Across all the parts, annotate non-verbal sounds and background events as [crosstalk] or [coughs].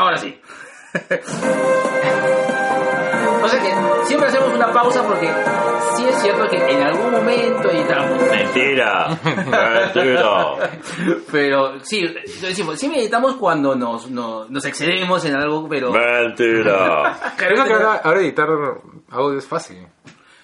Ahora sí. o sea que siempre hacemos una pausa porque sí es cierto que en algún momento editamos. Mentira. Mentira. Pero sí, decimos, sí editamos cuando nos, nos, nos excedemos en algo, pero... Mentira. Creo que ahora, ahora editar audio es fácil.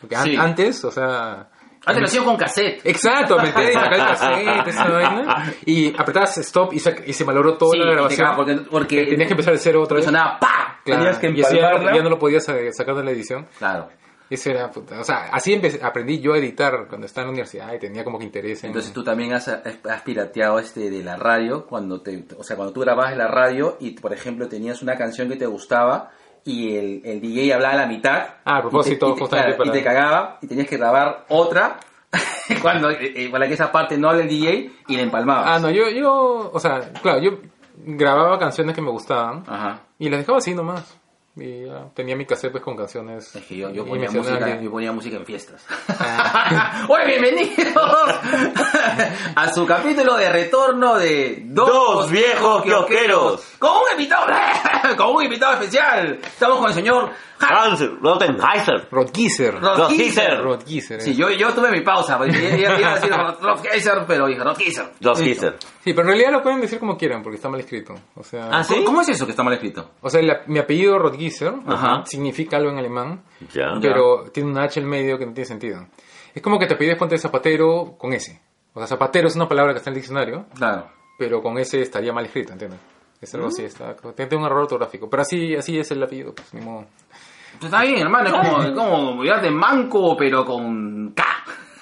Porque an- Sí. antes, o sea... Antes lo hacíamos con cassette. Exacto, meter y sacar el cassette, esa vaina, [laughs] y apretabas stop y se, y se malogró toda Sí, la te grabación. porque, porque Tenías que empezar de cero otra vez. sonaba ¡pa! Claro, Tenías que y así ya, no- empalmarla. ya no lo podías sacar de la edición. Claro. Eso era, puta, o sea, así empecé, aprendí yo a editar cuando estaba en la universidad y tenía como que interés en... Entonces tú también has, has pirateado este de la radio, cuando te, o sea, cuando tú grababas en la radio y, por ejemplo, tenías una canción que te gustaba y el, el DJ hablaba a la mitad. Ah, a propósito, y te, y te- justamente claro, y para- te cagaba y tenías que grabar otra [laughs] cuando, eh, eh, para que esa parte no hable el DJ y la empalmabas. Ah, no, yo, yo, o sea, claro, yo grababa canciones que me gustaban Ajá. y las dejaba así nomás. Y ya, tenía mi cassette pues, con canciones. Es que yo, yo ponía música, yo ponía música en fiestas. Ah. [laughs] Oye, bienvenidos a su capítulo de retorno de Dos viejos kiosqueros. Con un invitado, [laughs] con un invitado especial. Estamos con el señor Hans Rottenheiser. Rodgieser. Rodgieser. Rodgieser. Sí, eh. yo, yo tuve mi pausa, iba a decir Rodgieser, pero dije Rodgieser. Dos Heiser. Sí, pero en realidad lo pueden decir como quieran porque está mal escrito. O sea, Ah, ¿sí? ¿Cómo, cómo es eso que está mal escrito? o sea la- mi apellido Ajá. significa algo en alemán, Ya. pero tiene una H en medio que no tiene sentido. Es como que te pides ponte zapatero con S. O sea, zapatero es una palabra que está en el diccionario, Claro. pero con S estaría mal escrito, ¿entiendes? Es algo así, está, tiene un error ortográfico. Pero así, así es el apellido, pues ni modo. Pues está bien, hermano, es como, como de manco, pero con K.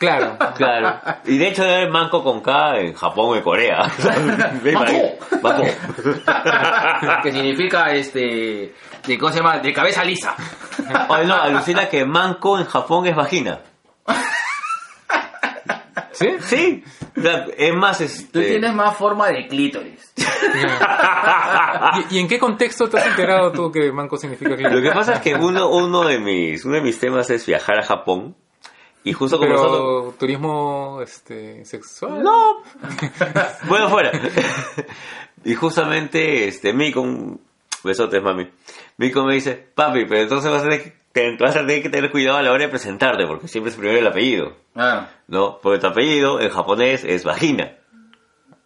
Claro. Claro. Y de hecho debe haber manco con K en Japón y Corea. [laughs] Manco. [laughs] Que significa, este, de, ¿cómo se llama? De cabeza lisa. Oye, no, alucina que manco en Japón es vagina. ¿Sí? Sí. O Es más, Tú este... tienes más forma de clítoris. [laughs] ¿Y, y en qué contexto te has enterado tú que manco significa Lo que que pasa es que uno, uno, de mis, uno de mis temas es viajar a Japón. Y justo como nosotros... Turismo este, sexual. No. [laughs] bueno, fuera. y justamente, este, Mico, un besotes, mami. Mico me dice, papi, pero entonces vas a, tener que, te- vas a tener que tener cuidado a la hora de presentarte, porque siempre es primero el apellido, Ah, ¿no? Porque tu apellido en japonés es vagina.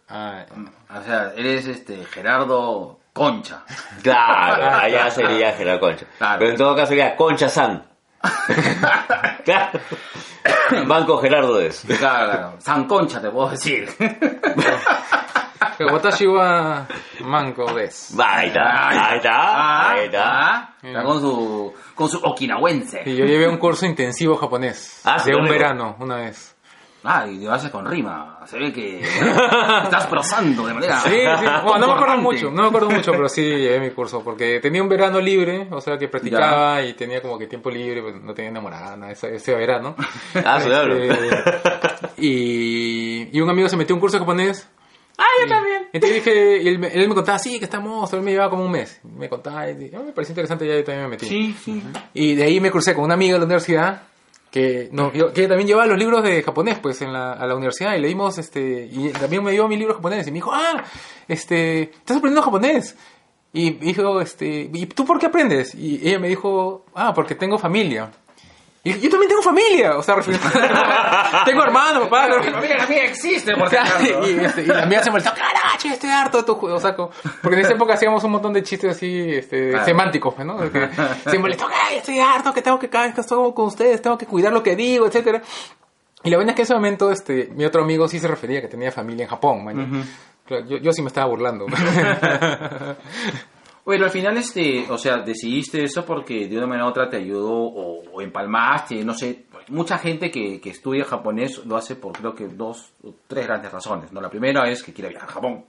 Ah, o sea, eres este Gerardo Concha. Claro, allá sería Gerardo Concha. Claro. Pero en todo caso sería Concha-san. [laughs] claro. Banco Gerardo es. Claro, claro. San Concha te puedo decir. Watashi wa manco des. Ahí está, ahí está, ahí está. Ah, está con su, con su okinawense. Y yo llevé un curso intensivo japonés. Ah, sí, de un verano, una vez. Ah, y lo haces con rima. Se ve que [laughs] estás prosando de manera. Sí, sí. Bueno, no me acuerdo mucho, no me acuerdo mucho, pero sí llevé mi curso. Porque tenía un verano libre, o sea que practicaba y tenía como que tiempo libre, pues no tenía enamorada, nada, ese, ese verano. Ah, claro. Este, y, y un amigo se metió un curso de japonés. Ah, yo también. Entonces dije, y él, me- él me contaba, sí, que estamos, él me llevaba como un mes. Me contaba, y dije, "Ah, me pareció interesante, ya yo también me metí. Sí, sí. Y de ahí me crucé con una amiga de la universidad que, no, yo- también llevaba los libros de japonés pues en la, a la universidad y leímos este y también me dio mi libro japonés y me dijo ah este estás aprendiendo japonés y dijo este y tú por qué aprendes y ella me dijo ah porque tengo familia y yo también tengo familia o sea [laughs] tengo hermano papá Claro, mi familia también existe, por si y, acaso. este, y la mía se molestó, che, estoy harto de tu juego. O sea, como- porque en esa época hacíamos un montón de chistes así, este, Claro. semánticos, pues, ¿no? De que se [laughs] molestó, ay, estoy harto, que tengo que cada vez que estoy con ustedes, tengo que cuidar lo que digo, etcétera. Y la verdad es que en ese momento, este, mi otro amigo sí se refería que tenía familia en Japón, man. Claro, yo, yo sí me estaba burlando. [laughs] Bueno, al final, este, o sea, decidiste eso porque de una manera u otra te ayudó o, o empalmaste, no sé. Mucha gente que, que estudia japonés lo hace por creo que dos o tres grandes razones. ¿no? La primera es que quiere viajar a Japón.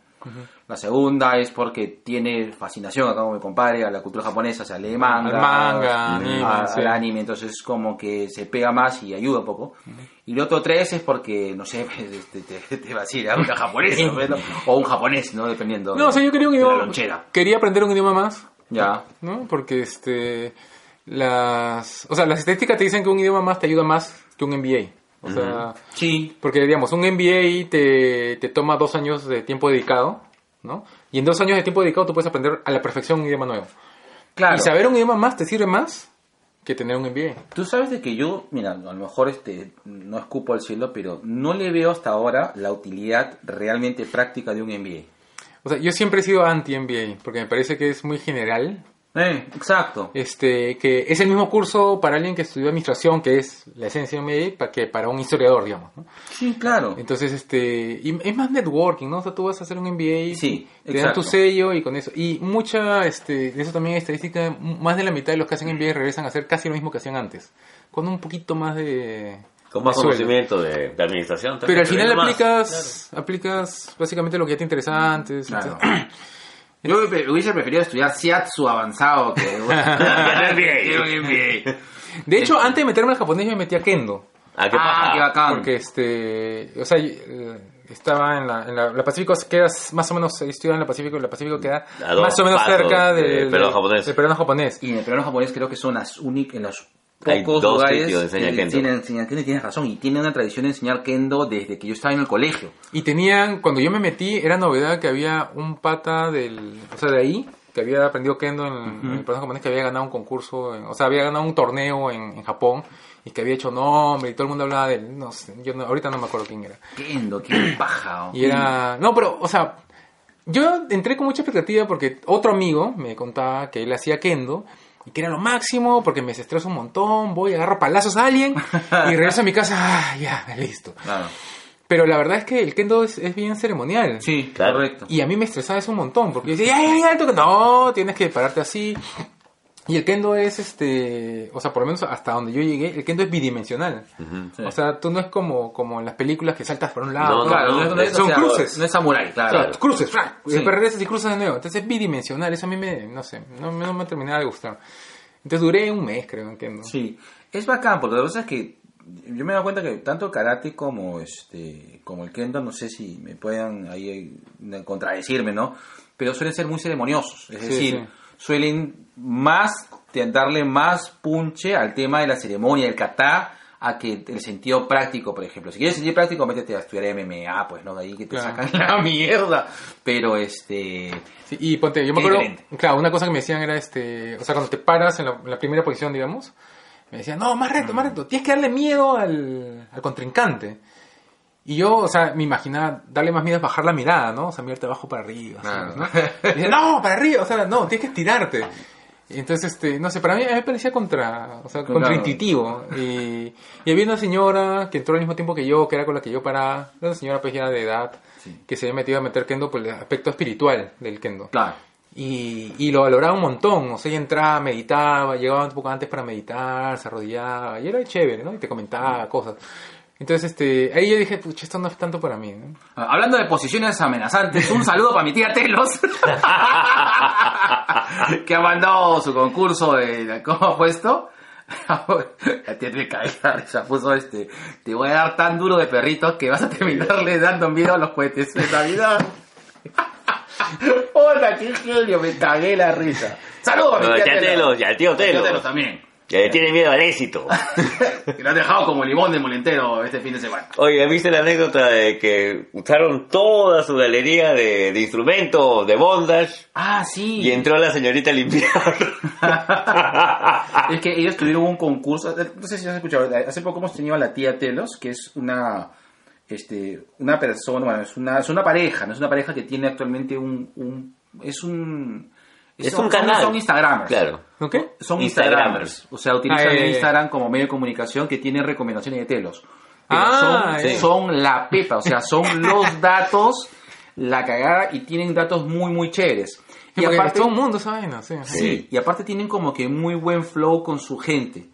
La segunda es porque tiene fascinación, acá como mi compadre, a la cultura japonesa, o sea, lee manga, Al manga, anime, a- sí. al anime, entonces como que se pega más y ayuda un poco. Y lo otro tres es porque, no sé, [laughs] este, te, te va a decir una japonesa, ¿no? [laughs] o un japonés, ¿no? Dependiendo. no, o sea, yo quería un idioma, quería aprender un idioma más, Ya. ¿no? Porque, este, las, o sea, las estadísticas te dicen que un idioma más te ayuda más que un MBA. O sea, Sí. Porque, digamos, un MBA te, te toma dos años de tiempo dedicado ¿no? Y en dos años de tiempo dedicado tú puedes aprender a la perfección un idioma nuevo. Claro. Y saber un idioma más te sirve más que tener un MBA. Tú sabes de que yo, mira, a lo mejor este no escupo al cielo, pero no le veo hasta ahora la utilidad realmente práctica de un MBA. O sea, yo siempre he sido anti-MBA, porque me parece que es muy general. Eh, exacto. Este, que es el mismo curso para alguien que estudió administración, que es la esencia de un MBA, pa- que para un historiador, digamos. ¿no? Sí, claro. Entonces, este, y es más networking, ¿no? O sea, tú vas a hacer un MBA, Sí, te dan exacto. tu sello y con eso. Y mucha, este, de eso también hay estadística, más de la mitad de los que hacen MBA regresan a hacer casi lo mismo que hacían antes, con un poquito más de... Con más de conocimiento de, de administración. también, Pero al final aplicas, aplicas básicamente lo que ya te interesa antes. Claro. entonces- Yo hubiese preferido estudiar Shiatsu avanzado que. [laughs] De hecho, antes de meterme al japonés yo me metí a Kendo. Ah, qué Ah, qué bacán. Porque este, o sea, eh, estaba en la, en la, la Pacífico, queda más o menos, estudiaba en la Pacífico, y la Pacífico queda más o menos pasos cerca de del peruano japonés. del peruano japonés. Y en el peruano japonés creo que son las únicas, en los Hay pocos dos lugares sitios de kendo. kendo y tienes razón. Y tienen una tradición de enseñar kendo desde que yo estaba en el colegio. Y tenían, cuando yo me metí, era novedad que había un pata del, o sea, de ahí, que había aprendido kendo en, en el peruano japonés, que había ganado un concurso, en- o sea, había ganado un torneo en, en Japón y que había hecho nombre y todo el mundo hablaba de él. No sé, yo no- ahorita no me acuerdo quién era. Kendo, qué [clears throat] paja. Y era... No, pero, o sea, yo entré con mucha expectativa porque otro amigo me contaba que él hacía kendo y que era lo máximo porque me estreso un montón, voy, agarro palazos a alguien y regreso a mi casa, ah, ya, listo. Claro. Pero la verdad es que el kendo es, es bien ceremonial. Sí, Claro. correcto. Y a mí me estresaba eso un montón porque yo decía, ya, ya, ya, alto que no, tienes que pararte así. Y el kendo es este, o sea, por lo menos hasta donde yo llegué, el kendo es bidimensional. Ujú. Sí. O sea, tú no es como, como en las películas que saltas por un lado. No, ¿no? Claro, no, no, es- son o sea, cruces. No es samurai, claro. Claro, cruces, ¡fra! y Sí. después regresas y cruzas de nuevo. Entonces es bidimensional, eso a mí me, no sé, no, no me terminaba de gustar. Entonces duré un mes, creo, en Kendo. Sí, es bacán, porque la cosa es que yo me he dado cuenta que tanto el karate como este como el kendo, no sé si me puedan ahí eh, contradecirme, ¿no? Pero suelen ser muy ceremoniosos, es Sí, decir. Suelen más darle más punche al tema de la ceremonia, del kata, a que el sentido práctico, por ejemplo. Si quieres sentido práctico, métete a estudiar MMA, pues, ¿no? De ahí que te Claro. sacan [laughs] la mierda. Pero, este... Sí, y ponte, yo me acuerdo, diferente. claro, una cosa que me decían era este, o sea, cuando te paras en la, en la primera posición, digamos, me decían, no, más recto, más recto, tienes que darle miedo al, al contrincante. Y yo, o sea, me imaginaba darle más miedo es bajar la mirada, ¿no? O sea, mirarte abajo para arriba. ¿sabes, ¿no? Y no, para arriba, o sea, no, tienes que estirarte. Entonces, este, no sé, para mí, me parecía contra, o sea, Claro. contraintuitivo. Y, y había una señora que entró al mismo tiempo que yo, que era con la que yo paraba, una señora pues ya de edad, Sí. que se había metido a meter kendo por el aspecto espiritual del kendo. Claro. Y, y lo valoraba un montón, o sea, ella entraba, meditaba, llegaba un poco antes para meditar, se arrodillaba, y era chévere, ¿no? Y te comentaba cosas. Entonces, este, ahí yo dije, pucha, esto no es tanto para mí, ¿no? Ah, Hablando de posiciones amenazantes, un saludo para mi tía Telos, [laughs] que ha mandado su concurso de ¿cómo ha puesto? [laughs] La tía me cae la risa, puso este, te voy a dar tan duro de perritos que vas a terminarle dando miedo a los cohetes [laughs] de Navidad. Hola, qué genio, me cagué la risa. Saludos a mi No, tía ya Telos. Telos, ya el tío Al tío Telos. Telos también. Que le tiene miedo al éxito. [laughs] Que lo han dejado como limón de molentero este fin de semana. Oye, ¿viste la anécdota de que usaron toda su galería de, de instrumentos, de bondage, Ah, sí. y entró la señorita a limpiar? [laughs] es que ellos tuvieron un concurso, no sé si has escuchado, hace poco hemos tenido a la tía Telos, que es una este una persona, bueno, es una, es una pareja, no es una pareja que tiene actualmente un, un es un Es son- un canal. Son Instagramers. Claro. ¿No qué? Son Instagramers. Instagramers. O sea, utilizan Ah, ya, ya, ya. Instagram como medio de comunicación que tiene recomendaciones de telos. Pero Ah, son, ya. son la pepa, o sea, son [laughs] los datos, la cagada y tienen datos muy, muy chéveres. Y aparte, todo el mundo esa vaina, sí. Sí, y aparte tienen como que muy buen flow con su gente.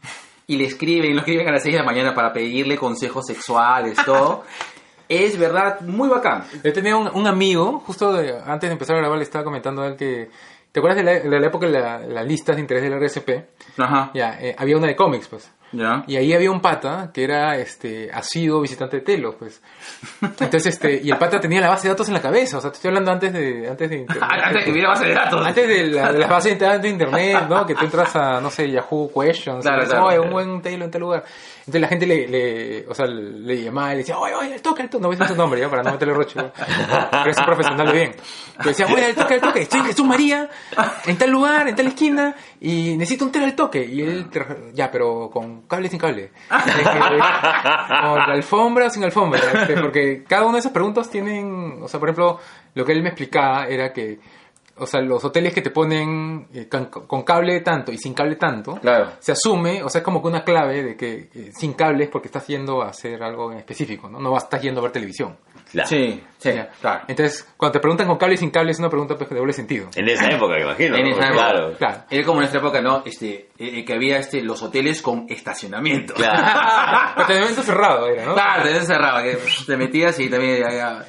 Y le escriben, lo escriben a las 6 de la mañana para pedirle consejos sexuales, todo. [laughs] es verdad, muy bacán. Yo tenía un, un amigo, justo de- antes de empezar a grabar, le estaba comentando a él que. ¿Te acuerdas de la, de la época de la- las listas de interés del RSP? Ajá. Ya, eh, había una de cómics, pues. Ya. Y ahí había un pata que era este ha sido visitante de Telos, pues. [laughs] Entonces este y el pata tenía la base de datos en la cabeza, o sea, te estoy hablando antes de antes de [laughs] internet. Antes que hubiera base de datos. Antes de, la- de las bases de [laughs] datos de internet, ¿no? Que tú entras a, no sé, Yahoo Questions, Claro, y un buen Telo en tal lugar. Entonces la gente le, le o sea, le llamaba y le decía, oye, oye, el toque, el toque, no voy a decir su nombre, ya, para no meterle roche, ¿no? pero es un profesional de bien. Le decía, oye, el toque, el toque, estoy en Jesús María, en tal lugar, en tal esquina, y necesito un telo al toque. Y él, ya, pero con cable sin cable. Con la alfombra sin alfombra, este, porque cada una de esas preguntas tienen, o sea, por ejemplo, lo que él me explicaba era que, o sea, los hoteles que te ponen eh, con, con cable tanto y sin cable tanto, Claro. se asume, o sea, es como que una clave de que eh, sin cable es porque estás yendo a hacer algo en específico, ¿no? No vas, estás yendo a ver televisión. Claro. Sí, sí, claro. Entonces, cuando te preguntan con cable y sin cable es una pregunta pues, de doble sentido. En esa época, me imagino. En esa época. Claro. Claro. Era como en nuestra época, ¿no? Este, eh, que había este, los hoteles con estacionamiento. Claro. [laughs] Mantenimiento cerrado era, ¿no? Claro, te cerraba, que te metías y también había...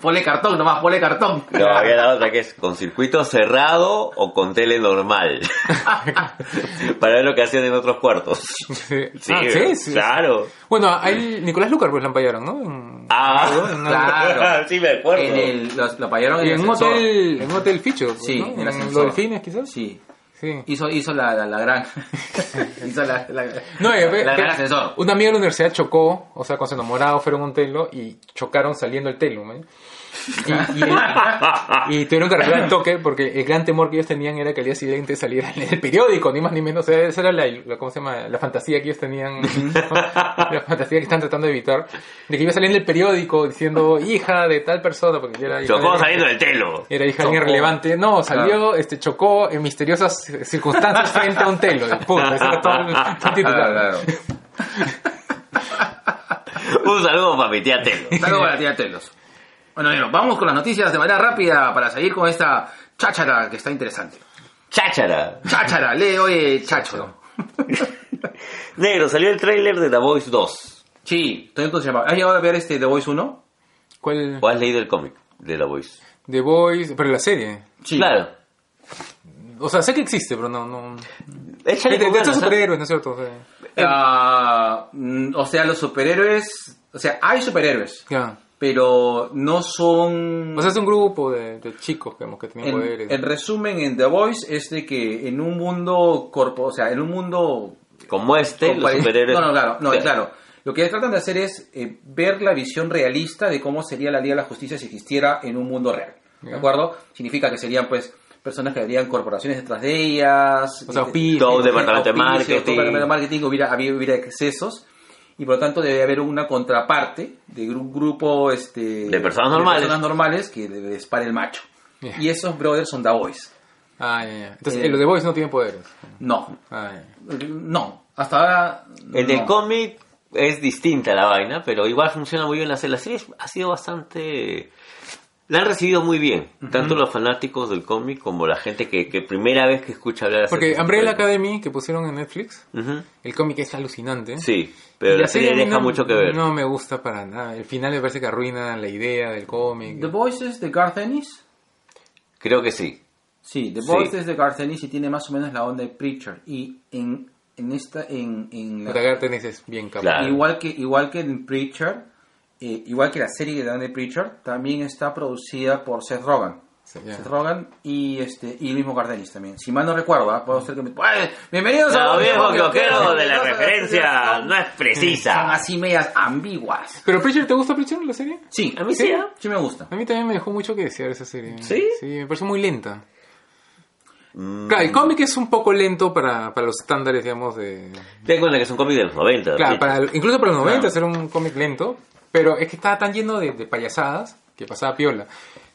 Ponle cartón nomás, ponle cartón. No, había la otra que es con circuito cerrado o con tele normal. [laughs] Para ver lo que hacían en otros cuartos. Sí. Sí, Ah, sí, sí. claro. Bueno, a él, Nicolás Lucar pues la empallaron, ¿no? En, Ah, en- claro. [laughs] sí me acuerdo. En el, los, lo en en el un hotel, en un hotel ficho, pues, Sí, ¿no? en el los delfines quizás. Sí. Sí. Hizo, hizo la, la, la gran... [laughs] hizo la... la No, gran ascensor. Una amiga de la universidad chocó, o sea, con su enamorado fueron a un telo y chocaron saliendo el telo, ¿me? Y, y, y tuvieron que arreglar el toque porque el gran temor que ellos tenían era que al día siguiente saliera en el periódico, ni más ni menos. O sea, esa era la, la- ¿cómo se llama? La fantasía que ellos tenían, la fantasía que están tratando de evitar, de que iba a salir en el periódico diciendo hija de tal persona, porque ya era hija Chocó de- saliendo del telo. era hija de alguien Chocó. relevante. No, salió, este, chocó en misteriosas circunstancias frente a un telo. Y punto, ese era todo el, todo el titular. Claro, [laughs] Un saludo para mi tía Telo. claro. Saludos para la tía Telos. Bueno, bueno, vamos con las noticias de manera rápida para seguir con esta cháchara que está interesante. Cháchara. Cháchara, lee oye chacho. [laughs] Negro, salió el tráiler de The Voice 2. Sí, estoy entusiasmado. ¿Has llegado a ver este The Voice 1? ¿Cuál? ¿O has leído el cómic de The Voice? The Boys, pero la serie. Sí. Claro. O sea, sé que existe, pero no, no. Échale De, de estos ¿eh? superhéroes, ¿no es cierto? O sea, mm, o sea, los superhéroes... O sea, hay superhéroes, ya. Pero no son... O sea, es un grupo de, de chicos digamos, que tienen en, poderes. en resumen, en The Voice es de que en un mundo corpo, o sea, en un mundo Como este, con los superhéroes. No, no, claro, no, claro. Lo que tratan de hacer es eh, ver la visión realista de cómo sería la Liga de la Justicia si existiera en un mundo real. ¿De acuerdo? Significa que serían, pues, personas que habrían corporaciones detrás de ellas. O sea, auspicios, todo departamento de marketing. todo departamento de marketing, hubiera, hubiera excesos. Y por lo tanto debe haber una contraparte de un grupo este, De personas normales. personas normales que le dispare el macho. Y esos brothers son The Voice. Ah, ya. Entonces, Eh, eh, los The Boys no tienen poderes. No, Ah, no. Hasta ahora. El del no. cómic es distinta la vaina, pero igual funciona muy bien la serie. La serie ha sido bastante... La han recibido muy bien, tanto los fanáticos del cómic como la gente que, que primera vez que escucha hablar Porque Umbrella superhéroes. Academy, que pusieron en Netflix, Ujú. el cómic es alucinante. Sí, pero Y la serie mí deja no- mucho que ver. No me gusta para nada. El final me parece que arruina la idea del cómic. The Voice es de Garth Ennis. Creo que sí. Sí, The Sí. Voice es de Garth Ennis y tiene más o menos la onda de Preacher. Y en, en esta. En, en la- Garth Ennis es bien capaz. Claro. igual, que, igual que en Preacher, eh, igual que la serie de Preacher, también está producida por Seth Rogen. Sí. Seth Rogen y este y el mismo Garth Ennis también. Si mal no recuerdo, ¿ah? puedo ser que me... Bienvenidos a viejo Viejo que ojero de la referencia no es Son precisa. así medias ambiguas. ¿Pero Preacher te gusta Preacher la serie? Sí, A mí sí, ¿eh? sí me gusta. A mí también me dejó mucho que desear esa serie. ¿Sí? Sí, me pareció muy lenta. Mm, Claro, el cómic es un poco lento para, para los estándares, digamos, de... Ten en cuenta que es un cómic de los 90. Claro, para, incluso para los 90 Claro. era un cómic lento, pero es que estaba tan lleno de, payasadas que pasaba piola.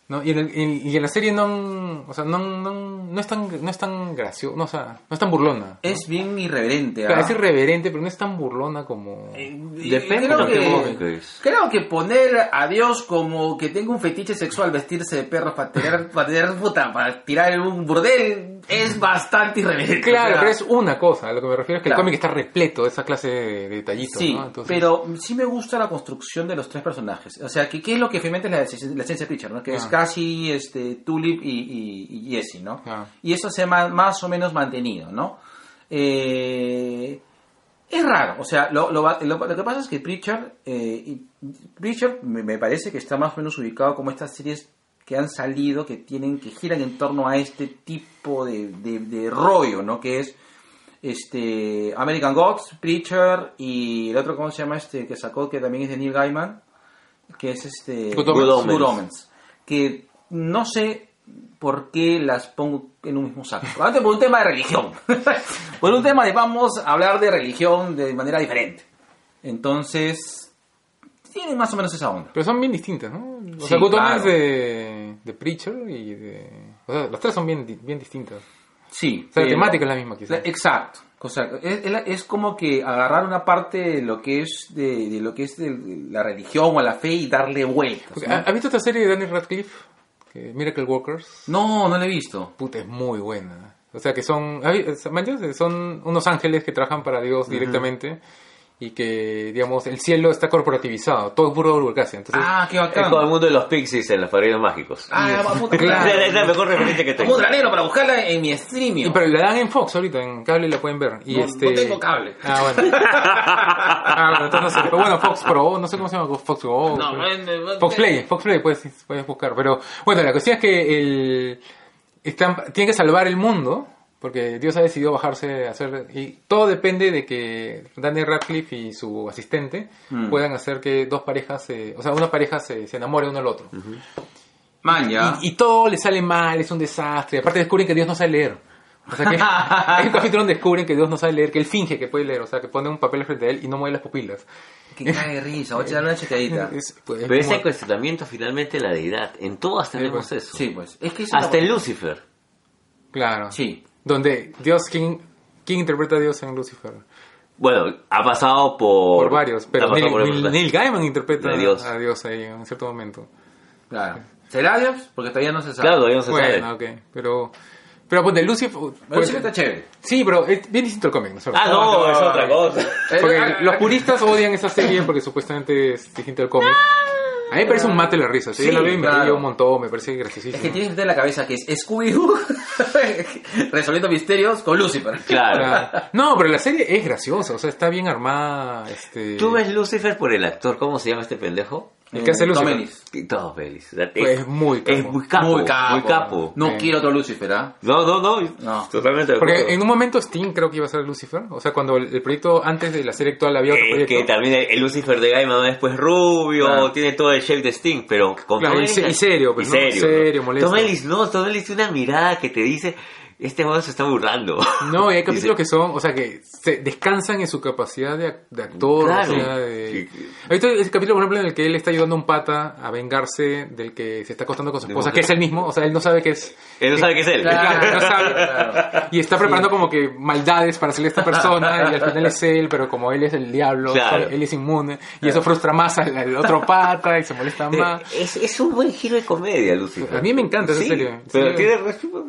¿No? Y, en el- en- y en la serie no, o sea, no, no, no es tan, no es tan gracioso, no, o sea, no es tan burlona. Es bien irreverente. Claro, ¿ah? es irreverente, pero no es tan burlona como... Depende creo de que- es. Creo que poner a Dios como que tenga un fetiche sexual, vestirse de perro para tirar, [laughs] para tirar, puta, para tirar en un burdel, es bastante irreverente. Claro, O sea, pero es una cosa. A lo que me refiero es que Claro. el cómic está repleto de esa clase de detallitos. Sí, ¿no? Entonces- pero sí me gusta la construcción de los tres personajes. O sea, que qué es lo que finalmente es la, esencia- la de Preacher, ¿no? Que es Cassie, este, Tulip y, y, y Jesse, ¿no? Ah. Y eso se ha más o menos mantenido, ¿no? Eh, Es raro, o sea, lo, lo, lo- lo que pasa es que Preacher, eh, y- Preacher me, me parece que está más o menos ubicado como estas series que han salido, que tienen, que giran en torno a este tipo de, de, de rollo, ¿no? Que es este American Gods, Preacher y el otro, ¿cómo se llama este? Que sacó, que también es de Neil Gaiman, que es este... Good Omens. Good Omens. Que no sé por qué las pongo en un mismo saco. Probablemente por un tema de religión. [laughs] por un tema de vamos a hablar de religión de manera diferente. Entonces, tienen más o menos esa onda. Pero son bien distintas, ¿no? O Sí, claro. De, de Preacher y de... O sea, las tres son bien, bien distintas. Sí. O sea, la pero- temática es la misma, quizás. La- exacto. O sea, es, es como que agarrar una parte de lo que es de, de lo que es de la religión o la fe y darle vueltas. ¿no? ¿ha- ¿Has visto esta serie de Daniel Radcliffe? Que Miracle Workers. No, no la he visto. Puta, es muy buena. O sea, que son. Son unos ángeles que trabajan para Dios directamente y que, digamos, el cielo está corporativizado, todo es pura burocracia. Entonces, Ah, qué Es bacán. como el mundo de los pixies en los padrinos mágicos. Ah, [laughs] Claro. Es la mejor referencia que tengo. granero para buscarla en mi streaming. y, pero la dan en Fox ahorita, en cable la pueden ver. Y No- este... no tengo cable. Ah, bueno. [laughs] ah, bueno, entonces no sé. Pero bueno, Fox Pro, no sé cómo se llama, Fox Pro. No, pero- Fox Play, Fox Play puedes, puedes buscar. Pero bueno, la cuestión es que el, están, tienen que salvar el mundo porque Dios ha decidido bajarse a hacer. Y todo depende de que Daniel Radcliffe y su asistente Mm. puedan hacer que dos parejas, se- o sea, una pareja se, se enamore uno al otro. Man, ya. Y, y todo le sale mal, es un desastre. Aparte descubren que Dios no sabe leer. O sea que [laughs] hay un capítulo donde descubren que Dios no sabe leer, que él finge que puede leer, o sea, que pone un papel frente a él y no mueve las pupilas. Que cae de risa. Voy a echar una checadita. [laughs] Es- pues, es Pero ese como- cuestionamiento finalmente la deidad. En todas tenemos pues, eso. Sí, pues. Es que eso Hasta en Lucifer. Claro. Sí. Donde Dios, ¿quién, quién interpreta a Dios en Lucifer? Bueno, ha pasado por... Por varios, pero Neil, por Neil- Gaiman interpreta De Dios. a Dios ahí en cierto momento. Claro. ¿Será Dios? Porque todavía no se sabe. Claro, todavía no se bueno, sabe. ok. Pero, pero ponte, Lucifer... Pero pues- sí que está chévere. sí, pero es bien distinto el cómic. ¿no? Ah, no, es otra cosa. Porque Eh, los puristas odian esa serie porque supuestamente es distinto del cómic. A mí me parece un mate la risa. Sí, yo la veo y me claro. río un montón, me parece graciosísimo. Es que tienes que en la cabeza que es Scooby-Doo [laughs] resolviendo misterios con Lucifer. Claro. Claro. No, pero la serie es graciosa, o sea, está bien armada. Este... ¿Tú ves Lucifer por el actor? ¿Cómo se llama este pendejo? El que hace Eh, Tom Lucifer. Ellis. Y Todos sea, Pues es muy capo. Es muy capo. Muy capo. Muy capo. No Sí. quiero otro Lucifer, ¿ah? No, no, no. No. Totalmente de acuerdo. Porque en un momento Sting creo que iba a ser Lucifer. O sea, cuando el, el proyecto antes de la serie actual había otro Es proyecto. que también el, el Lucifer de Gaiman es pues rubio, Claro. tiene todo el shape de Sting, pero con Claro, Tom y se- Ellis- y serio, pues, y ¿no? serio, Serio, ¿no? molesto. Tom Ellis no, Tom Ellis tiene una mirada que te dice, este modo se está burlando. [laughs] No, y hay capítulos Dice, que son, o sea, que se descansan en su capacidad de, ac- de actor, Claro. o sea, de... Sí. ¿Has visto ese capítulo, por ejemplo, en el que él está ayudando a un pata a vengarse del que se está acostando con su esposa, que es el mismo, o sea, él no sabe que es... Él no sabe qué es él. Claro, no sabe. Claro. Y está preparando como que maldades para hacerle a esta persona y al final es él, pero como él es el diablo, Claro. él es inmune y eso frustra más al, al otro pata y se molesta más. Eh, Es, es un buen giro de comedia, Lucifer. A mí me encanta esa Sí, serie. Pero Sí. tiene,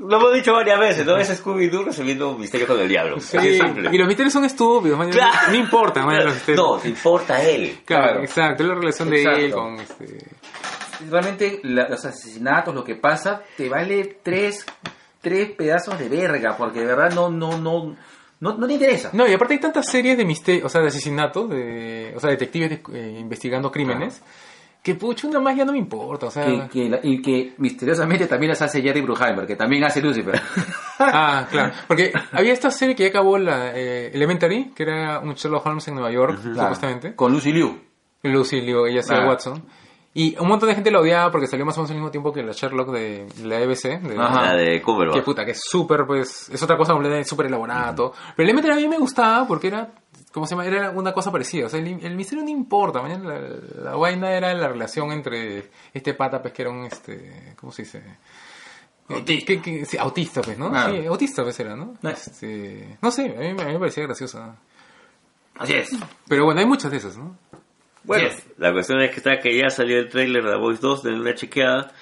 lo hemos dicho varias veces, ¿no? Es Scooby-Doo resolviendo un misterio con el diablo. Sí, y los misterios son estúpidos, man, Claro. no importa, man, los misterios. No, te importa él. Claro, Claro. exacto, es la relación de él con este... Realmente la- los asesinatos, lo que pasa, te vale tres, tres pedazos de verga, porque de verdad no, no, no, no, no te interesa. No, y aparte hay tantas series de misterio, o sea, de asesinatos, de, o sea, detectives de- eh, investigando crímenes, que pucho, una ya no me importa, o sea... Que, que la- y que misteriosamente también las hace Jerry Bruckheimer, que también hace Lucifer. [laughs] Ah, claro. Porque había esta serie que ya acabó, la eh, Elementary, que era un Sherlock Holmes en Nueva York, supuestamente. Con Lucy Liu. Lucy Liu, ella hacía Ah. Watson. Y un montón de gente la odiaba porque salió más o menos al mismo tiempo que la Sherlock de la EBC. De, Ajá. La de Cumberbatch. Que puta, que es súper, pues, es otra cosa completamente súper elaborada. todo. Pero Elementary a mí me gustaba porque era, ¿cómo se llama? Era una cosa parecida. O sea, el, el misterio no importa. La, la vaina era la relación entre este pata, pues, que era un, este, ¿cómo se dice? Autista. Que- que- sí, autista, pues, ¿no? Claro. Sí, autista, pues era, ¿no? Ah. Este, no sé, a mí, me- a mí me parecía graciosa. Así es. Pero bueno, hay muchas de esas, ¿no? Bueno, Yes. la cuestión es que está que ya salió el tráiler de The Voice 2, de una chequeada.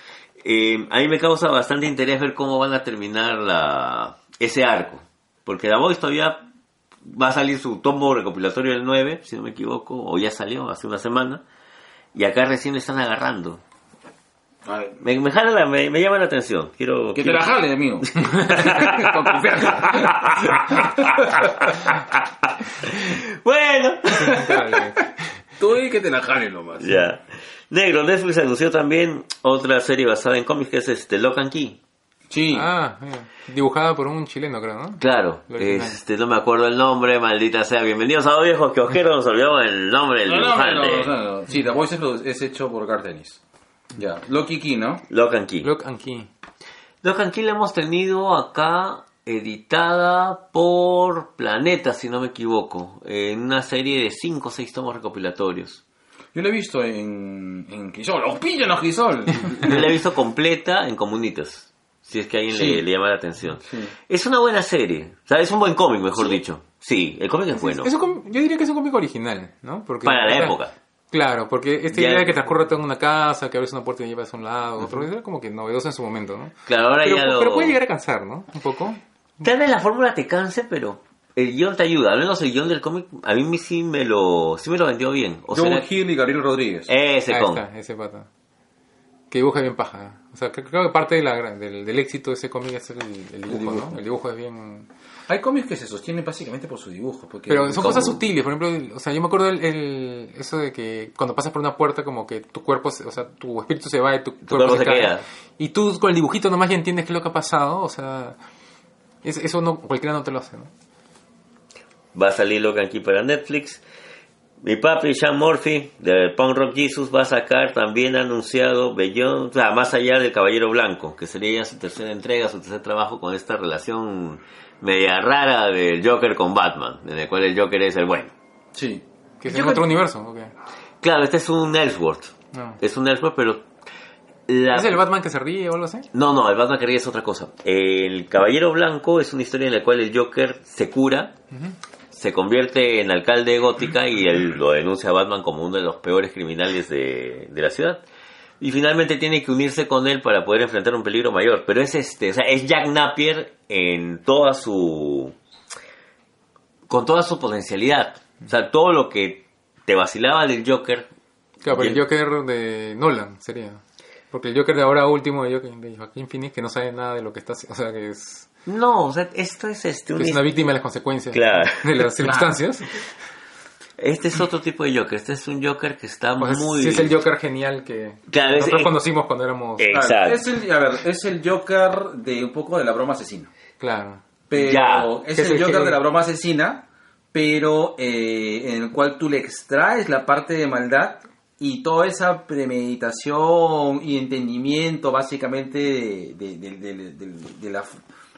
Eh, a mí me causa bastante interés ver cómo van a terminar la, ese arco. Porque The Voice todavía va a salir su tomo recopilatorio el 9, si no me equivoco, o ya salió hace una semana. Y acá recién le están agarrando. A ver, Me, me, jala la- me, me llama la atención. Quiero, Que te quiero- la jale, amigo. [laughs] Con confianza. bueno. [laughs] Tú y que te la jale nomás. ya. Negro, Netflix anunció también otra serie basada en cómics que es este Lock and Key. Sí. Ah, dibujada por un chileno, creo, ¿no? Claro, este, no me acuerdo el nombre, maldita sea. Bienvenidos a dos viejos que ojero, nos olvidamos el nombre del No, no, no, dibujante. no, no, no. Sí, The Voice es, hecho por Gartenis. Ya. Loki Key, ¿no? Lock and Key. Lock and Key. Lock and Key la hemos tenido acá editada por Planeta, si no me equivoco, en una serie de 5 o 6 tomos recopilatorios. Yo lo he visto en, en Crisol. ¡Los pillan los Crisol! Yo la he visto completa en Comunitas, si es que a alguien Sí. le, le llama la atención. Sí. Es una buena serie, o sea, es un buen cómic, mejor dicho. Sí, el cómic es bueno. Es un yo diría que es un cómic original, ¿no? Porque, Para la época. Claro, porque esta Ya- idea de que transcurre todo en una casa, que abres una puerta y llevas a un lado, otro, era como que novedoso en su momento, ¿no? Claro, ahora Pero, ya lo... pero puede llegar a cansar, ¿no? Un poco. Tal vez la fórmula te canse, pero el guion te ayuda. Al menos el guion del cómic a mí sí me lo, sí me lo vendió bien. O Joe sea, Hill y Gabriel Rodríguez. ese con. está, ese pata. Que dibuja bien paja. O sea, creo, creo que parte de la, gra- del, del éxito de ese cómic es el, el dibujo, dibujo. ¿no? El dibujo es bien... Hay cómics que se sostienen básicamente por su dibujo. Porque Pero son cosas sutiles, por ejemplo, o sea, yo me acuerdo el, el- eso de que cuando pasas por una puerta como que tu cuerpo, se- o sea, tu espíritu se va y tu, cuerpo, cuerpo se, se cae. queda. Y tú con el dibujito nomás ya entiendes qué es lo que ha pasado, o sea, es- eso no cualquiera no te lo hace, ¿no? Va a salir Logan aquí para Netflix. Mi papi, Sean Murphy, de Punk Rock Jesus, va a sacar también anunciado Beyond, o sea, más allá del Caballero Blanco, que sería ya su tercera entrega, su tercer trabajo con esta relación media rara del Joker con Batman, en el cual el Joker es el bueno. Sí. Que es Yo en otro universo, ¿o qué? Claro, este es un Ellsworth. No. Es un Ellsworth, pero... la- ¿Es el Batman que se ríe o algo así? No, no, el Batman que ríe es otra cosa. El Caballero Blanco es una historia en la cual el Joker se cura, se convierte en alcalde de Gótica y él lo denuncia a Batman como uno de los peores criminales de, de la ciudad. Y finalmente tiene que unirse con él para poder enfrentar un peligro mayor. Pero es este, o sea, es Jack Napier en toda su. con toda su potencialidad. O sea, todo lo que te vacilaba del Joker. Claro, pero el. Joker de Nolan sería. Porque el Joker de ahora último de, Joaquin, de Joaquín Phoenix, que no sabe nada de lo que está haciendo, o sea, que es, No, o sea, esto es este. que un es una víctima de las consecuencias Claro. de las circunstancias. Este es otro tipo de Joker. Este es un Joker que está O sea, muy. sí es el Joker genial que Claro, nosotros es- conocimos cuando éramos... Eh, Claro, Exacto. es el, a ver, es el Joker de un poco de la broma asesina. Claro. Pero Ya. es el el Joker que- de la broma asesina, pero eh, en el cual tú le extraes la parte de maldad y toda esa premeditación y entendimiento básicamente de, de- de- de- de- de la...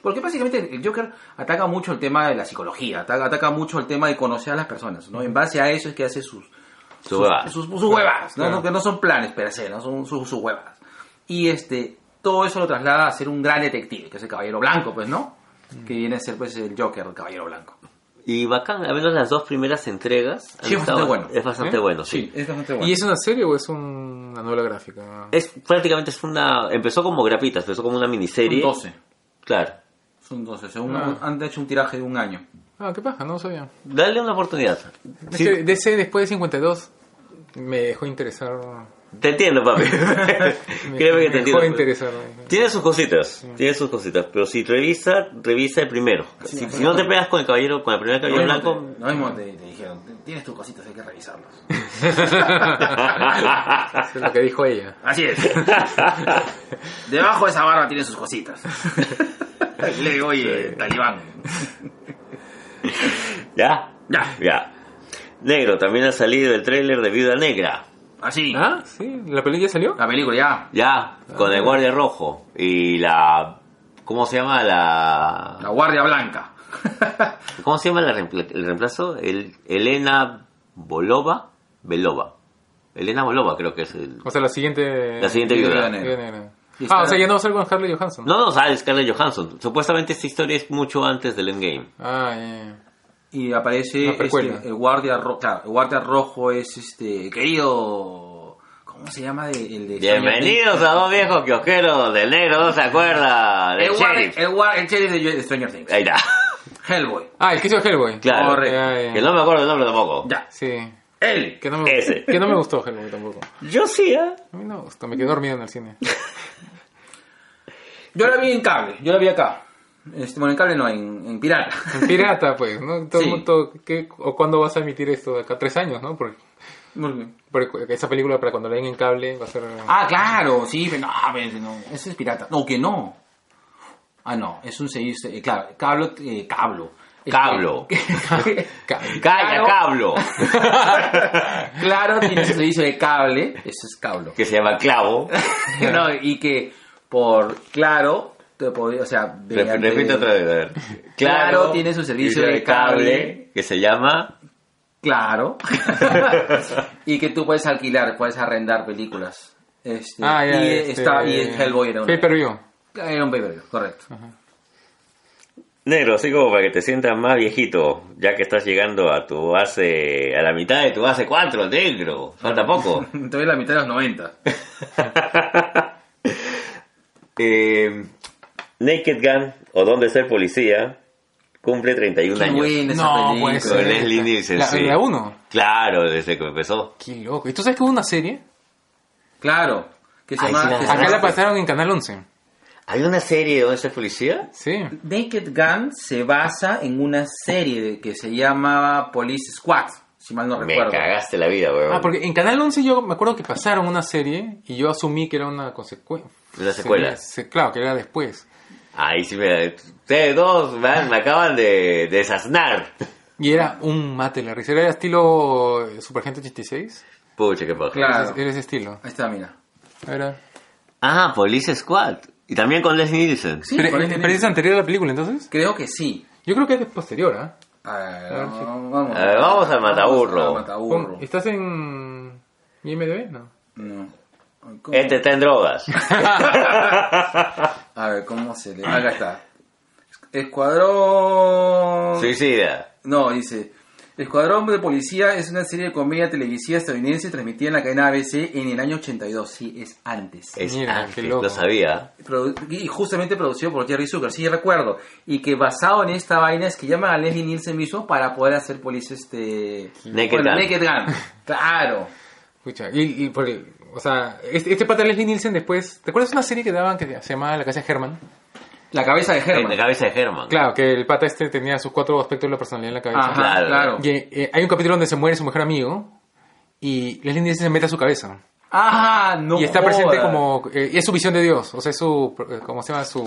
Porque básicamente el Joker ataca mucho el tema de la psicología, ataca, ataca mucho el tema de conocer a las personas, ¿no? En base a eso es que hace sus, Su huevada. sus, sus huevas, ¿no? Claro. No, que no son planes per se, ¿no? Son sus, sus huevas. Y este, todo eso lo traslada a ser un gran detective, que es el Caballero Blanco, pues, ¿no? Que viene a ser, pues, el Joker, el Caballero Blanco. Y bacán, al menos las dos primeras entregas. Sí, es bastante bueno. Es bastante ¿Eh? bueno, sí. es bastante bueno. ¿Y es una serie o es un- una novela gráfica? Es prácticamente es una. Empezó como grapitas, empezó como una miniserie. Son 12. Claro. Son 12. según Ah. Han hecho un tiraje de un año. Ah, qué paja, no lo sabía. Dale una oportunidad. Es Sí, que DC después de 52 me dejó interesar... Te entiendo, papi. [laughs] Me, [laughs] Créeme que te me dejó entiendo. interesar. Tiene sus cositas, tiene sus cositas, pero si revisa, revisa el primero. Sí, si, no, si no no. te pegas con el caballero, con el primer caballero blanco, lo mismo te, te dijeron, tienes tus cositas, hay que revisarlas. [laughs] Eso es lo que dijo ella. Así es. Debajo de esa barba tiene sus cositas. [laughs] Le digo, oye, talibán. ¿ya? Ya. Ya. Negro, también ha salido el tráiler de Viuda Negra. Así. ¿Ah? ¿Sí? ¿La película ya salió? La película ya. Ya, con el guardia rojo y la... ¿Cómo se llama la...? La Guardia Blanca. [laughs] ¿Cómo se llama la reempla- el reemplazo? El, Elena Bolova. Belova. Elena Bolova creo que es el... O sea, la siguiente... La siguiente Viuda viuda. Negra. Ah, está- o sea, ya no va a ser con Scarlett Johansson. No, no, sale Scarlett Johansson. Supuestamente esta historia es mucho antes del Endgame. Ah, ya, ya. Y aparece este, el guardia rojo. Claro, el guardia rojo es este querido. ¿Cómo se llama? De- el de Bienvenidos a dos viejos kiosqueros del negro, ¿no se acuerda? El, guardia, sheriff. el, el sheriff de Stranger Things. Ahí está. Hellboy. Ah, el que hizo Hellboy. Claro. Que no me acuerdo el nombre tampoco. Ya. Sí. Él. Que no me, Ese. que no me gustó Hellboy tampoco. Yo sí, ¿ah? A mí no me gustó, me quedé dormido en el cine. [laughs] Yo la vi en cable, yo la vi acá. Este, bueno, en cable no, en, en pirata. En pirata, pues, ¿no? Todo el Sí. mundo, ¿qué- ¿O cuándo vas a emitir esto? De acá tres años, ¿no? Porque, porque esa película para cuando la den en cable va a ser... Ah, claro, sí, pero no, pero no, ese es pirata. No, que no. Ah, no, es un servicio, eh, claro, cablo, eh, cablo. Cablo. [laughs] Cable. Calla, Claro. cablo. [laughs] claro, tiene su servicio de cable, eso es cablo. Que se llama clavo. [laughs] No, y que por claro, te podría, o sea, Rep- mediante- Repite otra vez, a ver. Claro, tiene su servicio de cable. que se llama Claro. [laughs] y que tú puedes alquilar, puedes arrendar películas. Este, Ah, ya, y, este, está, y Hellboy era un, Pay per view. era un pay-per-view, correcto. Negro, así como para que te sientas más viejito, ya que estás llegando a tu base, a la mitad de tu base 4, negro. Falta poco. [laughs] Todavía la mitad de los 90. [laughs] Eh, Naked Gun, o Dónde ser policía, cumple 31 Qué años. buena esa No, película. puede Con ser. Leslie Nielsen, La, sí. la uno. Claro, desde que empezó. Qué loco. ¿Y tú sabes que hubo una serie? Claro. Que se Ay, llama, sí la- que se Acá llama- la pasaron en Canal 11. ¿Hay una serie de Dónde ser policía? Sí. Naked Gun se basa en una serie que se llama Police Squad, si mal no Me recuerdo. cagaste la vida, weón. Ah, porque en Canal 11 yo me acuerdo que pasaron una serie y yo asumí que era una consecuencia. Una secuela. claro, que era después. Ahí sí me... Ustedes dos man, me acaban de desasnar. Y era un mate la risa. Era estilo eh, Supergente 86. Pucha, qué paja. Claro. Era ese- Era ese estilo. Ahí está, mira. Era... Ah, Police Squad. Y también con Leslie Nielsen. Sí, pero, con eh, este pero es anterior a la película, entonces. Creo que sí. Yo creo que es posterior, ¿ah? A A sí. vamos, A ver, vamos al mataburro. al mataburro. Pon- ¿Estás en IMDb? No. No. ¿Cómo? Este está en drogas. [laughs] A ver, ¿cómo se le...? Acá está. Escuadrón... Suicida. No, dice... Escuadrón de Policía es una serie de comedia televisiva estadounidense transmitida en la cadena ABC en el año 82. Sí, es antes. Es Mira, antes, qué loco. lo sabía. Y justamente producido por Jerry Zucker, sí recuerdo. Y que basado en esta vaina es que llaman a Leslie Nielsen mismo para poder hacer policía este... Naked bueno, Gun. Naked Gun. [laughs] Claro. Escucha, y, y por el- o sea, este, este pata Leslie Nielsen después, ¿te acuerdas de una serie que daban que se llamaba La Casa de Herman? La cabeza de En la Herman. cabeza de Herman. Claro, que el pata este tenía sus cuatro aspectos de la personalidad en la cabeza. Ajá, Claro. claro. Y eh, hay un capítulo donde se muere su mejor amigo y Leslie Nielsen se mete a su cabeza. Ah, no y está presente como... eh, es su visión de Dios, o sea, es su... eh, ¿Cómo se llama? Su...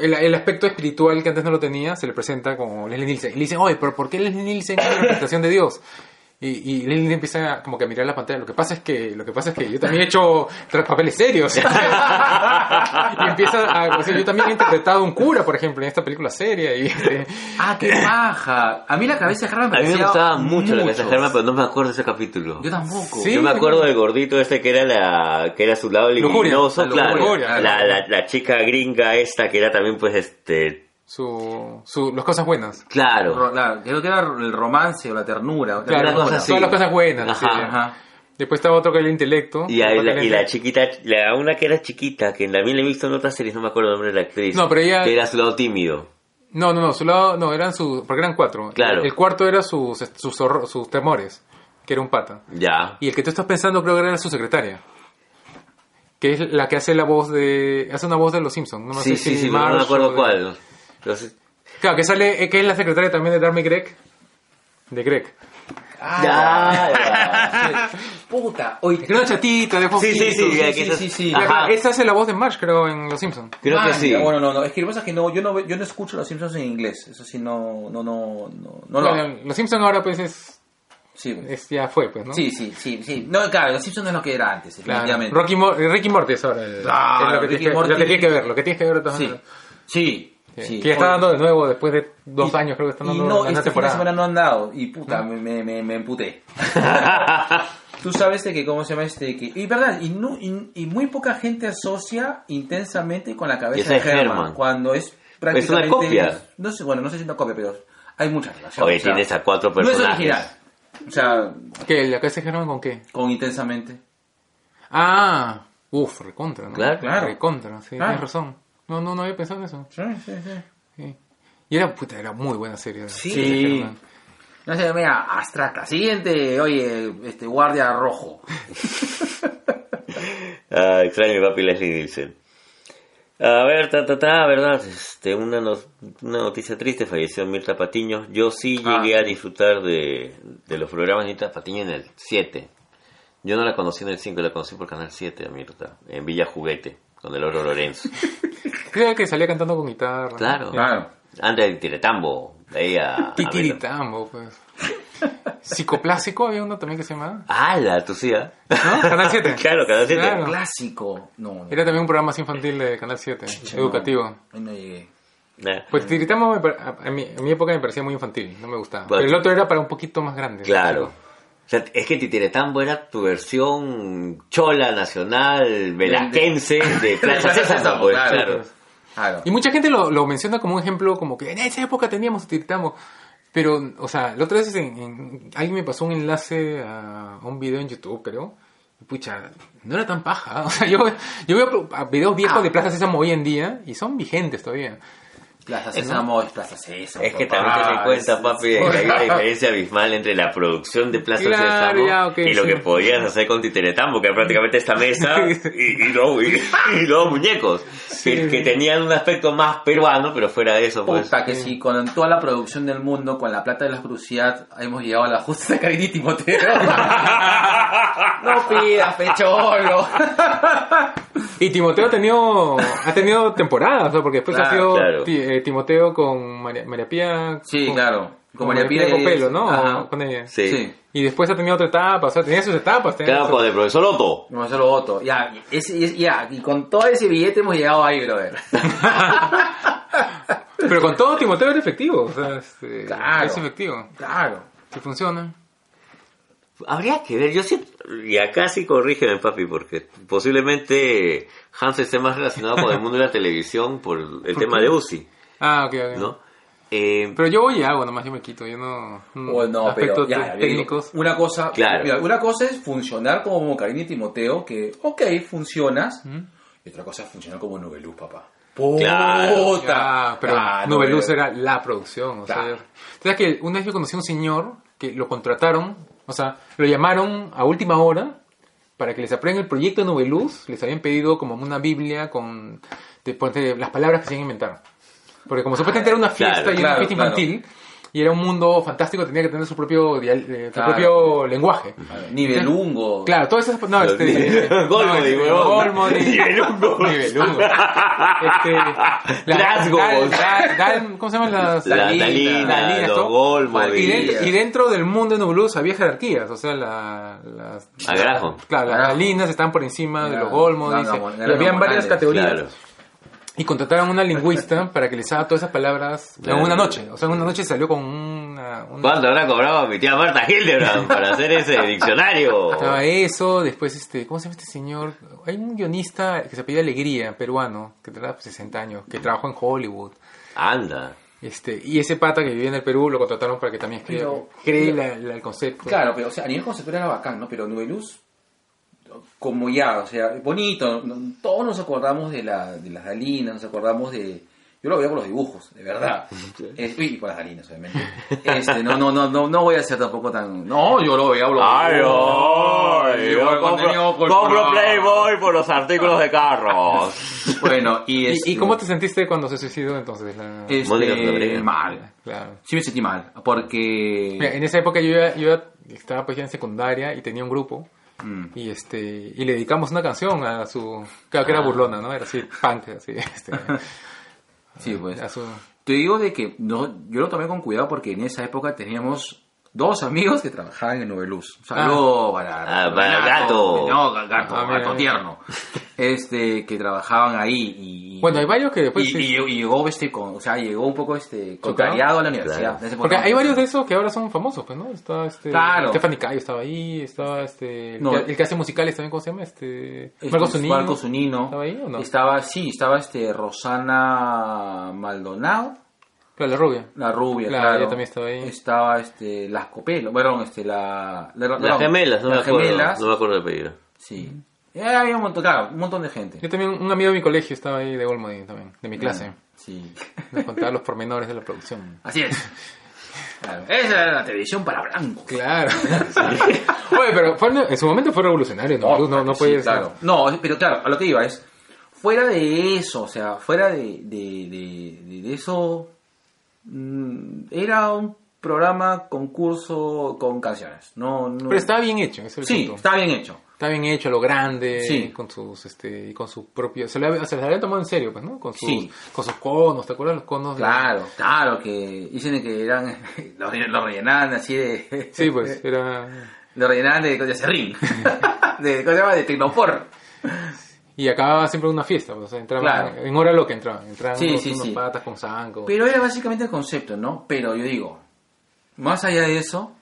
El, el aspecto espiritual que antes no lo tenía se le presenta como Leslie Nielsen. Y le dicen, oye, pero ¿por qué Leslie Nielsen es la representación de Dios? Y, y Nielsen empieza como que a mirar la pantalla. Lo que pasa es que, lo que, pasa es que yo también he hecho tra- papeles serios. [laughs] y empieza a... O sea, yo también he interpretado a un cura, por ejemplo, en esta película seria. Y, este, [laughs] Ah, qué paja. A mí la cabeza de Herman me A mí me gustaba mucho la cabeza de. Herman, pero no me acuerdo de ese capítulo. Yo tampoco. Sí. Yo me acuerdo del gordito este que era la que era su lado Lujuria. luminoso, La claro. la, claro. la, la chica gringa esta que era también pues este su, su, las cosas buenas. claro. Ro- claro, creo que era el romance o la ternura. la Claro, ternura. cosa así. todas las cosas buenas. Ajá. sí. Ajá. Después estaba otro que era el intelecto. Y, la, que y la chiquita, la una que era chiquita, que también la he visto en otras series, no me acuerdo el nombre de la actriz. No, pero ella- Que era su lado tímido. No, no, no, su lado, no, eran sus, porque eran cuatro. Claro. El cuarto era sus, sus, sus temores, que era un pata. Ya. Y el que tú estás pensando creo que era su secretaria. Que es la que hace la voz de... Hace una voz de Los Simpsons. No sí, sé sí, si sí, pero no me acuerdo de- cuál. Entonces, Claro, que sale, eh, que es la secretaria también de Darmy Greg. De Greg. Ah, ya, ya. Puta. Oye, Que era una chatita de Sí, sí, sí, sí, sí, sí, sí. Ya, Ajá. claro, esa hace la voz de Marsh, creo, en Los Simpsons. Creo que Ah, sí. Bueno, no, no, es que lo que pasa es que no, yo no, yo no escucho los Simpsons en inglés. Eso sí, no, no, no, no, no lo Bueno, Los Simpsons ahora pues es, Sí, es- ya fue, pues, ¿no? sí, sí, sí, sí. No, claro, los Simpsons no es lo que era antes, Claro. definitivamente. Rocky Mo- Ricky Morty es ahora. el- Claro, es lo que, Ricky tienes que, Morty. lo que tienes que ver, lo que tienes que ver de todas Sí, maneras. sí, Sí, que ya está dando de nuevo después de dos y- años, creo que están Y dando no, fin de temporada. semana no han dado. Y puta, me, me, me, me emputé. [laughs] Tú sabes de que, ¿cómo se llama este? Que, y verdad, y, no, y, y muy poca gente asocia intensamente con la cabeza Esa de es Herman, Herman. Cuando es prácticamente... copia. No sé, bueno, no sé si es una copia, pero hay mucha relación. Oye, o sea, tienes a cuatro No es personajes. original. O sea, ¿Qué? ¿La cabeza de Germán con qué? con intensamente. Ah, uff, recontra, ¿no? Claro. Claro. Recontra, sí, Claro. tienes razón. No, no, no había pensado en eso. Sí, sí, sí. Sí. Y era, puta, era muy buena serie. Sí. Germán. No sé, mira, abstracta. Siguiente, oye, este guardia rojo. [laughs] Ah, extraño papi Leslie Nielsen. A ver, ta, ta, ta, verdad, este, una, no- una noticia triste, falleció Mirta Patiño. Yo sí Ah, llegué a sí. disfrutar de, de los programas de Mirta Patiño en el 7. Yo no la conocí en el 5, la conocí por Canal 7, a Mirta, en Villa Juguete, con el Oro Lorenzo. [laughs] Creo que salía cantando con guitarra. Claro. Claro. Antes del Tiretambo, de ahí a... Titiritambo, pues. Psicoplásico había uno también que se llamaba. ¡Hala, tú sí, ah! ¿No? Canal 7. [laughs] Claro, Canal 7. Claro. Clásico. No, no. Era también un programa más infantil de Canal 7, educativo. Ahí no llegué. Nah. Pues Titiritamo me par- a, a mi, a mi época me parecía muy infantil, no me gustaba. Bueno. Pero el otro era para un poquito más grande. Claro. Sea, es que Titiretambo era tu versión chola, nacional, velaquense de [laughs] Plaza Sésamo, pues, Claro, claro. Claro. Y mucha gente lo, lo menciona como un ejemplo, como que en esa época teníamos Titiritamo. Pero, o sea, la otra vez en, en- alguien me pasó un enlace a, un video en YouTube, pero, y pucha, no era tan paja. [laughs] O sea, yo, yo veo videos viejos Ah. de Plaza Sésamo hoy en día y son vigentes todavía. Plaza Sésamo es Plaza Sésamo. Es que también te das cuenta, papi, de que hay una [laughs] diferencia abismal entre la producción de Plaza Claro, Sésamo ya, ok, y lo sí. que podías hacer con Titeretambo, que era prácticamente esta mesa y, y, los, y, y los muñecos, que, que tenían un aspecto más peruano, pero fuera de eso, pues... Puta, que si con toda la producción del mundo, con la plata de la crucidad, hemos llegado a la justa de Carini Timoteo. [laughs] no pidas, pecholo. Y Timoteo ha tenido, ha tenido temporadas, o sea, porque después ha Claro, sido claro. Eh, Timoteo con María, María Pía. Sí, con- claro. Con María Pía es- Copelo, ¿no? Ajá. Con ella. Sí. Sí. Y después ha tenido otra etapa, o sea, tenía sus etapas. tenía Claro, sus- con el profesor Otto. Voto. Ya, ya, y con todo ese billete hemos llegado ahí, brother. [laughs] Pero con todo Timoteo era efectivo, o sea, este, Claro. es efectivo. Claro. Si funciona. Habría que ver, yo siento, y acá sí corrígeme papi, porque posiblemente Hans esté más relacionado con el mundo de la [laughs] televisión por el tema qué? de UCI, Ah, ok, ok. ¿no? Eh, Pero yo voy y hago, nomás yo me quito, yo no... mm, no, pero aspectos ya, te- ya, digo, técnicos. una cosa, Claro. mira, una cosa es funcionar como Carini Timoteo, que, ok, funcionas. Y otra cosa es funcionar como Noveluz, papá. Claro. Puta. Ah, pero Ah, Noveluz Noveluz. era la producción. O Claro. sea, ¿sabes que una vez yo conocí a un señor que lo contrataron, o sea, lo llamaron a última hora para que les aprendan el proyecto de Noveluz. Les habían pedido como una Biblia con de, ponte, las palabras que se iban a inventar. Porque como supuestamente era una fiesta Claro, y era una claro, fiesta infantil, y era un mundo fantástico, tenía que tener su propio, eh, su Claro. propio lenguaje. Nivelungo. Claro, todas esas... No, este... Golmodi, [laughs] no, huevón. Golmodi. Nivelungo. Nivelungo. Este... la- Glasgow. ¿Cómo se llaman las...? La Dalina, los todo. Golmodi. Y, dentro, y dentro del mundo de Nubulus había jerarquías, o sea, la, las... Agrajo. Claro, las. Dalinas estaban por encima de los Golmodis, eran y hormonales, habían varias categorías. Y contrataron a una lingüista para que les haga todas esas palabras en una noche. O sea, en una noche salió con una... una- ¿Cuánto habrá cobrado mi tía Marta Hildebrand [laughs] para hacer ese diccionario? Estaba eso, después este, ¿cómo se llama este señor? Hay un guionista que se apellida Alegría, peruano, que tendrá pues, 60 años, que trabajó en Hollywood. Anda. Este, y ese pata que vivía en el Perú lo contrataron para que también escriba, Pero- cree la- la- el concepto. Claro, pero o sea, a nivel conceptual era bacán, ¿no? Pero Nubeluz, como ya, o sea, bonito, todos nos acordamos de, la, de las Dalinas, nos acordamos de... Yo lo veía con los dibujos, de verdad. [laughs] Eh, y con las Dalinas, obviamente. Este, no, no, no, no, no voy a ser tampoco tan... No, yo lo veía con los Ay, ay, Y yo compro, compro. Playboy por los artículos de carros. [laughs] Bueno, y... ¿Y, este, y cómo te sentiste cuando se suicidó entonces? La- este, mal. Claro. Sí me sentí mal, porque... Mira, en esa época yo, ya- yo ya estaba pues ya en secundaria y tenía un grupo Mm. y este y le dedicamos una canción a su claro que era Ah. burlona no era así punk así este, [laughs] Sí, pues. a su Te digo de que no, yo lo tomé con cuidado porque en esa época teníamos dos amigos que trabajaban en Noveluz. Un saludo para, Ah, para Gato. No, gato, Ah, gato tierno. Este, que trabajaban ahí y... Bueno, hay varios que después y, sí- y- y llegó este con, o sea, llegó un poco este contrariado a la universidad. Claro. Porque momento. hay varios de esos que ahora son famosos pues no está este Claro. Stephanie Cayo estaba ahí estaba este el, No. que, el que hace musicales también cómo se llama este Este, Marcos Zunino Marcos Zunino. ¿Estaba ahí o no? Estaba, sí, estaba este Rosana Maldonado. Claro la rubia La rubia, Claro, claro. ella también estaba ahí. Estaba este, las Copelo, bueno, este, la, la- Las no, gemelas, no me las acuerdo. gemelas, No me acuerdo del apellido. sí. Eh, había un montón, claro, un montón de gente. yo también un amigo de mi colegio estaba ahí de Olmodí también de mi clase Sí. [laughs] nos contaba los pormenores de la producción Así es. Claro. Esa era la televisión para blancos. Claro. [laughs] [laughs] Oye, pero fue- en su momento fue revolucionario, ¿no? Tú no, no sí, puedes... claro. No, pero claro, a lo que iba es, fuera de eso, o sea, fuera de, de, de- de- de eso, era un programa, concurso con canciones. No, no... Pero estaba bien hecho, es el Sí, punto. está bien hecho. Está bien hecho, lo grande, Sí. con sus, este, y con sus propios, se, le había- se les habían tomado en serio, pues, ¿no? Con sus, Sí. con sus conos, ¿te acuerdas los conos? de- Claro, claro, que dicen que eran, [laughs] los, los rellenaban así de... [laughs] Sí, pues, [laughs] era... Lo rellenaban de, de serrín. de, ¿Cómo se llama? De tecnopor. Y acababa siempre una fiesta, pues, o sea, entraban, Claro. en hora loca entraban, entraban Sí, unos, sí, unos sí. patas con zanco. Pero era básicamente el concepto, ¿no? Pero yo digo, más allá de eso,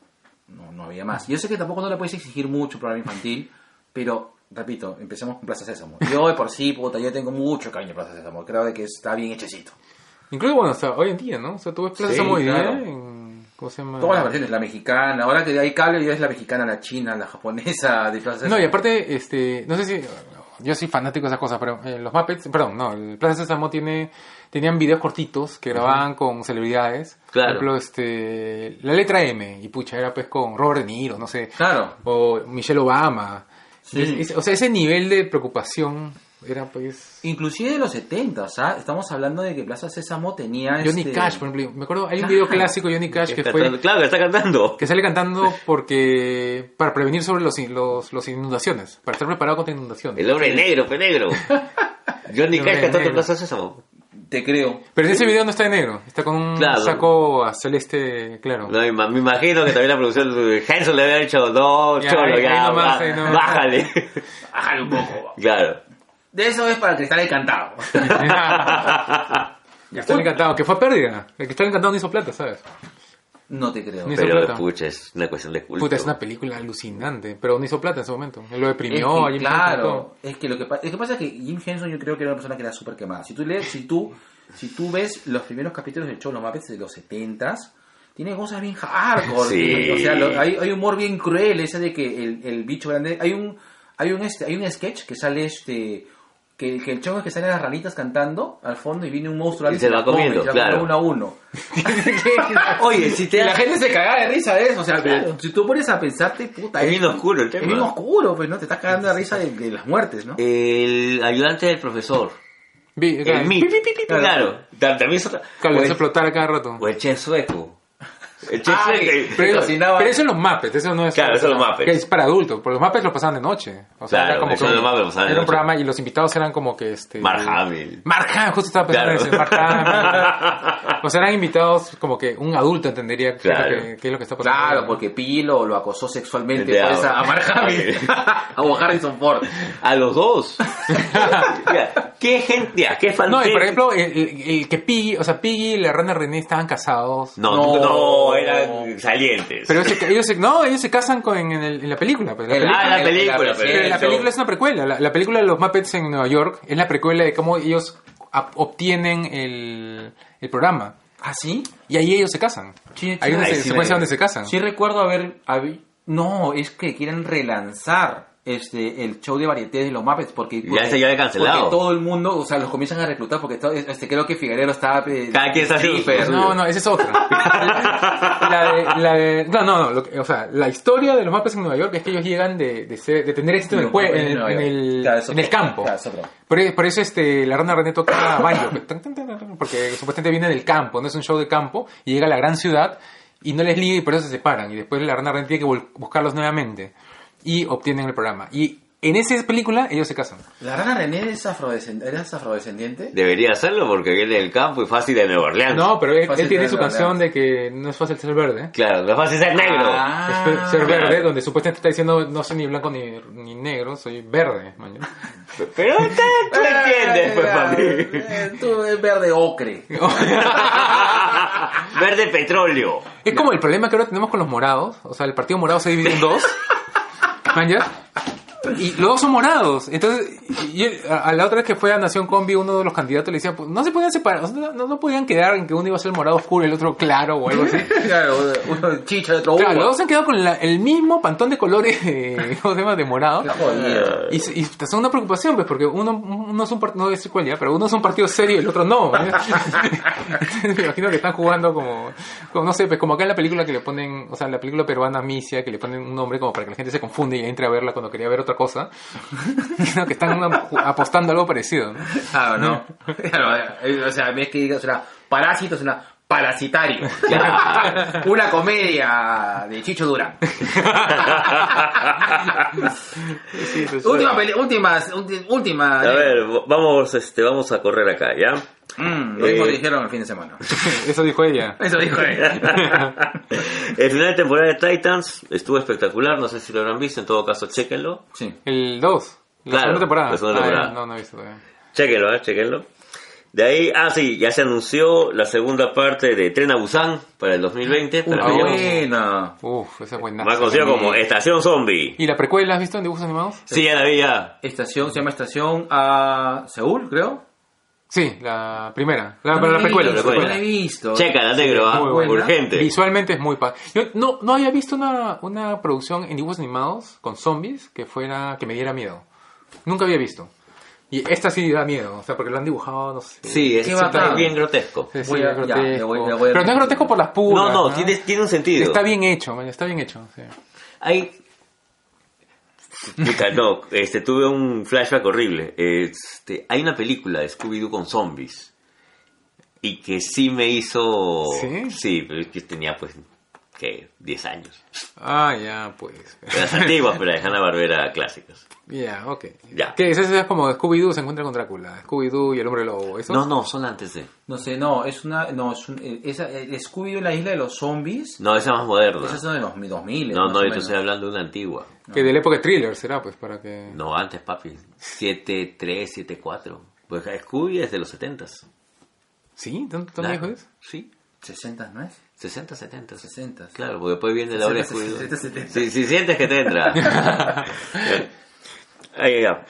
no, no había más. Yo sé que tampoco no le puedes exigir mucho programa infantil, pero, repito, empecemos con Plaza Sésamo. Yo de por sí, puta, yo tengo mucho cariño a Plaza Sésamo. Creo de que está bien hechecito. Incluso, bueno, hasta hoy en día, ¿no? O sea, tú ves Plaza Sésamo claro. en... ¿Cómo se llama? Todas las versiones, la mexicana, ahora que hay cable ya es la mexicana, la china, la japonesa de Plaza Sésamo. No, y aparte, este, no sé si, yo soy fanático de esas cosas, pero eh, los Muppets, perdón, no, el Plaza Sésamo tiene, tenían videos cortitos que grababan con celebridades. Claro. Por ejemplo, este, la letra M, y pucha, era pues con Robert De Niro, no sé, Claro. o Michelle Obama. Sí. Es- es- o sea, ese nivel de preocupación era pues... Inclusive de los 70, o sea, estamos hablando de que Plaza Sésamo tenía... Johnny este... Cash, por ejemplo, me acuerdo, hay un video clásico de Johnny Cash que fue... cantando- Claro, que está cantando. que sale cantando porque para prevenir sobre los, los, los inundaciones, para estar preparado contra inundaciones. El hombre negro, pe negro. [laughs] Johnny Cash cantando. Plaza Sésamo. Te creo. Pero en ese video no está de negro, está con un Claro. saco a celeste claro. No, me imagino que también la producción de Henson le había dicho, no, Ya, cholo, ahí- ya, ahí nomás, ba- ahí nomás. bájale. Bájale un poco. claro. De eso es para el cristal encantado. [laughs] Está encantado, que fue pérdida. El que está encantado no hizo plata, ¿sabes? No te creo. Pero, plata. pucha, es una cuestión de culto. Puta, es una película alucinante, pero no hizo plata en ese momento. Él lo Es deprimió, que, a Jim Henson y claro, es que lo que, es que pasa es que Jim Henson yo creo que era una persona que era súper quemada. Si tú lees, si tú, si tú ves los primeros capítulos del show Los Muppets de los 70s, tiene cosas bien hardcore. [laughs] Sí. O sea, lo- hay, hay humor bien cruel, ese de que el, el bicho grande, hay un, hay un este, hay un sketch que sale este que, que el chongo es que salen las ranitas cantando al fondo y viene un monstruo Y y se va la come, comiendo, y la claro. uno a uno. [laughs] Oye, si te la gente se caga de risa de eso, o sea, Claro. si tú pones a pensarte, puta, Es bien oscuro el es tema. bien oscuro, pues, ¿no? Te estás cagando de risa de, de las muertes, ¿no? El ayudante del profesor. Vi- El MIP. Claro. Claro. También es otra. Claro, O el- explotar a cada rato. o el chef sueco. El chef Ah, que- Pero, eso- cocinaba. pero eso es los Muppets, eso no es... Claro, eso es los Muppets. Que es para adultos, porque los Muppets lo pasaban de noche. O sea, Claro, era como eso que los Muppets lo pasaban de Era un programa y los invitados eran como que este... Mark Hamill. Mark Hamill, justo estaba pensando Claro. en ese, Mark Hamill. [laughs] O sea, eran invitados como que un adulto entendería qué, Claro. es, lo que, qué es lo que está pasando. Claro, porque Piggy lo, acosó sexualmente Ya. pues, a Mark Hamill, [laughs] a Harrison Ford. A los dos. [laughs] Ya, ¿Qué gente? Ya, ¿Qué fan- No, y por ejemplo, el, el- el que Piggy, o sea, Piggy y la rana René estaban casados. No, No. no, no, eran salientes. Pero ellos se, ellos se- no, ellos se casan con, en, el- en la película. pues, la En película- ah, la película, pero Pero la eso- película es una precuela. La, la película de los Muppets en Nueva York es la precuela de cómo ellos ap- obtienen el, el programa. ¿Ah, sí? Y ahí ellos se casan. Sí, Hay una Ay, se- sí, secuencia la- donde se casan. Sí recuerdo haber... habi- No, es que quieren relanzar este el show de varietés de los Muppets porque, Ya ese ya había cancelado. porque todo el mundo o sea los comienzan a reclutar porque todo- este creo que Figuerero estaba eh, Cada quien está No, no, esa es otra. [laughs] la de, la de- no, no, no. lo que- o sea, la historia de los Muppets en Nueva York es que ellos llegan de, de, ser- de tener éxito en el, en el, en el- Claro, en el campo. Claro. Por, por eso este, la rana René toca banjo, porque supuestamente viene del campo, no es un show de campo, y llega a la gran ciudad y no les liga y por eso se separan. Y después la rana René tiene que buscarlos nuevamente y obtienen el programa. Y en esa película ellos se casan. ¿La rana René es afrodescend- ¿eres afrodescendiente? Debería hacerlo porque viene del campo y fácil de Nueva Orleans. No, pero él, tiene su canción de que no es fácil ser verde. Claro, no es fácil ser negro. Ah, Es ser claro. verde, donde supuestamente está diciendo no soy ni blanco ni, ni negro, soy verde. man. [laughs] Pero usted, tú entiendes, pues, papi. Eh, Tú es verde ocre. [laughs] Verde petróleo. Es como el problema que ahora tenemos con los morados. O sea, el partido morado se divide en dos. [laughs] ¿Man, ya? Y los dos son morados. Entonces, y él- a, a la otra vez que fue a Nación Combi, uno de los candidatos le decía, pues, no se podían separar, o sea, no, no podían quedar en que uno iba a ser morado oscuro y el otro claro o algo así. [laughs] Claro, uno chicha, otro Claro, los dos se han quedado con la- el mismo pantón de colores [laughs] ¿cómo se llama? de morado. Y, y son una preocupación, pues, porque uno, uno es un partido, no cuál ya, pero uno es un partido serio y el otro no. ¿eh? [laughs] Me imagino que están jugando como, como, no sé, pues como acá en la película que le ponen, o sea, en la película peruana Misia, que le ponen un nombre como para que la gente se confunde y entre a verla cuando quería ver otra cosa. [laughs] Imagino que están apostando algo parecido. Claro, ¿no? Eh, o sea, ves que digas una parásito, es una parasitario. [laughs] una comedia de Chicho Durán. última, peli- últimas, ulti- última. A ver, vamos, este, vamos a correr acá, ¿ya? Mm, lo mismo Eh. dijeron el fin de semana. [laughs] Eso dijo ella. Eso dijo él. [laughs] El final de temporada de Titans estuvo espectacular, no sé si lo habrán visto, en todo caso, chéquenlo. Sí. El 2. La Claro, segunda temporada. la segunda Ah, temporada. no, no he visto todavía. Chéquenlo, ¿eh? Chéquenlo. De ahí, ah, sí, ya se anunció la segunda parte de Tren a Busan para el 2020. para Ah, que ya- buena. Uf, esa es buena. más conocido como Estación Zombie. ¿Y la precuela has visto en dibujos animados? Sí, ya la vi ya. Estación, se llama Estación a Seúl, creo. Sí, la primera. La, No la precuela. visto, la No precuela. la he visto. Chécala, negro, muy buena. urgente. Visualmente es muy pa. Yo no, no había visto una, una producción en dibujos animados con zombies que fuera que me diera miedo. Nunca había visto. Y esta sí da miedo, o sea, porque lo han dibujado, no sé. Sí, es bacán. bien grotesco. Sí, sí, es ya, grotesco. voy- voy Pero no es grotesco por las puras. No, no, tiene, tiene un sentido. Está bien hecho, man, está bien hecho. sí. Hay. Puta, no, este, tuve un flashback horrible. Este, hay una película de Scooby-Doo con zombies. Y que sí me hizo. ¿Sí? Sí, pero es que tenía pues. ¿Qué? 10 años. Ah, ya, pues. De Las antiguas, pero de Hanna Barbera clásicas. Ya, ok. Ya. ¿Qué es? Eso es como Scooby-Doo se encuentra con Drácula. Scooby-Doo y el hombre lobo. ¿Eso? No, no, son antes de. No sé, no, es una. No, es un. eh, Esa, el Scooby en la isla de los zombies. No, esa es más moderna. Esas son de los 2000. No, no, yo estoy hablando de una antigua. Que de la época de thriller será, pues, para que... No, antes, papi. 7-3, 7-4. Pues Scooby es de los 70s. ¿Sí? ¿Tan, tan viejo es? Sí, 60, ¿no es? 60, 70. 60. Claro, porque después viene la hora de 60, Scooby-Doo. 70. Si, si sientes que te entra. [laughs] [laughs]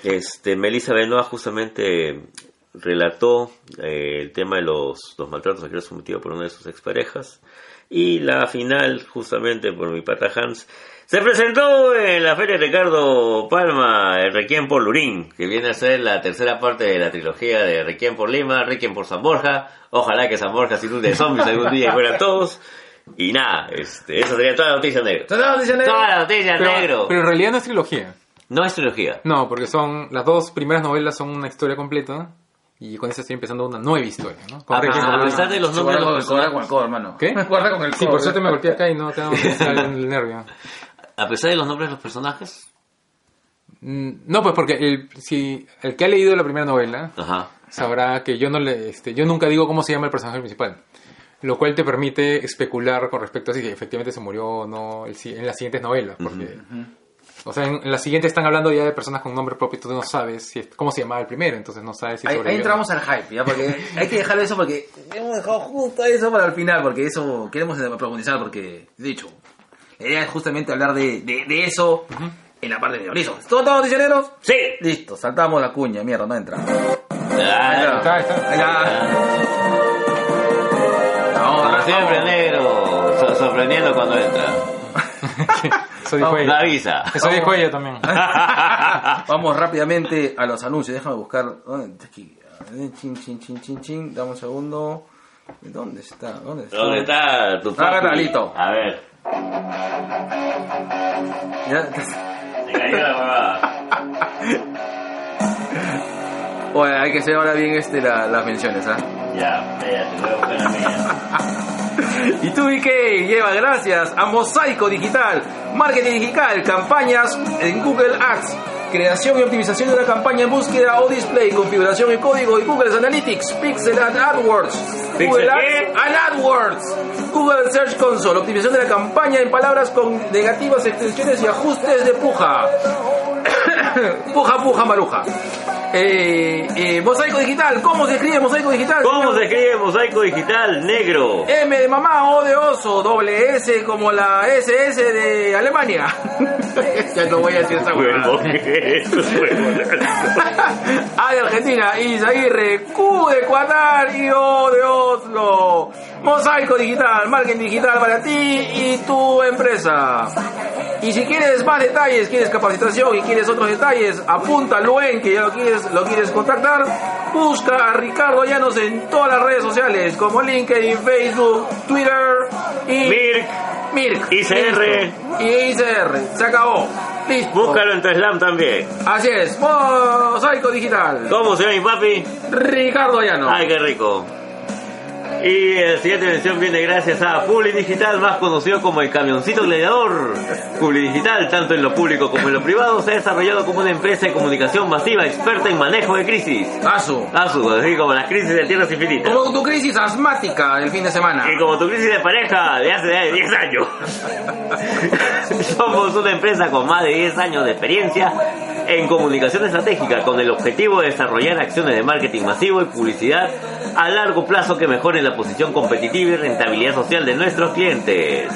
Este, Melissa Benoit justamente relató eh, el tema de los, los maltratos a que era sometido por una de sus exparejas. Y la final, justamente por mi pata Hans, se presentó en la Feria Ricardo Palma, el Requiem por Lurín, que viene a ser la tercera parte de la trilogía de Requiem por Lima, Requiem por San Borja. Ojalá que San Borja se inunde de zombies algún día y fueran todos. Y nada, este, eso sería toda la noticia negro. ¿Toda la noticia negra? Toda la noticia Pero, negro. pero en realidad no es trilogía. No es trilogía. No, porque son... Las dos primeras novelas son una historia completa. Y con esa estoy empezando una nueva historia, ¿no? Con A Requiem pesar- por a pesar de los nombres de guarda los con, guarda con el personajes, codo, hermano. ¿Qué? Guarda con el Sí, codo. por suerte me golpeé acá y no te [laughs] el nervio. A pesar de los nombres de los personajes, Mm, No, pues porque el, si el que ha leído la primera novela ajá. sabrá que yo no le, este, yo nunca digo cómo se llama el personaje principal, lo cual te permite especular con respecto a si efectivamente se murió o no el en las siguientes novelas, porque, o sea, en, en las siguientes están hablando ya de personas con nombre propio, y tú no sabes si cómo se llamaba el primero, entonces no sabes si Ahí, ahí entramos al hype, ¿ya? Porque hay que dejar eso porque hemos dejado justo eso para el final, porque eso queremos profundizar, porque, de hecho, la idea es justamente hablar de, de, de eso en la parte de Listo. ¿Todo, todo, noticieros? Sí. Listo, saltamos la cuña, mierda, no entra. Claro. está, ahí está. Siempre, vamos. negro. so- sorprendiendo cuando entra. [laughs] No ella. avisa. Eso dijo ella también. [laughs] Vamos rápidamente a los anuncios. Déjame buscar. Chin, chin, chin, chin, chin. Dame un segundo. ¿Dónde está? ¿Dónde está? ¿Dónde está tu Ah, listo. A ver. Ya, Se cayó la huevada. Oye, hay que hacer ahora bien este, la- las menciones, ¿ah? Ya, espérate, voy a buscar la mía. [laughs] Y tú, qué lleva gracias a Mosaico Digital, marketing digital, campañas en Google Ads, creación y optimización de una campaña en búsqueda o display, configuración y código y Google Analytics, Pixel and AdWords, ¿Pixel Google? Ads and AdWords, Google Search Console, optimización de la campaña en palabras con negativas extensiones y ajustes de puja. [coughs] puja, puja, maruja. Eh, eh, mosaico digital, ¿cómo se escribe mosaico digital? ¿Cómo señor? se escribe mosaico digital negro? M de mamá, O de oso, doble S como la SS de Alemania. [laughs] ya no voy a decir esa huevada. [laughs] A de Argentina, Isaguirre, Q de Ecuador y O de Oslo. Mosaico digital, marketing digital para ti y tu empresa. Y si quieres más detalles, quieres capacitación y quieres otros detalles, apúntalo en que ya lo quieres, lo quieres contactar. Busca a Ricardo Llanos en todas las redes sociales como LinkedIn, Facebook, Twitter y Mirk, Mirk. ICR. Y ICR. Se acabó. Listo. búscalo en tu slam también. Así es. Mosaico digital. ¿Cómo se llama mi papi? Ricardo Llanos. Ay, qué rico. Y la siguiente mención viene gracias a Publi Digital, más conocido como el camioncito gladiador. Publi Digital, tanto en lo público como en lo privado, se ha desarrollado como una empresa de comunicación masiva experta en manejo de crisis. Asu. Asu, así como las crisis de tierras infinitas. Como tu crisis asmática del fin de semana. Y como tu crisis de pareja de hace 10 años. [laughs] Somos una empresa con más de 10 años de experiencia en comunicación estratégica con el objetivo de desarrollar acciones de marketing masivo y publicidad a largo plazo que mejoren la posición competitiva y rentabilidad social de nuestros clientes.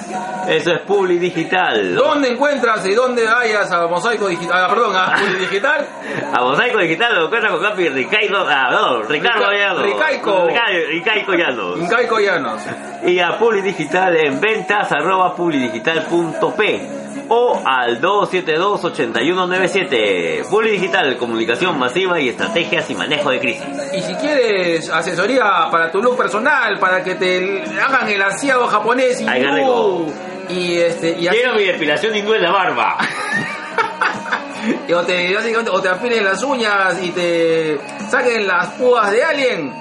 Eso es Publi Digital. ¿Dónde encuentras y dónde vayas a Mosaico Digital? Ah, perdón, a Publi Digital. [laughs] A Mosaico Digital lo encuentra con Capi Ricardo, ah, no, Ricardo Rica- Llanos. Ricaico. Rica- Ricaico Llanos. Incaico Llanos. y a Publi Digital en ventas arroba publidigital.p o al 272-8197. Publi Digital, comunicación masiva y estrategias y manejo de crisis. Y si quieres asesoría para tu look personal, para que te hagan el aseado japonés y Ay, y este y así, Quiero mi depilación hindú en la barba. [laughs] o te o te afilen las uñas y te saquen las púas de alguien,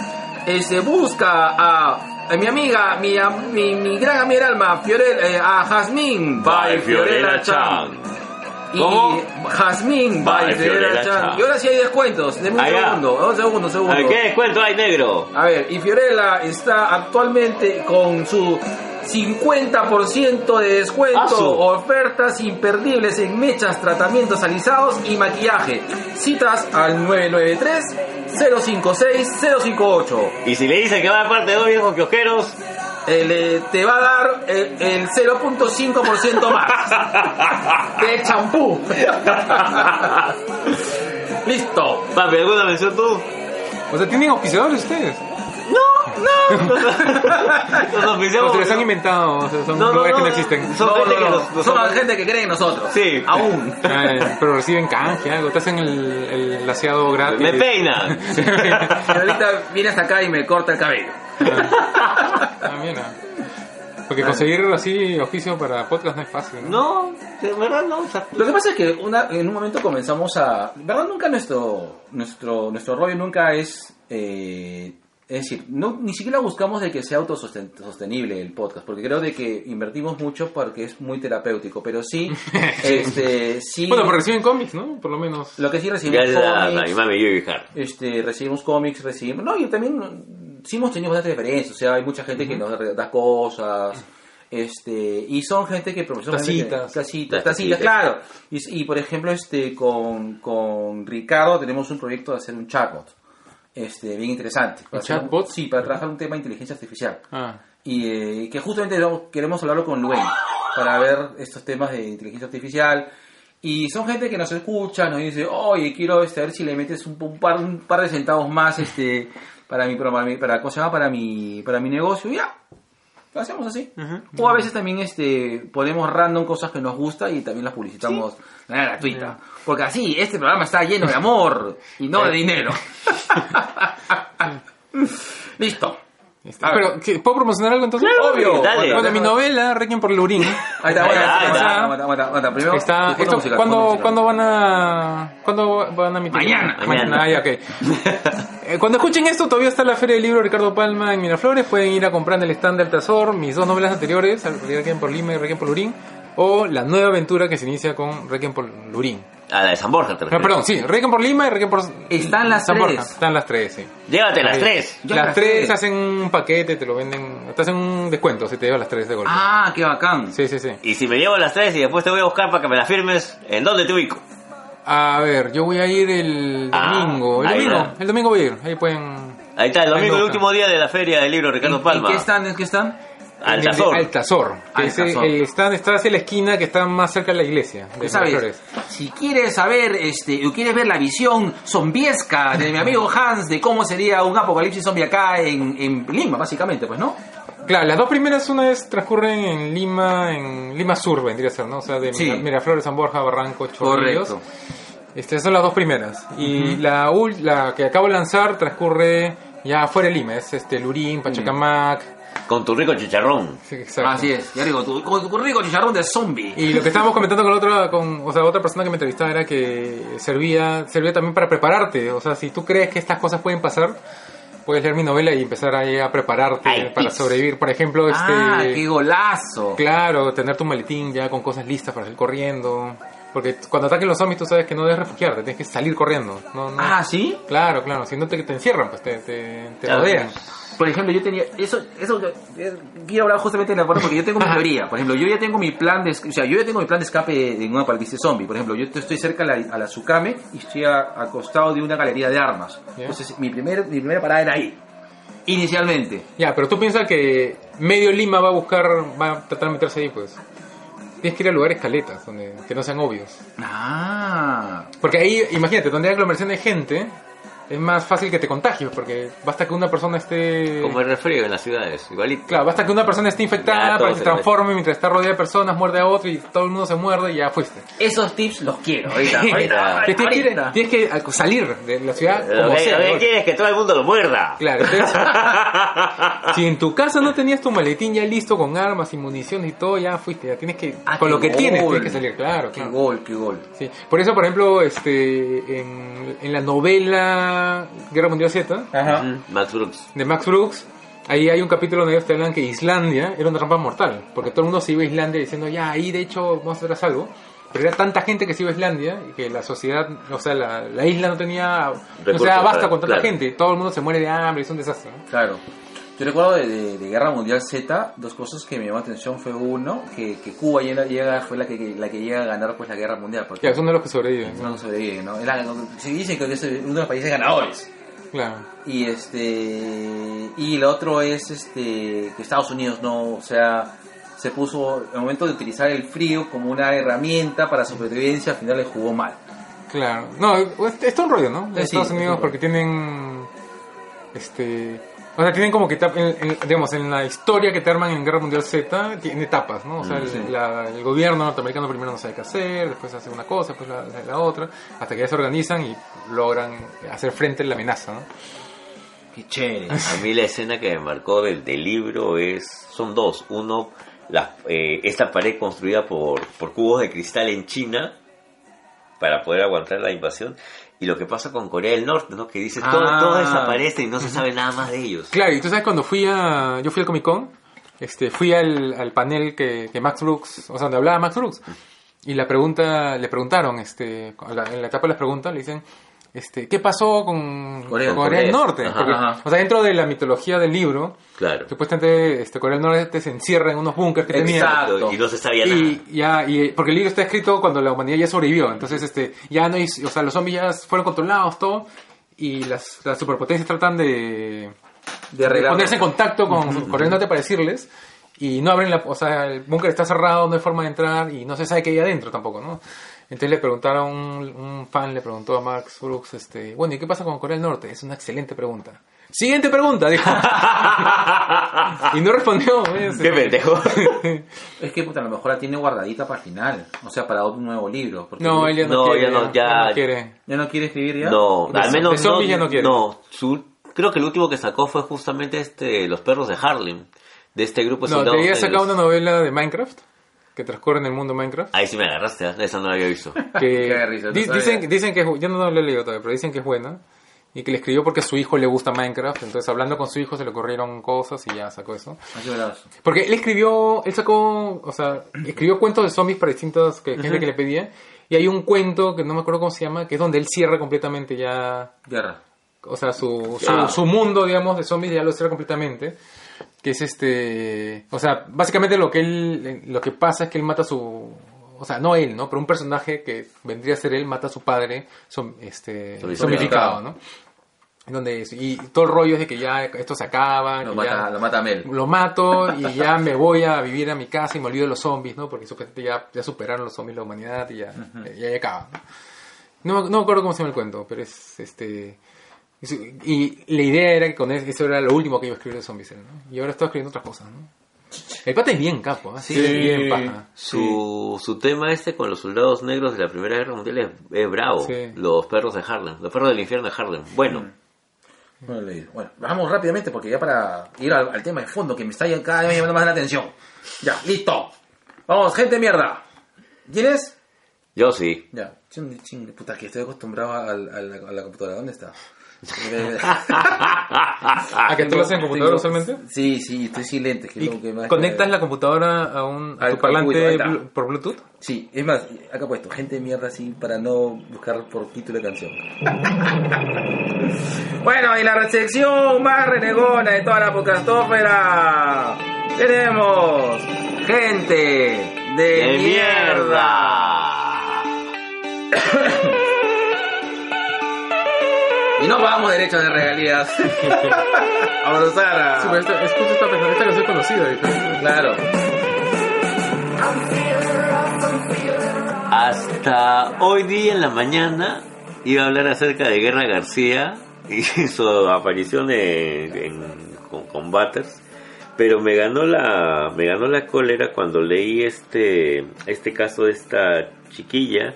este busca a, a mi amiga, mi, mi, mi gran amiga del alma, Fiorella, eh, a Jazmín By Fiorella Chan. Y. Jazmín By Fiorella Chan. Y ahora sí hay descuentos. Deme un Allá. segundo, un segundo, un segundo. ¿Qué descuento hay, negro? A ver, y Fiorella está actualmente con su 50% de descuento, Asu. ofertas imperdibles en mechas, tratamientos alisados y maquillaje. Citas al 993-056-058. Y si le dicen que va de parte de dos viejos kiosqueros, Eh, le- te va a dar el, el 0.5% más [laughs] de champú. [laughs] Listo. papi, ¿alguna mención tú? O sea, ¿tienen auspiciadores ustedes? Nos O oficiamos. se les han inventado, o sea, son No, no, que no. no existen. Son No, gente no, que no. Son la gente que cree en nosotros. Sí. Aún. [laughs] Pero reciben canje, algo. Te hacen el, el laseado gratis. Me peinan. [laughs] Y ahorita viene hasta acá y me corta el cabello. Ah, mira. Porque conseguir así oficio para podcast no es fácil. ¿no? No, de verdad no. o sea, Lo que pasa es que una- en un momento comenzamos a... ¿Verdad? Nunca nuestro nuestro nuestro rollo nunca es... eh, es decir, no, ni siquiera buscamos de que sea autosostenible el podcast, porque creo de que invertimos mucho porque es muy terapéutico, pero sí, [laughs] este, sí, Bueno, pero reciben cómics, ¿no? Por lo menos. lo que sí recibimos Gracias a, a mi cómics, este, recibimos cómics, recibimos, no, y también sí hemos tenido bastantes referencias, o sea, hay mucha gente que nos da cosas, este, y son gente que que- Tacitas. tacitas, tacitas, tacitas. claro, y, y, por ejemplo, este, con, con Ricardo tenemos un proyecto de hacer un chatbot, este, bien interesante. Para ¿Un hacer chatbot? Sí, para trabajar un tema de inteligencia artificial Ah. y eh, que justamente queremos hablarlo con Luen para ver estos temas de inteligencia artificial y son gente que nos escucha nos dice oye quiero este, a ver si le metes un, un par un par de centavos más este para mi para mi para, ¿cómo se llama? para mi para mi negocio y ya lo hacemos así o a veces también este ponemos random cosas que nos gusta y también las publicitamos de manera gratuita porque así este programa está lleno de amor y no de dinero [laughs] listo Este, pero, ¿qué, ¿puedo promocionar algo entonces? Obvio. Dale. Bueno, mi novela, Requiem por Lurín. Ahí está, Ahí ahí. Primero, Está, esto, musical, ¿cuándo. ¿Cuándo van a cuándo van a emitir? Mañana. Mañana. Ah, ya, ok. [laughs] Eh, Cuando escuchen esto, todavía está la Feria del Libro Ricardo Palma en Miraflores. Pueden ir a comprar en el stand del Tazor mis dos novelas anteriores, Requiem por Lima y Requiem por Lurín, o la nueva aventura que se inicia con Requiem por Lurín. A la de San Borja, te No, perdón, sí, Requiem por Lima y Requiem por Están las San Borja. tres. Están las tres, sí. Llévate las tres. Las las tres hacen un paquete, te lo venden, te hacen un descuento si te llevas las tres de golpe. Ah, qué bacán. Sí, sí, sí. Y si me llevo las tres y después te voy a buscar para que me las firmes, ¿en dónde te ubico? A ver, yo voy a ir el Ah, domingo. el ahí domingo, va. el domingo voy a ir. Ahí pueden. Ahí está, el domingo, el último día de la feria del libro Ricardo ¿En- Palma. ¿En qué están? ¿En qué están? Altazor. Altazor. Altazor. el stand está hacia la esquina que está más cerca de la iglesia. De Pues, ¿Sabes? Miraflores. Si quieres saber, este, o quieres ver la visión zombiesca de mi amigo Hans de cómo sería un apocalipsis zombie acá en, en Lima, básicamente, pues, ¿no? Claro, las dos primeras una vez transcurren en Lima, en Lima Sur vendría a ser, ¿no? O sea, de Sí. Mira- Miraflores, San Borja, Barranco, Chorrillos. Correcto. Estas son las dos primeras. Y la, ul- la que acabo de lanzar transcurre ya fuera de Lima. Es este Lurín, Pachacamac. Con tu rico chicharrón. Sí, exacto. Así es, ya digo, tu, con tu rico chicharrón de zombie. Y lo que estábamos comentando con la otra, con, o sea, otra persona que me entrevistaba era que servía, servía también para prepararte. O sea, si tú crees que estas cosas pueden pasar, puedes leer mi novela y empezar ahí a prepararte para tips. sobrevivir. Por ejemplo, este, Ah, qué golazo. claro, tener tu maletín ya con cosas listas para salir corriendo. Porque cuando ataquen los zombies tú sabes que no debes refugiarte, tienes que salir corriendo. No, no. Ah, ¿sí? Claro, claro, si no te, te encierran, pues te, te, te rodean. Por ejemplo, yo tenía. Eso, eso eh, quiero hablar justamente de la forma porque yo tengo mi teoría. Por ejemplo, yo ya tengo mi plan de. O sea, yo ya tengo mi plan de escape en una apocalipsis zombie. Por ejemplo, yo estoy cerca a la, a la Tsukame y estoy a- acostado de una galería de armas. Entonces, mi, primer, mi primera parada era ahí. Inicialmente. Ya, pero tú piensas que medio Lima va a buscar, va a tratar de meterse ahí, pues. Tienes que ir a lugares caletas, donde, que no sean obvios. Ah. Porque ahí, imagínate, donde hay aglomeración de gente, es más fácil que te contagies, porque basta que una persona esté... Como el resfrío en las ciudades, igualito. Claro, basta que una persona esté infectada Ya, para que se transforme mientras está rodeada de personas, muerde a otro y todo el mundo se muerde y ya fuiste. Esos tips los quiero. [laughs] Ahorita, tienes, que tienes salir de la ciudad Lo como que, sea. lo que quieres es que todo el mundo lo muerda. Claro, entonces, [laughs] si en tu casa no tenías tu maletín ya listo con armas y municiones y todo, ya fuiste, ya tienes que, Ah, con lo que tienes, tienes que salir, claro, Qué claro. gol, qué gol. Sí. Por eso, por ejemplo, este, en, en la novela Guerra Mundial Z Ajá. Max Brooks. de Max Brooks, ahí hay un capítulo donde ellos te hablan que Islandia era una trampa mortal, porque todo el mundo se iba a Islandia diciendo, ya, ahí de hecho vamos a hacer algo. Pero era tanta gente que se iba a Islandia y que la sociedad, o sea, la, la isla no tenía, no se Recursos basta con tanta claro. gente, todo el mundo se muere de hambre, es un desastre. ¿no? Claro. Yo recuerdo de, de- de Guerra Mundial Z, dos cosas que me llamó la atención fue uno, que, que Cuba llega, fue la que, la que llega a ganar pues la Guerra Mundial. Porque Ya, son de los que sobreviven. no sobrevive, ¿no? Era- se dice que es uno de los países ganadores. Claro. Y este y lo otro es este que Estados Unidos no, o sea, se puso en el momento de utilizar el frío como una herramienta para supervivencia, al final le jugó mal. Claro. No, es, es todo un rollo, ¿no? Eh, sí, Estados es Unidos un porque tienen este o sea, tienen como que en, en- digamos en la historia que te arman en Guerra Mundial Z tiene etapas, ¿no? O sea, Mm, el, sí. la- el gobierno norteamericano primero no sabe qué hacer, después hace una cosa, después la, la- la otra, hasta que ya se organizan y logran hacer frente a la amenaza, ¿no? Qué chévere. A mí la escena que me marcó del, del libro es son dos. Uno, la, eh, esta pared construida por, por cubos de cristal en China para poder aguantar la invasión. Y lo que pasa con Corea del Norte, ¿no? Que dice, todo, Ah. todo desaparece y no se sabe nada más de ellos. Claro, y tú sabes cuando fui a yo fui al Comic Con, este fui al, al panel que, que Max Brooks, o sea, donde hablaba Max Brooks. Y la pregunta, le preguntaron, este, en la etapa de las preguntas, le dicen, este, ¿qué pasó con Corea, Corea, del. Norte? Ajá, Porque, ajá. O sea, dentro de la mitología del libro, Claro. supuestamente este, Corea del Norte se encierra en unos búnkers que tenía. Exacto. Y no se sabía nada. Y ya, y porque el libro está escrito cuando la humanidad ya sobrevivió, entonces este, ya no hay, o sea, los zombies ya fueron controlados, todo, y las, las superpotencias tratan de, De arreglar. ponerse en contacto con Corea del Norte para decirles, y no abren la, o sea, el búnker está cerrado, no hay forma de entrar, y no se sabe qué hay adentro tampoco, ¿no? Entonces le preguntaron, un, un fan le preguntó a Max Brooks, este, bueno, ¿y qué pasa con Corea del Norte? Es una excelente pregunta. Siguiente pregunta, dijo. [laughs] y no respondió. ¿ves? ¡Qué pendejo! [laughs] Es que puta, a lo mejor la tiene guardadita para el final, o sea, para otro nuevo libro. Porque No, él ya no, No, quiere. ya no, ya- no quiere. ¿Ya no quiere escribir ya? No, De al menos de zombies no, ya no quiere. no, su- creo que el último que sacó fue justamente este Los perros de Harlem, de este grupo No, te había sacado negros. una novela de Minecraft que transcurre en el mundo Minecraft. Ahí sí me agarraste, ¿eh? esa no la había visto. [laughs] Que [laughs] risa, no di- dicen, dicen que es yo no la he leído todavía, pero dicen que es buena y que le escribió porque a su hijo le gusta Minecraft, entonces hablando con su hijo se le ocurrieron cosas y ya sacó eso. Porque él escribió, él sacó, o sea, escribió cuentos de zombies para distintas que, gente que le pedía y hay un cuento que no me acuerdo cómo se llama, que es donde él cierra completamente ya Guerra. o sea, su, su, Ah. su mundo, digamos, de zombies ya lo cierra completamente. Que es este. O sea, básicamente lo que él. Lo que pasa es que él mata a su. o sea, no él, ¿no? Pero un personaje que vendría a ser él mata a su padre, som- este, Zombificado. ¿no? Donde, y todo el rollo es de que ya esto se acaba, Lo mata, ya lo mata Mel. lo mato y ya [laughs] me voy a vivir a mi casa y me olvido de los zombies, ¿no? Porque supuestamente ya, ya superaron los zombies la humanidad y ya, ya, ya acaba. ¿no? No me acuerdo cómo se llama el cuento, pero es este... Y la idea era que con eso, era lo último que iba a escribir de zombies, ¿no? Y ahora está escribiendo otras cosas, ¿no? El pata es bien capo, ¿ah? Sí, Sí. bien paja. Su, su tema este con los soldados negros de la Primera Guerra Mundial es, es bravo. Sí. Los perros de Harlem. Los perros del infierno de Harlem. Bueno. Leído. Bueno, vamos rápidamente porque ya para ir al, al tema de fondo que me está ya- cada vez llamando más la atención. Ya, listo. Vamos, gente de mierda. ¿Quién es? Yo sí. Ya, ching, ching, puta, que estoy acostumbrado al- a, la, a la computadora. ¿Dónde está? [laughs] ¿A que tú lo haces en computadora usualmente? Sí, sí, estoy sin lentes. que es ¿Y lo que más- conectas la computadora a, un, a tu parlante blu- por Bluetooth? Sí, es más, acá he puesto gente de mierda así para no buscar por título de canción. [laughs] bueno, y la recepción más renegona de toda la podcastófera. Tenemos gente de, ¡De mierda. mierda! [coughs] [coughs] [coughs] Y no vamos derecho de regalías. [laughs] a. Sí, pero esta, es justo esta, esta canción conocida. Claro. Hasta hoy día en la mañana iba a hablar acerca de Guerra García y [laughs] su aparición en, en- con pero me ganó la me ganó la cólera cuando leí este este caso de esta chiquilla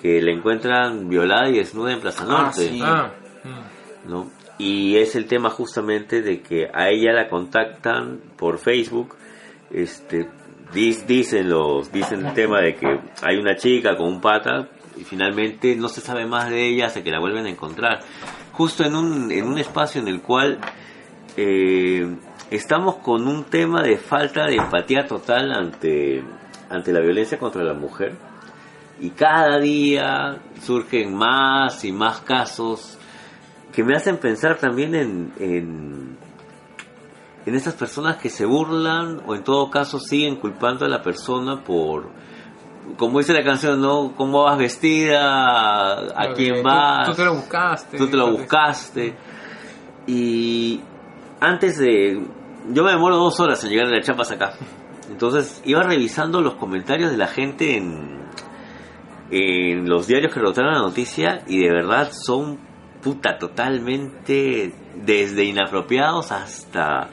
que la encuentran violada y desnuda en Plaza Ah, Norte. sí. Ah, mm. ¿no? Y es el tema justamente de que a ella la contactan por Facebook, este, dis- dicen los, dicen el tema de que hay una chica con un pata y finalmente no se sabe más de ella hasta que la vuelven a encontrar. Justo en un, en un espacio en el cual eh, estamos con un tema de falta de empatía total ante, ante la violencia contra la mujer. Y cada día surgen más y más casos que me hacen pensar también en, en, en esas personas que se burlan o en todo caso siguen culpando a la persona por, como dice la canción, ¿no? ¿Cómo vas vestida? ¿A Claro, quién tú- vas? Tú, te lo buscaste. Tú te lo buscaste. Y antes de... Yo me demoro dos horas en llegar de la chapas acá. Entonces iba revisando los comentarios de la gente en, en los diarios que rotaron la noticia y de verdad son puta totalmente desde inapropiados hasta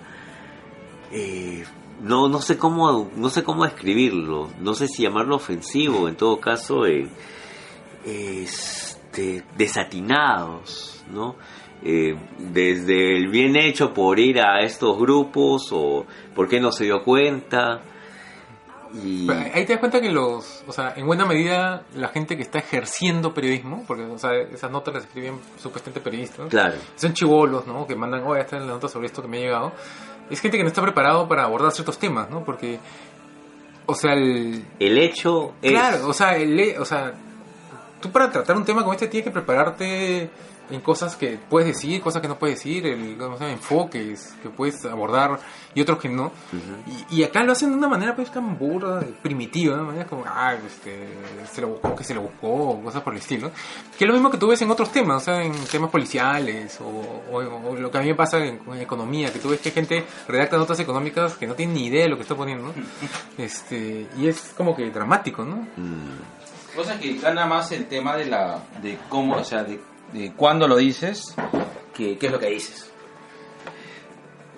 eh, no no sé cómo no sé cómo escribirlo no sé si llamarlo ofensivo en todo caso eh, este desatinados no Eh, desde el bien hecho por ir a estos grupos o por qué no se dio cuenta y ahí te das cuenta que los, o sea, en buena medida la gente que está ejerciendo periodismo, porque o sea, esas notas las escriben supuestamente periodistas, claro son chivolos, ¿no? Que mandan, oye, esta es la nota sobre esto que me ha llegado. Es gente que no está preparado para abordar ciertos temas, ¿no? Porque, o sea, el, el hecho es Claro, o sea, el, o sea, tú para tratar un tema como este tienes que prepararte en cosas que puedes decir, cosas que no puedes decir, el, ¿cómo se llama? enfoques que puedes abordar y otros que no. y, y acá lo hacen de una manera pues tan burda, primitiva, de una manera como, ah, este, se lo buscó, que se lo buscó, o cosas por el estilo. Que es lo mismo que tú ves en otros temas, o sea, en temas policiales, o, o- o lo que a mí me pasa en, en economía, que tú ves que gente redacta notas económicas que no tienen ni idea de lo que está poniendo, ¿no? [laughs] este, y es como que dramático, ¿no? Mm, Cosa que gana más el tema de la de cómo, o sea, de, de cuándo lo dices, qué es lo que dices.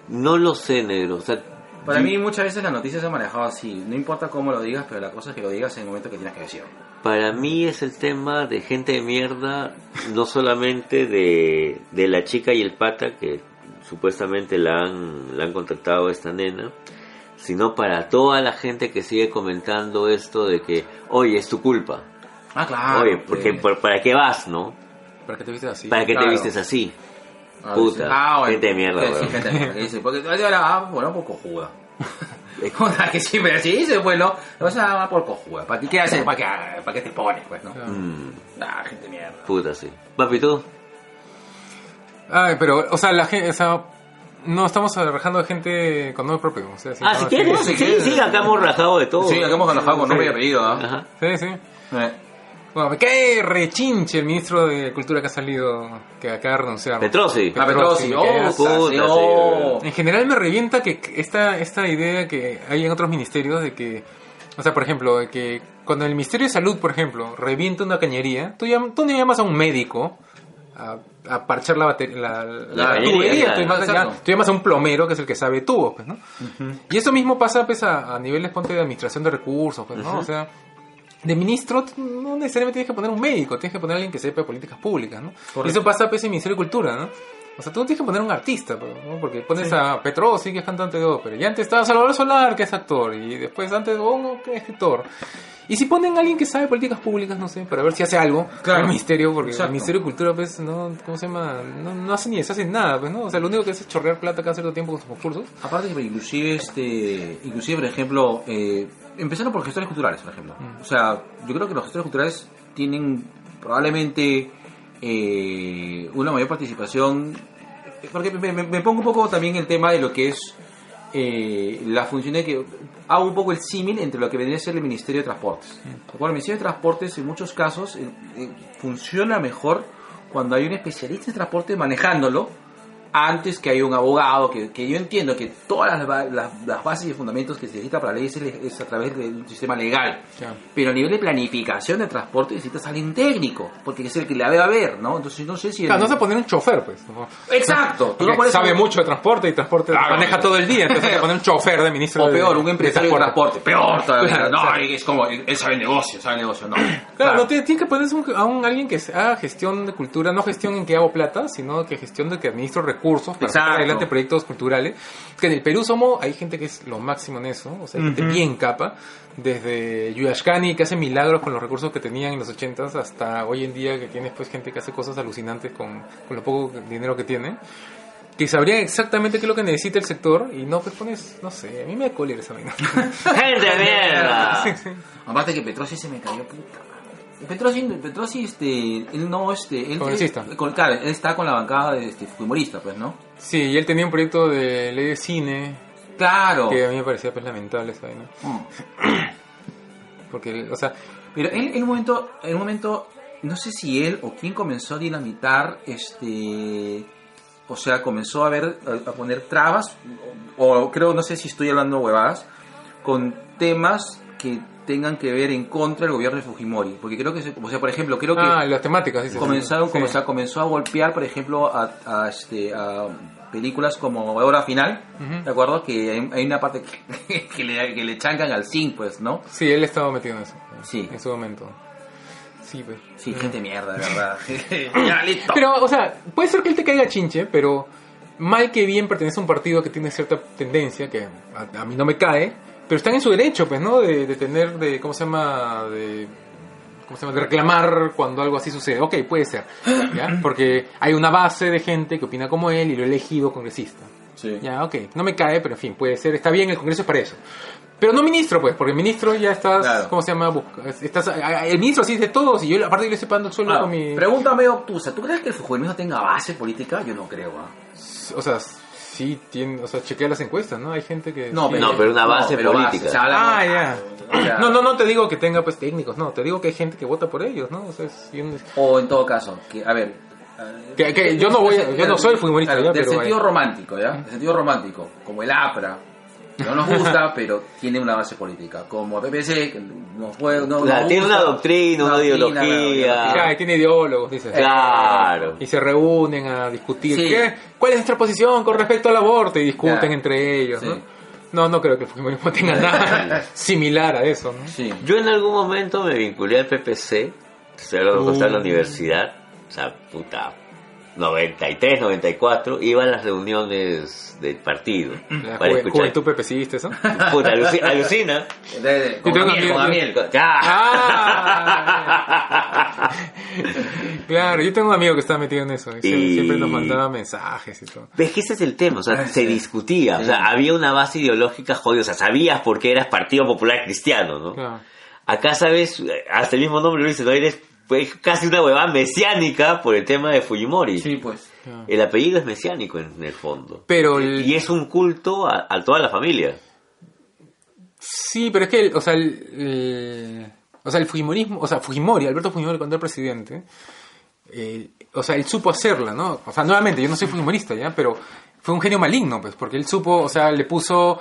no lo sé negro o sea Para yo- mí muchas veces la noticia se ha manejado así, no importa cómo lo digas, pero la cosa es que lo digas en el momento que tienes que decirlo. Para mí es el tema de gente de mierda, no solamente de, de la chica y el pata que supuestamente la han, la han contactado a esta nena, sino para toda la gente que sigue comentando esto de que, oye, es tu culpa. Ah, claro. oye, porque, por- ¿para qué vas, no? ¿Para qué te vistes así? ¿Para qué claro. te vistes así? Ah, puta, ah, bueno, gente de mierda, sí, gente de mierda, que dice, porque ah, bueno, por cojuda. [laughs] O sea, que sí, pero si dice, bueno, o sea, va por cojuda. ¿Para qué, qué haces? ¿Para qué, ¿Para qué te pones, pues, no? Mm, Ah, gente de mierda. puta, sí. Papi, ¿tú? Ay, pero, o sea, la gente, o sea, No, estamos rajando de gente con nombre propio. O sea, sí, Ah, no, si sí, quieres, si sí, quieres. sí, acá hemos rajado de todo. Sí, acá hemos trabajado con nombre y Sí. apellido, ¿ah? Ajá. Sí, sí. Eh. Bueno, me cae rechinche el ministro de Cultura que ha salido, que acaba de renunciar. Petrosi. Ah, Petrosi, me oh, puta, sí, oh. En general me revienta que esta, esta idea que hay en otros ministerios de que, o sea, por ejemplo, de que cuando el Ministerio de Salud, por ejemplo, revienta una cañería, tú, llam- tú no llamas a un médico a, a parchar la, batería, la, la La cañería, tubería, llamas, tú llamas a un plomero que es el que sabe tubos, pues, ¿no? Y eso mismo pasa pues, a, a niveles ponte, de administración de recursos, pues, ¿no? O sea, de ministro no necesariamente tienes que poner un médico, tienes que poner a alguien que sepa de políticas públicas, ¿no? Y Correcto. eso pasa pues en el Ministerio de Cultura, ¿no? O sea, tú no tienes que poner un artista, pues, ¿no? porque pones a Petrosi, que es cantante de ópera, y antes estaba Salvador Solar, que es actor, y después antes Bongo, que es escritor. Y si ponen a alguien que sabe políticas públicas, no sé, para ver si hace algo, Claro. el ministerio, porque Exacto. el Ministerio de Cultura, pues, no, ¿cómo se llama? No, no hace ni deshace nada, pues, ¿no? O sea, lo único que hace es chorrear plata cada cierto tiempo con sus concursos. Aparte que inclusive este inclusive por ejemplo eh, empezando por gestores culturales por ejemplo Mm. o sea yo creo que los gestores culturales tienen probablemente eh, una mayor participación porque me, me- me pongo un poco también el tema de lo que es eh, la función de que hago un poco el símil entre lo que vendría a ser el Ministerio de Transportes. ¿De acuerdo? El Ministerio de Transportes en muchos casos eh, eh, funciona mejor cuando hay un especialista en transporte manejándolo antes que haya un abogado, que, que yo entiendo que todas las, las- las bases y fundamentos que se necesita para la ley es, a través de un sistema legal. Pero a nivel de planificación de transporte necesitas alguien técnico, porque es el que la debe haber, ¿no? Entonces no sé si... el- Claro, no vas a poner un chofer, pues. Exacto, tú no pones sabe un- mucho de transporte y transporte Claro. maneja todo el día, entonces hay que poner un chofer de ministro O de- peor, un de empresario de transporte. Peor todavía. No, claro. es como, él sabe negocio, sabe negocio, no. Claro, no, tiene, que ponerse a un alguien que haga gestión de cultura, no gestión en que hago plata, sino que gestión de que administro recursos para sacar adelante proyectos culturales. Que en el Perú somos, hay gente que es lo máximo en eso, o sea, hay gente bien capa, desde Yuyashkani que hace milagros con los recursos que tenían en los 80s hasta hoy en día que tienes pues gente que hace cosas alucinantes con, con lo poco dinero que tiene. Que sabrían exactamente qué es lo que necesita el sector y no, pues pones, no sé, a mí me da cólera esa vaina. [laughs] ¡Gente de mierda! [laughs] Aparte que Petrosi se me cayó puta. Petrosi, Petrosi, este, él no, este, él, Congresista. él- con- claro, él está con la bancada de este, pues, ¿no? Sí, y él tenía un proyecto de ley de cine Claro. que a mí me parecía pues lamentable esa vaina. Mm. [clears throat] Porque, o sea, Pero él en un momento, en un momento, no sé si él o quién comenzó a dinamitar, este, o sea, comenzó a ver, a, a poner trabas, o, o creo, no sé si estoy hablando huevadas, con temas que tengan que ver en contra del gobierno de Fujimori, porque creo que, o sea, por ejemplo, creo que ah, las temáticas, dices. comenzaron, Sí. sea, comenzó a golpear, por ejemplo, a, a, este, a películas como Hora Final, Ujú. ¿de acuerdo? Que hay, hay una parte que, [laughs] que le, que le chancan al zinc, pues, ¿no? Sí, él estaba metido en eso. Sí. En su momento. Sí, pues. Sí, gente mierda, de verdad. [laughs] [laughs] ya, listo. Pero, o sea, puede ser que él te caiga chinche, pero mal que bien pertenece a un partido que tiene cierta tendencia, que a, a mí no me cae, pero están en su derecho, pues, ¿no? De, de tener, de, ¿cómo se llama? De, ¿cómo se llama? De reclamar cuando algo así sucede. Ok, puede ser, ¿ya? [clears throat] Porque hay una base de gente que opina como él y lo he elegido congresista. Sí. Ya, ok, no me cae, pero en fin, puede ser, está bien, el Congreso es para eso. Pero no ministro, pues, porque el ministro ya estás, Claro. ¿cómo se llama? Busca- Estás, el ministro así de todos y yo aparte yo le estoy pagando el sueldo Ah, con mi... Pregunta medio obtusa. ¿Tú crees que el fujimorismo tenga base política? Yo no creo. ¿ah? O sea, sí, tiene, o sea, chequea las encuestas, ¿no? Hay gente que... No, pero, No, pero una base pero política. o sea, habla- Ah, ya. o sea, No, no, no te digo que tenga pues técnicos, no, te digo que hay gente que vota por ellos, ¿no? O sea, es- y un- O en todo caso, que, a ver. Que- que yo no voy a- yo no soy Claro, ya, Del pero sentido romántico, ¿ya? Del sentido romántico. Como el APRA. No nos gusta, pero tiene una base política. Como PPC, que no, Claro, nos tiene gusta, una doctrina, una doctrina, ideología. Y tiene ideólogos, dices. Claro. Y se reúnen a discutir. Sí. ¿qué? ¿Cuál es nuestra posición con respecto al aborto? Y discuten Claro. entre ellos, Sí. ¿no? No, no creo que el fujimorismo tenga [laughs] nada similar a eso, ¿no? Sí. Yo en algún momento me vinculé al PPC, cuando estaba en la Uh. universidad, o sea, puta, 93, 94, iba a las reuniones del partido La para juve- escuchar. juventud pepecista, ¿eso? [laughs] Puta, aluci- [laughs] alucina. De- de- con Yo tengo Amiel, con Amiel. Ah, [laughs] claro, yo tengo un amigo que está metido en eso. Y Y- siempre nos mandaba mensajes y todo. ¿Ves que ese es el tema? O sea, Ah, se sí. discutía. O Sí. sea, había una base ideológica jodida. O sea, sabías por qué eras Partido Popular Cristiano, ¿no? Claro. Acá sabes, hasta el mismo nombre lo dice, no eres fue casi una huevada mesiánica por el tema de Fujimori. Sí, pues. El apellido es mesiánico en el fondo. Pero el- Y es un culto a, a toda la familia. Sí, pero es que, o sea, el, el- o sea, el Fujimorismo, o sea, Fujimori, Alberto Fujimori cuando era presidente, eh, o sea, él supo hacerla, ¿no? O sea, nuevamente, yo no soy [laughs] fujimorista, ¿ya? Pero fue un genio maligno, pues, porque él supo, o sea, le puso,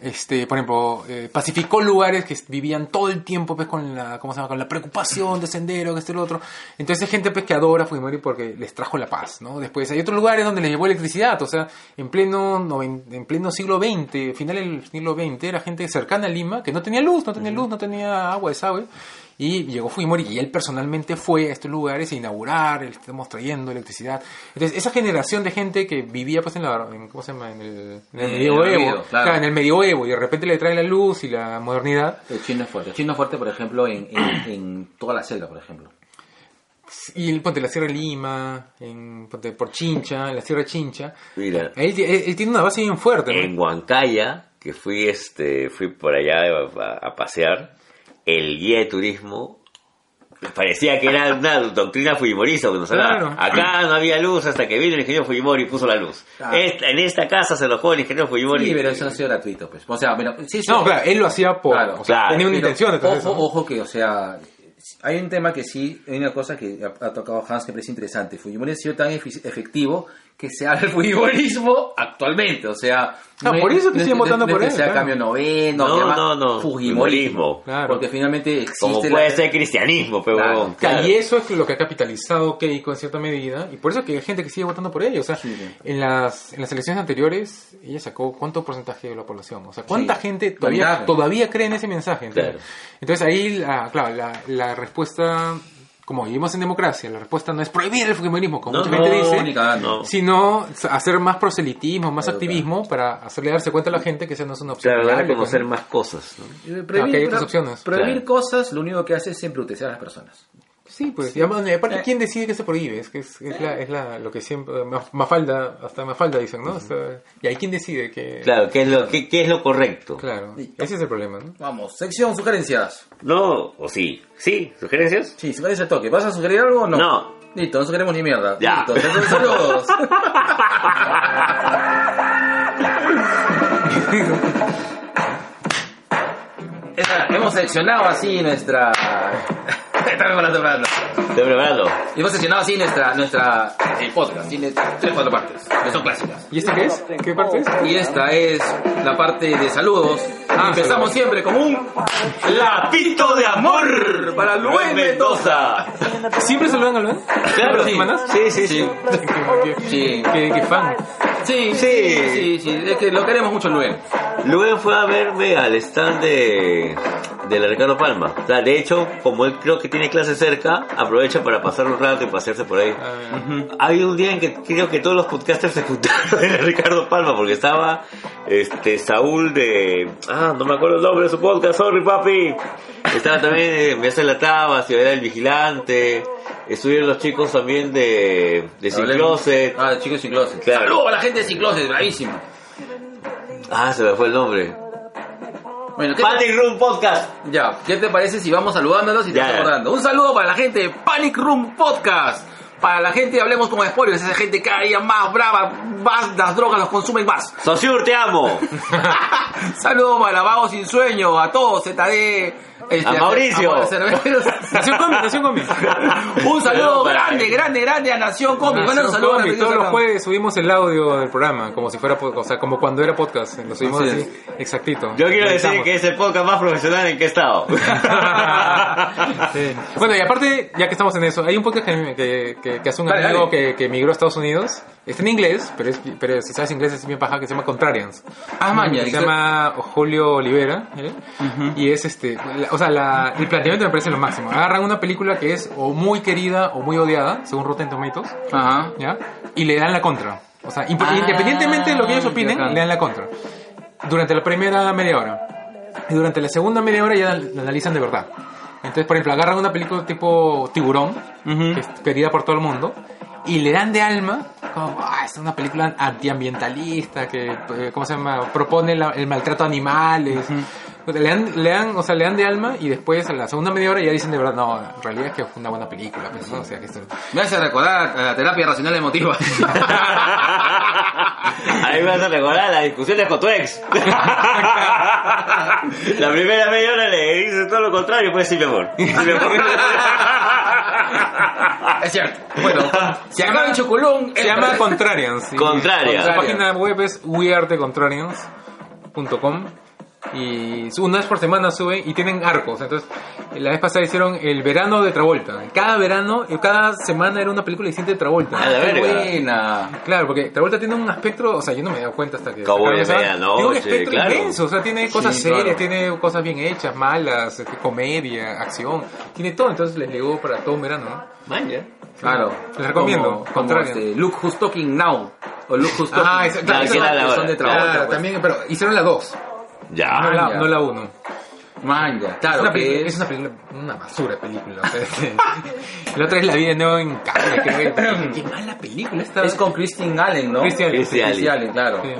este, por ejemplo, eh, pacificó lugares que vivían todo el tiempo, pues, con la, ¿cómo se llama? Con la preocupación de sendero, que este y lo otro. Entonces hay gente, pues, que adora Fujimori porque les trajo la paz, ¿no? Después hay otros lugares donde les llevó electricidad, o sea, en pleno, en pleno siglo XX, final del siglo XX, era gente cercana a Lima que no tenía luz, no tenía luz, no tenía agua, desagüe. Y llegó Fujimori y él personalmente fue a estos lugares a inaugurar, estamos trayendo electricidad. Entonces, esa generación de gente que vivía pues en la, en, ¿cómo se llama? En el, en el medioevo, olvido, claro. en el medioevo y de repente le trae la luz y la modernidad. El chino es fuerte. El chino es fuerte, por ejemplo, en, en, [coughs] en toda la selva, por ejemplo. Y el, ponte la Sierra de Lima, en, ponte por Chincha, en la Sierra Chincha. Mira, Él, él- él tiene una base bien fuerte, ¿no? en Huancaya, que fui este fui por allá a, a pasear, el guía de turismo parecía que era una doctrina fujimorista, nos Claro. acá no había luz hasta que vino el ingeniero Fujimori y puso la luz. Claro. Esta- en esta casa se alojó el ingeniero Fujimori. Sí, pero eso no ha sido gratuito, pues. O sea, bueno, sí, sí. No, claro, él lo hacía por... Claro, o sea, claro. tenía una Pero, intención ojo, eso. ojo que, o sea, hay un tema que sí, hay una cosa que ha, ha tocado Hans que me parece interesante. Fujimori ha sido tan efectivo que se habla el fujimorismo actualmente, o sea... Ah, por eso que es siguen votando no por él, sea claro. cambio noveno, No, llama no, no, Fujimorismo. Claro. Porque finalmente existe... Como la- puede ser cristianismo, pero Claro. Claro. Y eso es lo que ha capitalizado Keiko en cierta medida, y por eso que hay gente que sigue votando por ella. O sea, Sí, sí. en las en las elecciones anteriores, ella sacó cuánto porcentaje de la población. O sea, cuánta Sí. gente todavía, todavía cree en ese mensaje. Entonces ahí, la, claro, la, la respuesta, como vivimos en democracia, la respuesta no es prohibir el fujimorismo, como No, mucha gente no, dice. No. sino hacer más proselitismo, más Claro, activismo para hacerle darse cuenta a la gente que esa no es una opción. Claro, dar a conocer pues, más cosas. ¿no? Ah, que hay otras opciones. Prohibir Claro. cosas lo único que hace es embrutecer a las personas. Sí, pues. Y además, aparte, ¿quién decide que se prohíbe? Es que es, es, la, es la, lo que siempre. Ma- Mafalda, hasta Mafalda dicen, ¿no? O sea, y ahí quién decide que. Claro, ¿qué es lo, qué, qué es lo correcto? Claro. Sí. Ese es el problema, ¿no? Vamos, sección sugerencias. No, o sí. ¿Sí? ¿Sugerencias? Sí, sugerencia al toque. ¿Vas a sugerir algo o no? No. Listo, no sugerimos ni mierda. Ya. Listo, entonces, saludos. [laughs] Esa- hemos seleccionado así nuestra... [laughs] Estamos hablando. Estoy preparando. Hemos seleccionado así nuestra, nuestra el podcast. Tiene tres cuatro partes, que son clásicas. ¿Y este qué es? ¿Qué parte es? Y esta es la parte de saludos. Ah, Empezamos saludos. siempre con un lapito de amor para Luis Mendoza. ¿Siempre saludan a Luan? Claro, ¿Todas las sí. Sí, sí, sí. [laughs] ¿Qué, qué, Sí. qué- qué fan? Sí, Sí. sí, sí, sí, es que lo queremos mucho Luis. Luego fue a verme al stand de, de la Ricardo Palma. O sea, de hecho, como él creo que tiene clase cerca, aprovecha para pasar un rato y pasearse por ahí. Ah, Hay un día en que creo que todos los podcasters se juntaron en el Ricardo Palma porque estaba este Saúl de ah no me acuerdo el nombre de su podcast sorry papi estaba también eh, me hace la taba Ciudad del Vigilante estuvieron los chicos también de de Sin Closet Ah, chicos sin closet. Claro. Saludos a la gente de sin closet, bravísimo. ah se me fue el nombre Bueno, ¿qué Panic Room Podcast Ya, ¿qué te parece si vamos saludándolos y te Ya, vas ya. acordando? Un saludo para la gente de Panic Room Podcast. Para la gente de Hablemos con Spoilers, esa gente cada día más brava, más las drogas los consumen más. [laughs] Sociur te amo [laughs] Saludos para Vago Sin Sueño, a todos, ZD. este, A Mauricio. a- a- Nación Comic, Nación Comic. Un saludo grande, grande, grande a Nación Comic. Bueno, un saludo Todos los jueves subimos el audio del programa, como si fuera, o sea, como cuando era podcast. Lo subimos Así así, exactito. yo quiero decir que es el podcast más profesional en que he estado [laughs] Sí. Bueno, y aparte, ya que estamos en eso, hay un podcast que, que, que- que hace un amigo dale. Que, que emigró a Estados Unidos. Está en inglés, pero, es, pero si sabes inglés es bien paja, que se llama Contrarians. Ah, maña, se dice- llama Julio Olivera. ¿eh? Y es este, la- o sea, la- el planteamiento me parece lo máximo. Agarran una película que es o muy querida o muy odiada, según Rotten Tomatoes, Ajá. ¿ya? Y le dan la contra. O sea, Ah, independientemente de lo que ellos opinen, le dan la contra. Durante la primera media hora. Y durante la segunda media hora ya la analizan de verdad. Entonces, por ejemplo, agarran una película tipo Tiburón, que es querida por todo el mundo, y le dan de alma como, ah, es una película antiambientalista que, eh, ¿cómo se llama? Propone la- el maltrato a animales. le dan, le dan, o sea, le dan de alma y después en la segunda media hora ya dicen de verdad, no, en realidad es que fue una buena película, pues, ¿no? o sea, que esto... Me hace recordar a la terapia racional emotiva. [laughs] Ahí me vas a recordar las discusiones con tu ex. [laughs] La primera media hora le dices todo lo contrario, pues sí, mi amor. Sí, mi amor. es cierto. Bueno, se acaba el chocolón. Se llama Contrarians. sí. Contraria. Su página web es wearethecontrarians.com y una vez por semana sube y tienen arcos. Entonces, la vez pasada hicieron el verano de Travolta. Cada verano, eh, cada semana era una película distinta de Travolta. A la verga. buena. Claro, porque Travolta tiene un espectro, o sea, yo no me he dado cuenta hasta que... Cowboy de medianoche, Tiene un espectro claro. inmenso, o sea, tiene cosas Sí, serias, claro. tiene cosas bien hechas, malas, este, comedia, acción, tiene todo, entonces les llegó para todo un verano, ¿no? Man, ya. Claro. Les recomiendo, Como, este, Look Who's Talking Now. O Look Who's Talking. Ah, esa- claro, Esas que era la son hora. de Travolta, Claro, pues. también, pero hicieron la 2, Ya. no, la, ya. no la 1. Man, ya. es, Claro, una que es- es una película, una basura de película. [laughs] la otra es La vida de nuevo en Cannes, creo. [laughs] Qué mala película esta. es con Christine Allen, ¿no? Christy Allen. Christy Allen. Christy Allen, claro. Sí.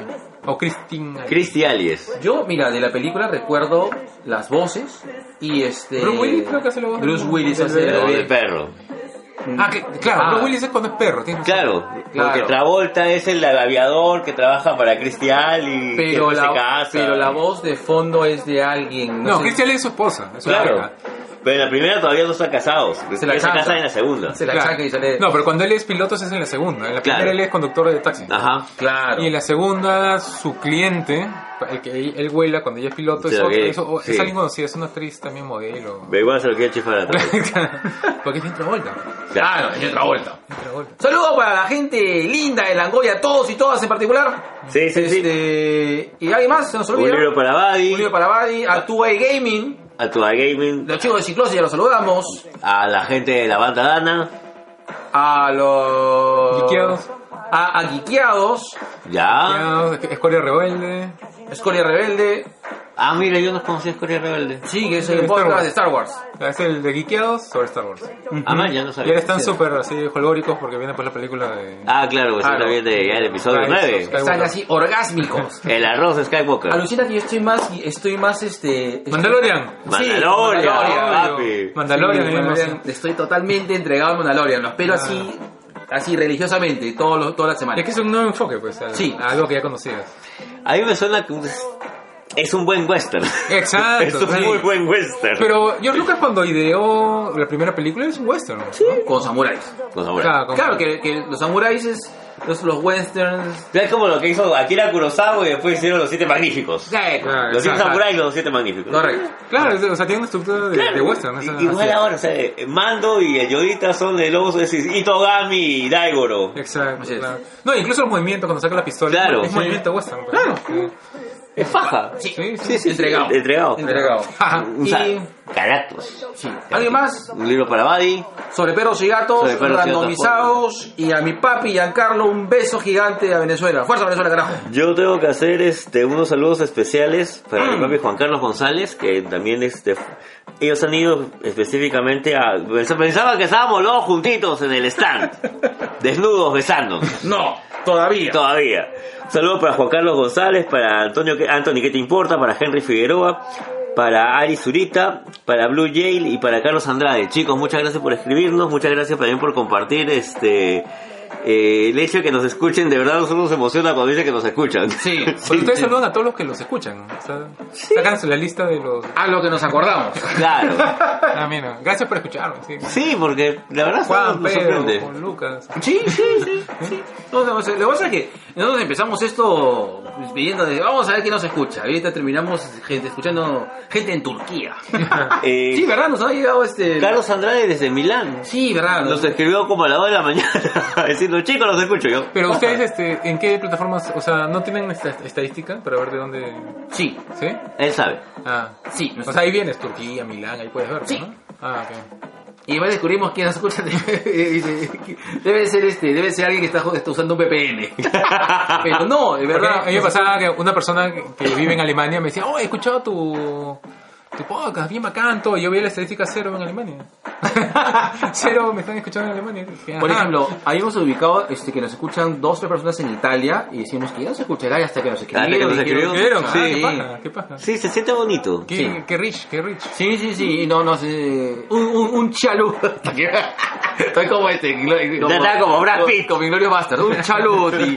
O Christine. Cristi Alies. Yo, mira, de la película recuerdo las voces y este... Bruce Willis creo que hace la voz Bruce del- Willis del hace la No, de- de perro. Ah, que- claro, Ah. Bruce Willis es cuando es perro. Claro, Claro. porque Travolta es el aviador que trabaja para Cristi Ali. Pero que la, se casa. pero la voz de fondo es de alguien. No, No, sé- es su esposa. es su Claro. pareja. Pero en la primera todavía no están casados. Se Se, la se casan en la segunda. Se la Claro. y sale. No, pero cuando él es piloto es en la segunda. En la Claro. primera él es conductor de taxi. Ajá. Claro. Y en la segunda, su cliente, el que él vuela cuando ella es piloto, Sí, es, ok, otra- es, es sí. alguien conocido, es una actriz también modelo. Pero igual se lo quiere chifar. [laughs] Porque es Travolta. Claro, y otra vuelta. Travolta. Saludos para la gente linda de Langoya, todos y todas en particular. Sí, sí, sí. Este, ¿Y alguien más? ¿Se nos Un olvida? libro para Buddy. Un libro para Buddy, a 2A Gaming, A tu gaming. los chicos de Ciclosis ya los saludamos, A la gente de la banda Dana. a los... Geekeados. A, a Geekeados, Ya. Ya, Escoria Rebelde. Escoria Rebelde, Ah, mira, yo no conocía Escoria Rebelde. sí, que es De el Star podcast de Star Wars. Es el de Geekeados sobre Star Wars. Ah, man, ya no Y sabía. ahora están súper así holgóricos porque viene pues la película de... Ah, claro, pues ahora viene ya el episodio Nice. 9. Skywalker. Están así orgásmicos. [laughs] El arroz de Skywalker. Alucina que yo estoy más, estoy más este... estoy- Mandalorian. Sí, Mandalorian, Mandalorian. papi. Mandalorian. Sí, Mandalorian. Estoy totalmente entregado a Mandalorian. Lo espero Ah. así, así religiosamente, todos los, todas las semanas. Es que es un nuevo enfoque, pues, a, Sí. a algo que ya conocías. A mí me suena que es un buen western. Exacto. [laughs] es un sí. muy buen western. Pero George Lucas cuando ideó la primera película es un western. ¿no? Con samuráis. Con sabor. Claro, con- Claro que, que los samuráis es los, los westerns. Es como lo que hizo Akira Kurosawa y después hicieron los siete magníficos. Claro, Los siete samuráis y los siete magníficos. Correcto. Claro, o sea, tiene una estructura de, de western. Igual ahora, o sea, eh, Mando y el Yodita son de lobos, es Itogami y Daigoro. Exacto, claro. No, incluso el movimiento cuando saca la pistola. Claro, Es sí. movimiento western. pues. Claro. Es faja. Sí, Sí, Sí, sí, Entregado. sí, entregado. Entregado. Ajá. [laughs] O sea, Y- Galactus. Sí. ¿Alguien más? Un libro para Buddy. Sobre perros y gatos, Sobre perros y randomizados. Y a mi papi Giancarlo, un beso gigante a Venezuela. Fuerza Venezuela, carajo. Yo tengo que hacer este unos saludos especiales para mi papi Juan Carlos González, que también este ellos han ido específicamente a pensaba que estábamos los juntitos en el stand, [laughs] desnudos besándonos. No, todavía. Todavía. Saludos para Juan Carlos González, para Antonio, que- Anthony, ¿qué te importa? Para Henry Figueroa, para Ari Zurita, para Blue Yale y para Carlos Andrade. Chicos, muchas gracias por escribirnos, muchas gracias también por compartir este eh, el hecho de que nos escuchen. De verdad, nosotros nos emociona cuando dicen que nos escuchan. Sí. [laughs] Pues ustedes saludan a todos los que los escuchan. O sea, la lista de los... A lo que nos acordamos. Claro. [laughs] Ah, mira, gracias por escucharme. Sí. Sí, porque la verdad Juan, nos, nos Pedro, sorprende. Juan Lucas. Sí, sí, sí. sí. [laughs] No, no, o sea, lo que pasa es que nosotros empezamos esto pues, pidiendo de vamos a ver quién nos escucha. Ahorita terminamos gente escuchando gente en Turquía. [laughs] Eh, Sí, ¿verdad? Nos ha llegado este. Carlos Andrade desde Milán. Sí, ¿verdad? Nos escribió como a las 2 de la mañana [laughs] diciendo, chicos, los escucho yo. Pero ustedes, este, ¿en qué plataformas? O sea, ¿no tienen esta estadística para ver de dónde...? Sí, ¿Sí? Él sabe. Ah. sí. O sea, ahí vienes, Turquía, Milán, ahí puedes verlo, Sí. ¿no? Ah, ok. Y después descubrimos quién nos escucha. [laughs] Dice, debe ser este, debe ser alguien que está, está usando un VPN. [laughs] Pero no, de Porque verdad. a mí me pasaba que una persona que vive en Alemania me decía, oh, he escuchado tu, tu podcast, bien bacán, todo. Y yo vi la estadística cero en Alemania. [laughs] Cero me están escuchando en Alemania. Dije, Por ejemplo, habíamos ubicado este, que nos escuchan dos o tres personas en Italia y decimos que ya nos escuchará hasta que nos escribieron. Hasta que nos escribieron, ¿Vieron? Sí. Ah, ¿Qué paja? ¿Qué paja? Sí, se siente bonito. Qué, Sí. qué rich, qué rich. Sí, sí, sí, y no, no sé, un, un, un chalú. [laughs] Estoy como este, como, Ya está como Brad Pitt. Como Inglorious Bastard, un chaluti. [laughs]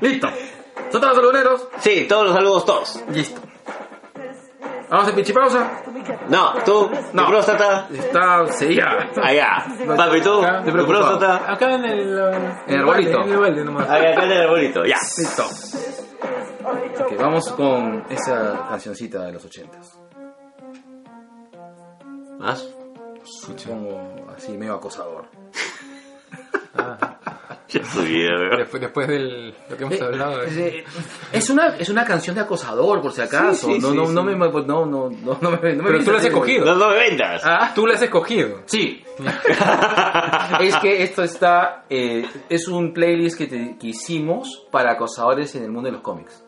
Listo. ¿Son todos los saluderos? Sí, todos los saludos todos. Listo. Vamos a pichipausa. No, tú, No. tu próstata, Está sellada. allá. Papi, tú, tu próstata, Acá en el, En el bolito. En el balde nomás. allá acá en el arbolito, ya. Listo. Ok, vamos con esa cancioncita de los ochentas. ¿Más? Supongo así medio acosador. [laughs] Ya. Después, después del lo que hemos hablado. Es, de- eh, es una es una canción de acosador por si acaso. Sí, sí, no, sí, no, sí. no me no no no no, no me no me Pero tú lo has de- escogido. No, no me vendas. Ah, Tú lo has escogido. sí. [laughs] es que esto está eh, es un playlist que, te- que hicimos para acosadores en el mundo de los cómics.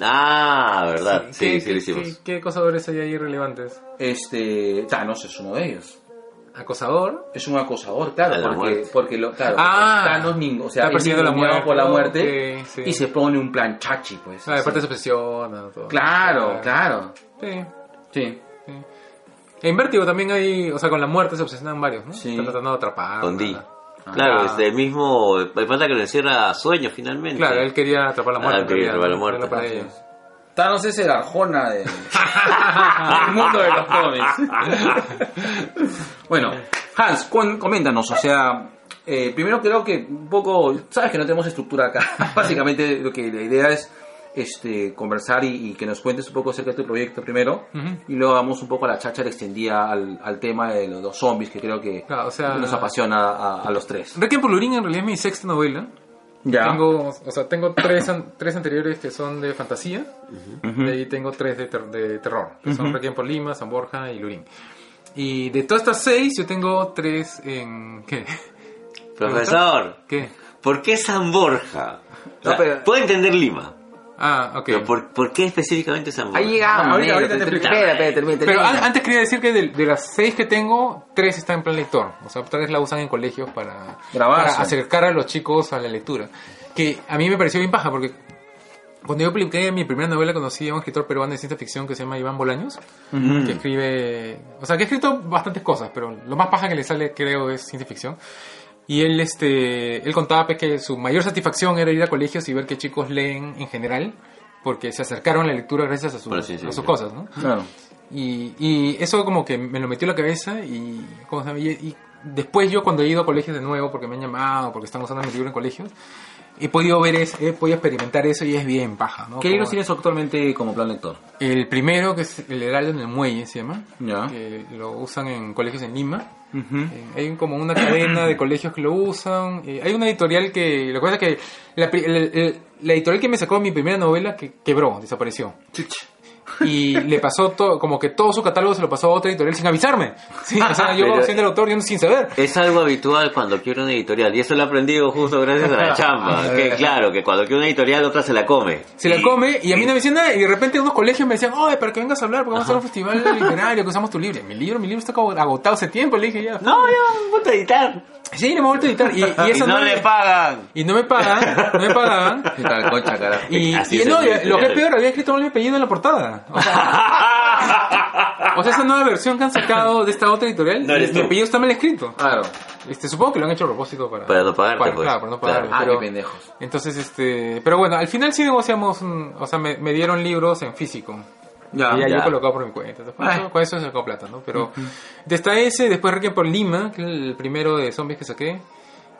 Ah, verdad. Sí, ¿Qué, sí, qué- lo hicimos. qué- qué acosadores hay ahí relevantes? Este, Thanos es uno de ellos. ¿Acosador? Es un acosador, claro, porque, muerte. porque lo, claro, Ah, Thanos ningo- o sea, está es persiguiendo la muerte, por la muerte ok, sí. y se pone un plan chachi, pues. Ah, aparte se obsesiona. Todo. Claro, Ah, claro. Sí. Sí. sí. En Vértigo también hay, o sea, con la muerte se obsesionan varios, ¿no? Sí. Están tratando de atrapar. Con D. Ah. Claro, es el mismo. El pata que lo encierra sueño finalmente. Claro, él quería atrapar la Ah, muerte. él quería atrapar la muerte. Thanos es el Arjona del, del mundo de los cómics. bueno, Hans, coméntanos, o sea, eh, primero creo que un poco, sabes que no tenemos estructura acá, [laughs] básicamente lo que la idea es este conversar y, y que nos cuentes un poco acerca de tu proyecto primero y luego vamos un poco a la cháchara extendida al, al tema de los, los zombies que creo que Claro, o sea- nos apasiona a, a los tres. Requiem por Lurín en realidad es mi sexta novela. Ya. Tengo, o sea, tengo tres, an- tres anteriores que son de fantasía. Ujú. Y ahí tengo tres de, ter- de terror. Que son Requiem por Lima, San Borja y Lurín. Y de todas estas seis, yo tengo tres en... ¿Qué? Profesor, ¿Qué? ¿por qué San Borja? O sea, No, pero- Puedo entender Lima, Ah, ok. pero ¿por, por qué específicamente San Borja? Ahí llegamos. ahorita- negro, ahorita te te- explico. espera, espera, termina, Pero an- antes quería decir que de, de las seis que tengo, tres están en plan lector. O sea, tres la usan en colegios para, Grabarse. para acercar a los chicos a la lectura. Que a mí me pareció bien paja porque cuando yo publiqué mi primera novela conocí a un escritor peruano de ciencia ficción que se llama Iván Bolaños, Ujú. que escribe... O sea, que ha escrito bastantes cosas, pero lo más paja que le sale creo es ciencia ficción. Y él, este, él contaba pues, que su mayor satisfacción era ir a colegios y ver que chicos leen en general, porque se acercaron a la lectura gracias a, sus- Por la ciencia a sus ficción. cosas, ¿no? Claro. Y, y eso como que me lo metió en la cabeza y, ¿cómo se llama? y, y después yo cuando he ido a colegios de nuevo, porque me han llamado, porque están usando mi libro en colegios, he podido ver eso, he podido experimentar eso y es bien paja, ¿no? ¿Qué libros tienes actualmente como plan lector? El primero, que es El Heraldo en el Muelle, se llama, Ya. que lo usan en colegios en Lima. Eh, hay como una cadena de colegios que lo usan. Eh, hay una editorial que. Lo que pasa es que la editorial que me sacó mi primera novela que quebró, desapareció. Y le pasó todo, como que todo su catálogo se lo pasó a otra editorial sin avisarme. Sí, o sea, yo [laughs] siendo el autor, yo sin saber. Es algo habitual cuando quiero una editorial y eso lo he aprendido justo gracias a la [laughs] chamba. que claro, que cuando quiero una editorial otra se la come. Se la come y a mí no me decían nada. Y de repente unos colegios me decían, oye, para que vengas a hablar, porque vamos a hacer un festival literario, que usamos tu libro. Mi libro, mi libro está como agotado hace tiempo. Le dije ya. No, ya, ponte a editar. Sí, le hemos vuelto a editar. Y, y [laughs] Y esa no le pagan. Y no me pagan, no me pagan. Y, y no, lo que es peor, había escrito mal mi apellido en la portada. O sea, [laughs] o sea, esa nueva versión que han sacado de esta otra editorial, No eres mi tú. apellido está mal escrito. Claro. Este, supongo que lo han hecho a propósito para... Para no pagarte, para- pues. Claro, para no Claro. pagarme. Ah, pero- qué pendejos. entonces, este... Pero bueno, al final sí negociamos, un- o sea, me, me dieron libros en físico. Ya, y ya, yo ya. he colocado por mi cuenta. Entonces, con, eso, se sacó plata, ¿no? Pero está ese, después Requiem por Lima, que es el primero de zombies que saqué,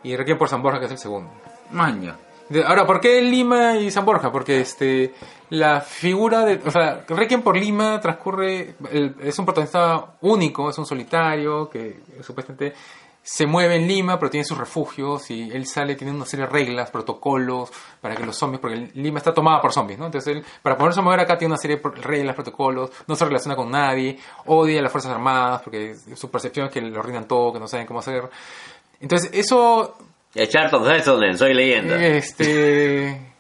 y Requiem por San Borja, que es el segundo. Maña. De- Ahora, ¿por qué Lima y San Borja? Porque este la figura de... O sea, Requiem por Lima transcurre... el- es un protagonista único, es un solitario que supuestamente se mueve en Lima, pero tiene sus refugios y él sale, tiene una serie de reglas, protocolos para que los zombies... Porque Lima está tomada por zombies, ¿no? Entonces él, para poderse mover acá, tiene una serie de reglas, protocolos, no se relaciona con nadie, odia a las Fuerzas Armadas porque su percepción es que lo arruinan todo, que no saben cómo hacer. Entonces, eso Y a Charlton Heston en Soy Leyenda. este.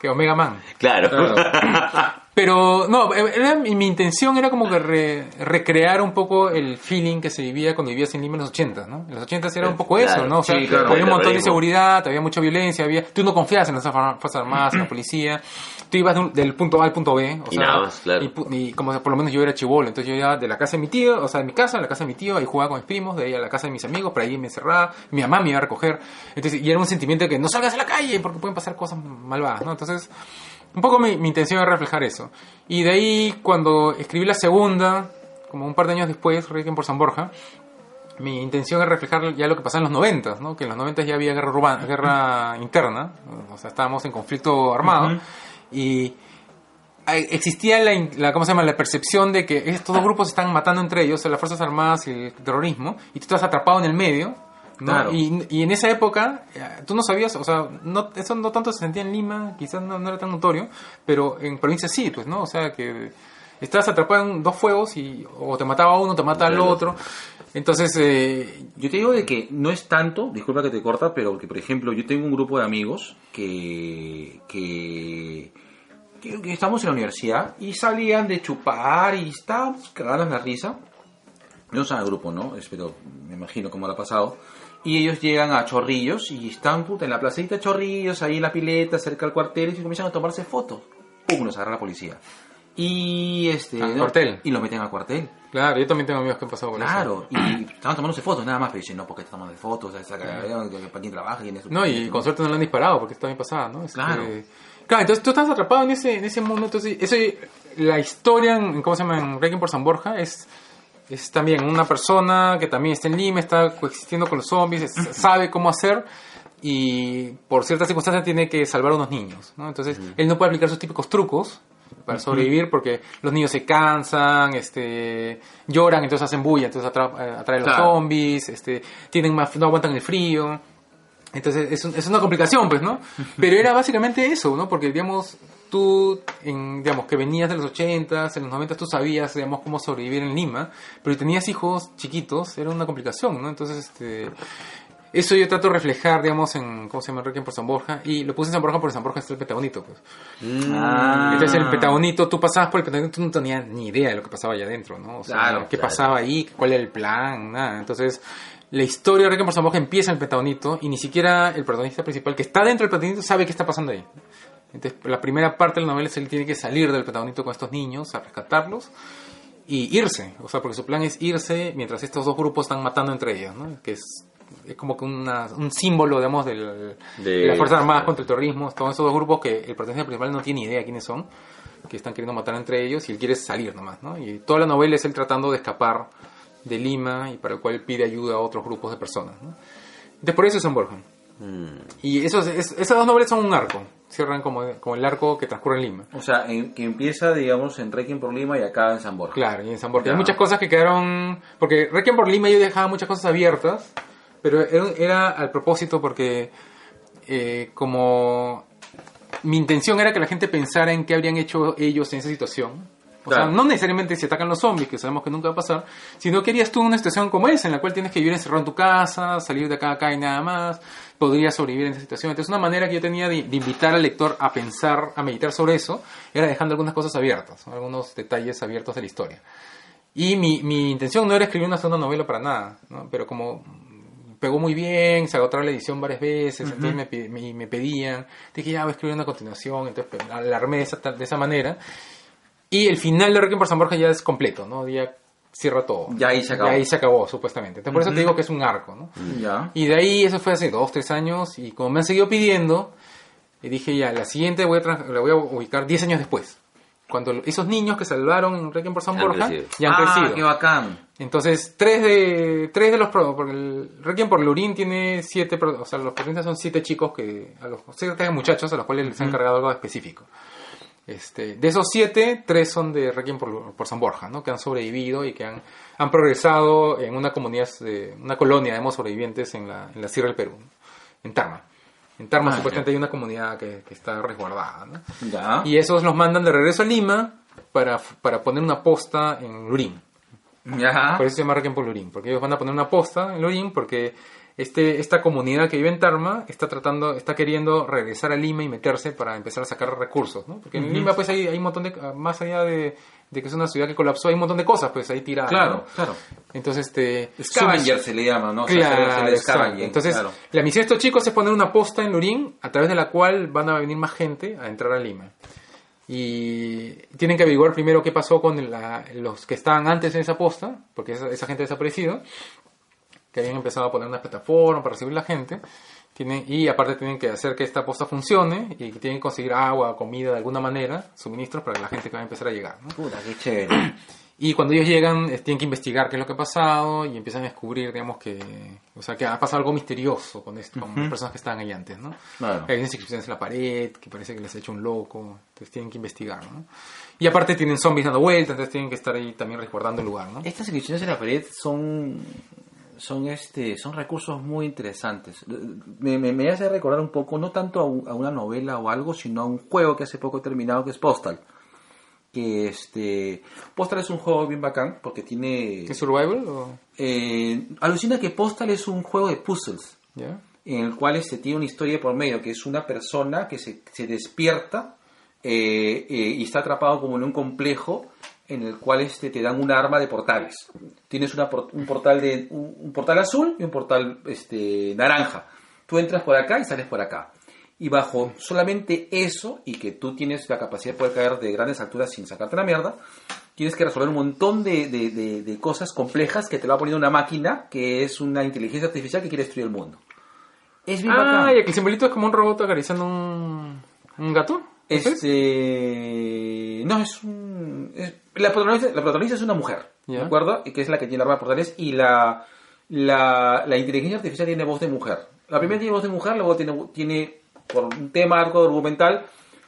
Que Omega Man. Claro. [laughs] Pero no, era- mi intención era como que re- recrear un poco el feeling que se vivía cuando vivías en Lima en los 80, ¿no? En los 80 era un poco Claro, eso, ¿no? O sea, sí, claro. había un montón de inseguridad, había mucha violencia, había tú no confías en las Fuerzas Armadas, en la policía. Tú ibas de un- del punto A al punto B, o Y sea, nada más, claro. y, y como por lo menos yo era chivolo, entonces yo iba de la casa de mi tío, o sea, de mi casa a la casa de mi tío, ahí jugaba con mis primos, de ahí a la casa de mis amigos, por ahí me encerraba, mi mamá me iba a recoger. Entonces, y era un sentimiento de que no salgas a la calle porque pueden pasar cosas malvadas, ¿no? Entonces, un poco mi, mi intención era reflejar eso. Y de ahí, cuando escribí la segunda, como un par de años después, Requiem por San Borja, mi intención es reflejar ya lo que pasaba en los 90, ¿no? Que en los 90 ya había guerra urbana, guerra interna, o sea, estábamos en conflicto armado y hay- existía la, la, ¿cómo se llama? la percepción de que estos dos grupos están matando entre ellos, las Fuerzas Armadas y el terrorismo, y tú estás atrapado en el medio. Y, y en esa época, eh, tú no sabías, o sea, no, eso no tanto se sentía en Lima, quizás no, no era tan notorio, pero en provincias sí, pues, ¿no? O sea, que estás atrapado en dos fuegos y o te mataba uno, te mata al Claro. otro. Entonces, eh, Yo te digo de que no es tanto, disculpa que te corta, pero que por ejemplo yo tengo un grupo de amigos que, que, que, estamos en la universidad y salían de chupar y estábamos cagados la risa. No saben el grupo, ¿no? Espero, me imagino cómo lo ha pasado. Y ellos llegan a Chorrillos y están puta, en la placita de Chorrillos, ahí en la pileta, cerca del cuartel, y comienzan a tomarse fotos. ¡Pum! Los agarra la policía. Y este. Al ¿no? cuartel. Y los meten al cuartel. claro, yo también tengo amigos que han pasado por eso. Claro, y estaban tomándose fotos nada más, pero dicen, no, porque están tomando fotos, o sea, saca- para quién trabaja, quién es su- No, y con suerte no lo han disparado porque está bien pasada, ¿no? Este, Claro. Claro, entonces tú estás atrapado en ese, en ese mundo. Entonces, eso, la historia, en, ¿cómo se llama? En Requiem por San Borja es, es también una persona que también está en Lima, está coexistiendo con los zombies, es- [laughs] sabe cómo hacer y por ciertas circunstancias tiene que salvar a unos niños, ¿no? Entonces, él no puede aplicar sus típicos trucos para sobrevivir porque los niños se cansan, este, lloran, entonces hacen bulla, entonces atra- eh, atraen los Claro. zombies, este, tienen más, no aguantan el frío. Entonces es, un- es una complicación, pues, ¿no? [laughs] Pero era básicamente eso, ¿no? Porque, digamos, tú, en, digamos, que venías de los 80s, en los 90 tú sabías, digamos, cómo sobrevivir en Lima, pero si tenías hijos chiquitos, era una complicación, ¿no? Entonces, este... Eso yo trato de reflejar, digamos, en, ¿cómo se llama? Requiem por San Borja. Y lo puse en San Borja porque San Borja está el petagonito, pues. Ah. Entonces el petagonito, tú pasabas por el petagonito, tú no tenías ni idea de lo que pasaba allá adentro, ¿no? O sea, Claro, qué claro. pasaba ahí, cuál era el plan, nada. Entonces, la historia de Requiem por San Borja empieza en el petagonito y ni siquiera el protagonista principal que está dentro del petagonito sabe qué está pasando ahí. Entonces, la primera parte de la novela es él tiene que salir del petagonito con estos niños a rescatarlos y irse. O sea, porque su plan es irse mientras estos dos grupos están matando entre ellos, ¿no? Que es, es como que una- un símbolo, digamos, del, De- de, las Fuerzas Armadas contra el terrorismo. Todos esos dos grupos que el protagonista principal no tiene idea quiénes son, que están queriendo matar entre ellos y él quiere salir nomás, ¿no? Y toda la novela es él tratando de escapar de Lima y para el cual pide ayuda a otros grupos de personas, ¿no? Entonces, por eso es San Borja. Mm. Y esos, es- esas dos novelas son un arco. Cierran como, como el arco que transcurre en Lima. O sea, en- que empieza, digamos, en Requiem por Lima y acaba en San Borja. Claro, y en San Borja. Hay muchas cosas que quedaron. Porque Requiem por Lima yo dejaba muchas cosas abiertas, pero era, era al propósito porque, eh, como. Mi intención era que la gente pensara en qué habrían hecho ellos en esa situación. O Claro. sea, no necesariamente si atacan los zombies, que sabemos que nunca va a pasar, sino querías tú una situación como esa, en la cual tienes que vivir encerrado en tu casa, salir de acá a acá y nada más, podrías sobrevivir en esa situación. Entonces, una manera que yo tenía de, de invitar al lector a pensar, a meditar sobre eso, era dejando algunas cosas abiertas, ¿no? algunos detalles abiertos de la historia. Y mi, mi intención no era escribir una segunda novela para nada, ¿no? pero como pegó muy bien, se agotó la edición varias veces, entonces me, me, me pedían, dije ya voy a escribir una continuación, entonces pues, alarmé de esa, de esa manera. Y el final de Requiem por San Borja ya es completo, ¿no? Ya cierra todo. Ya ahí se acabó. Ya ahí se acabó, supuestamente. Entonces, por eso te digo que es un arco, ¿no? Ya. Y de ahí, eso fue hace dos, tres años, y como me han seguido pidiendo, y dije ya, la siguiente voy a trans- la voy a ubicar 10 años después. Cuando esos niños que salvaron en Requiem por San Borja crecido. ya han ah, crecido. qué bacán. Entonces, tres de, tres de los... pro- Porque el Requiem por Lurín tiene siete... O sea, los protagonistas son siete chicos que... A los siete muchachos a los cuales les han encargado algo específico. Este, de esos siete, tres son de Requiem por, San Borja, ¿no? Que han sobrevivido y que han, han progresado en una comunidad, de- una colonia, digamos, sobrevivientes en la, en la Sierra del Perú, en Tarma. En Tarma Ah, supuestamente hay una comunidad que, que está resguardada, ¿no? Ya. Y esos los mandan de regreso a Lima para, para poner una posta en Lurín. Ya. Por eso se llama Requiem por Lurín, porque ellos van a poner una posta en Lurín porque este, esta comunidad que vive en Tarma está tratando, está queriendo regresar a Lima y meterse para empezar a sacar recursos, ¿no? Porque en Lima pues hay, hay un montón de, más allá de, de que es una ciudad que colapsó, hay un montón de cosas pues ahí tiradas. Claro, ¿no? claro. Entonces, este... Scavenger se le llama, ¿no? O sea, se Claro, scavenger, Entonces, claro. la misión de estos chicos es poner una posta en Lurín a través de la cual van a venir más gente a entrar a Lima. Y tienen que averiguar primero qué pasó con la- los que estaban antes en esa posta, porque esa, esa gente ha desaparecido, que habían empezado a poner una plataforma para recibir la gente. Tienen, y aparte tienen que hacer que esta posta funcione y tienen que conseguir agua, comida de alguna manera, suministros para la gente que va a empezar a llegar. ¿no? Puta, qué chévere. [clears throat] Y cuando ellos llegan, eh, tienen que investigar qué es lo que ha pasado y empiezan a descubrir, digamos, que, o sea, que ha pasado algo misterioso con, esto, con las personas que estaban ahí antes, ¿no? Claro. Hay inscripciones en la pared, que parece que les ha hecho un loco, entonces tienen que investigar, ¿no? Y aparte tienen zombies dando vueltas, entonces tienen que estar ahí también resguardando el lugar, ¿no? Estas inscripciones en la pared son son este son recursos muy interesantes. Me, me, me hace recordar un poco, no tanto a, un- a una novela o algo, sino a un juego que hace poco he terminado que es Postal. Que este Postal es un juego bien bacán porque tiene ¿Es survival o...? eh, alucina que Postal es un juego de puzzles ¿Ya? en el cual este, tiene una historia por medio, que es una persona que se, se despierta eh, eh, y está atrapado como en un complejo en el cual este, te dan un arma de portales. Tienes una un, portal de, un, un portal azul y un portal este, naranja. Tú entras por acá y sales por acá. Y bajo solamente eso, y que tú tienes la capacidad de poder caer de grandes alturas sin sacarte la mierda, tienes que resolver un montón de, de- de- de cosas complejas que te lo va poniendo una máquina que es una inteligencia artificial que quiere destruir el mundo. Es bien Ah, bacán. y el simbolito es como un robot acariciando un, un gato. Este. No, es un. Es- la, protagonista, la protagonista es una mujer, Ya. ¿de acuerdo? Y que es la que tiene arma de portales. Y la, la, la inteligencia artificial tiene voz de mujer. La primera tiene voz de mujer, luego tiene, tiene por un tema arco argumental,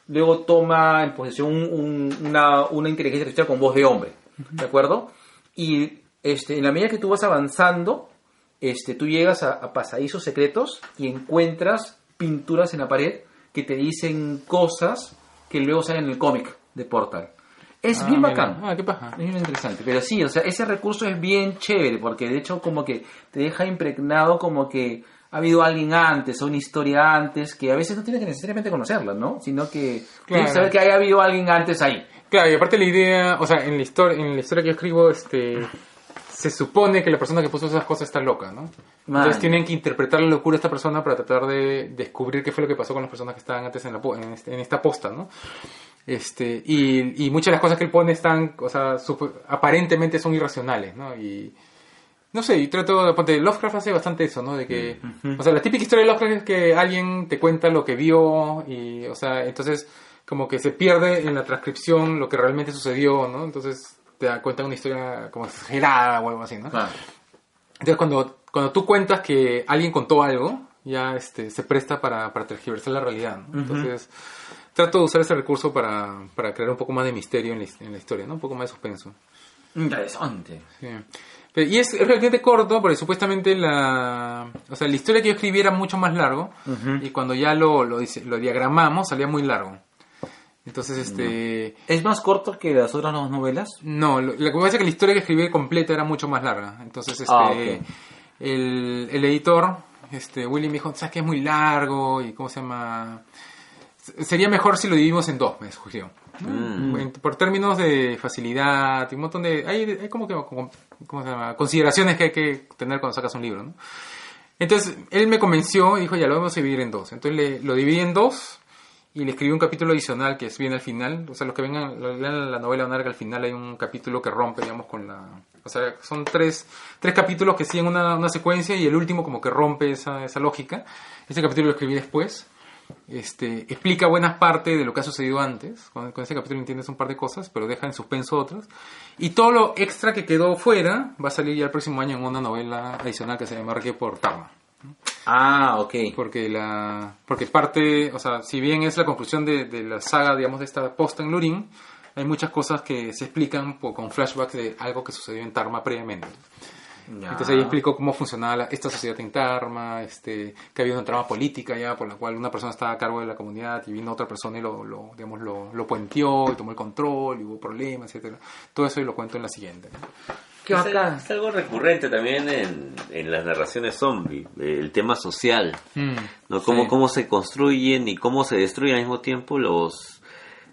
luego toma en posesión un- un- una, una inteligencia artificial con voz de hombre, ¿de acuerdo? Y este, en la medida que tú vas avanzando, este, tú llegas a, a pasadizos secretos y encuentras pinturas en la pared que te dicen cosas que luego salen en el cómic de Portal. Es Ah, bien mira. bacán. Ah, qué paja. Es bien interesante. Pero sí, o sea, ese recurso es bien chévere porque de hecho como que te deja impregnado como que ha habido alguien antes o una historia antes que a veces no tienes que necesariamente conocerla, ¿no? Sino que tienes que Claro. saber que haya habido alguien antes ahí. Claro, y aparte la idea, o sea, en la historia, en la historia que yo escribo, este, se supone que la persona que puso esas cosas está loca, ¿no? Man. Entonces tienen que interpretar la locura de esta persona para tratar de descubrir qué fue lo que pasó con las personas que estaban antes en, la, este- en esta posta, ¿no? Este, y, y muchas de las cosas que él pone están, o sea, aparentemente son irracionales, ¿no? Y, no sé, y trato de, ponte, Lovecraft hace bastante eso, ¿no? De que, o sea, la típica historia de Lovecraft es que alguien te cuenta lo que vio y, o sea, entonces como que se pierde en la transcripción lo que realmente sucedió, ¿no? Entonces te da cuenta una historia como exagerada o algo así, ¿no? Entonces cuando, cuando tú cuentas que alguien contó algo, ya este, se presta para, para tergiversar la realidad, ¿no? Entonces trato de usar ese recurso para, para crear un poco más de misterio en la, en la historia, ¿no? Un poco más de suspenso. Interesante. Sí. Pero- y es, es relativamente corto porque supuestamente la, o sea, la historia que yo escribí era mucho más largo y cuando ya lo, lo, lo diagramamos salía muy largo. Entonces, este... ¿Es más corto que las otras dos novelas? No, lo, lo que pasa es que la historia que escribí completa era mucho más larga. Entonces, este, Ah, ok. el, el editor, este, Willy me dijo, ¿sabes que es muy largo? Y cómo se llama... Sería mejor si lo dividimos en dos, me sugirió. ¿no? En- por términos de facilidad y un montón de... Hay, hay como que como- ¿cómo se llama? consideraciones que hay que tener cuando sacas un libro. ¿no? Entonces, él me convenció y dijo, ya lo vamos a dividir en dos. Entonces, le- lo dividí en dos y le escribí un capítulo adicional que es bien al final. O sea, los que vengan, lean la novela van a ver que al final hay un capítulo que rompe, digamos, con la... O sea, son tres, tres capítulos que siguen una, una secuencia y el último como que rompe esa, esa lógica. Ese capítulo lo escribí después. Este, explica buenas partes de lo que ha sucedido antes. Con, con ese capítulo entiendes un par de cosas, pero deja en suspenso otras. Y todo lo extra que quedó fuera va a salir ya el próximo año en una novela adicional que se llama por Tarma. Ah, ok. Porque la porque parte, o sea, si bien es la conclusión de, de la saga, digamos, de esta posta en Lurín, hay muchas cosas que se explican po- con flashbacks de algo que sucedió en Tarma previamente. Ya. Entonces ahí explicó cómo funcionaba la- esta sociedad en Karma, este, que había una trama política ya por la cual una persona estaba a cargo de la comunidad y vino otra persona y lo, lo, digamos, lo, lo puenteó y tomó el control y hubo problemas, etcétera. Todo eso lo cuento en la siguiente. Qué es, bacán. es algo recurrente también en, en las narraciones zombie, el tema social, ¿no? Cómo, Sí. cómo se construyen y cómo se destruyen al mismo tiempo los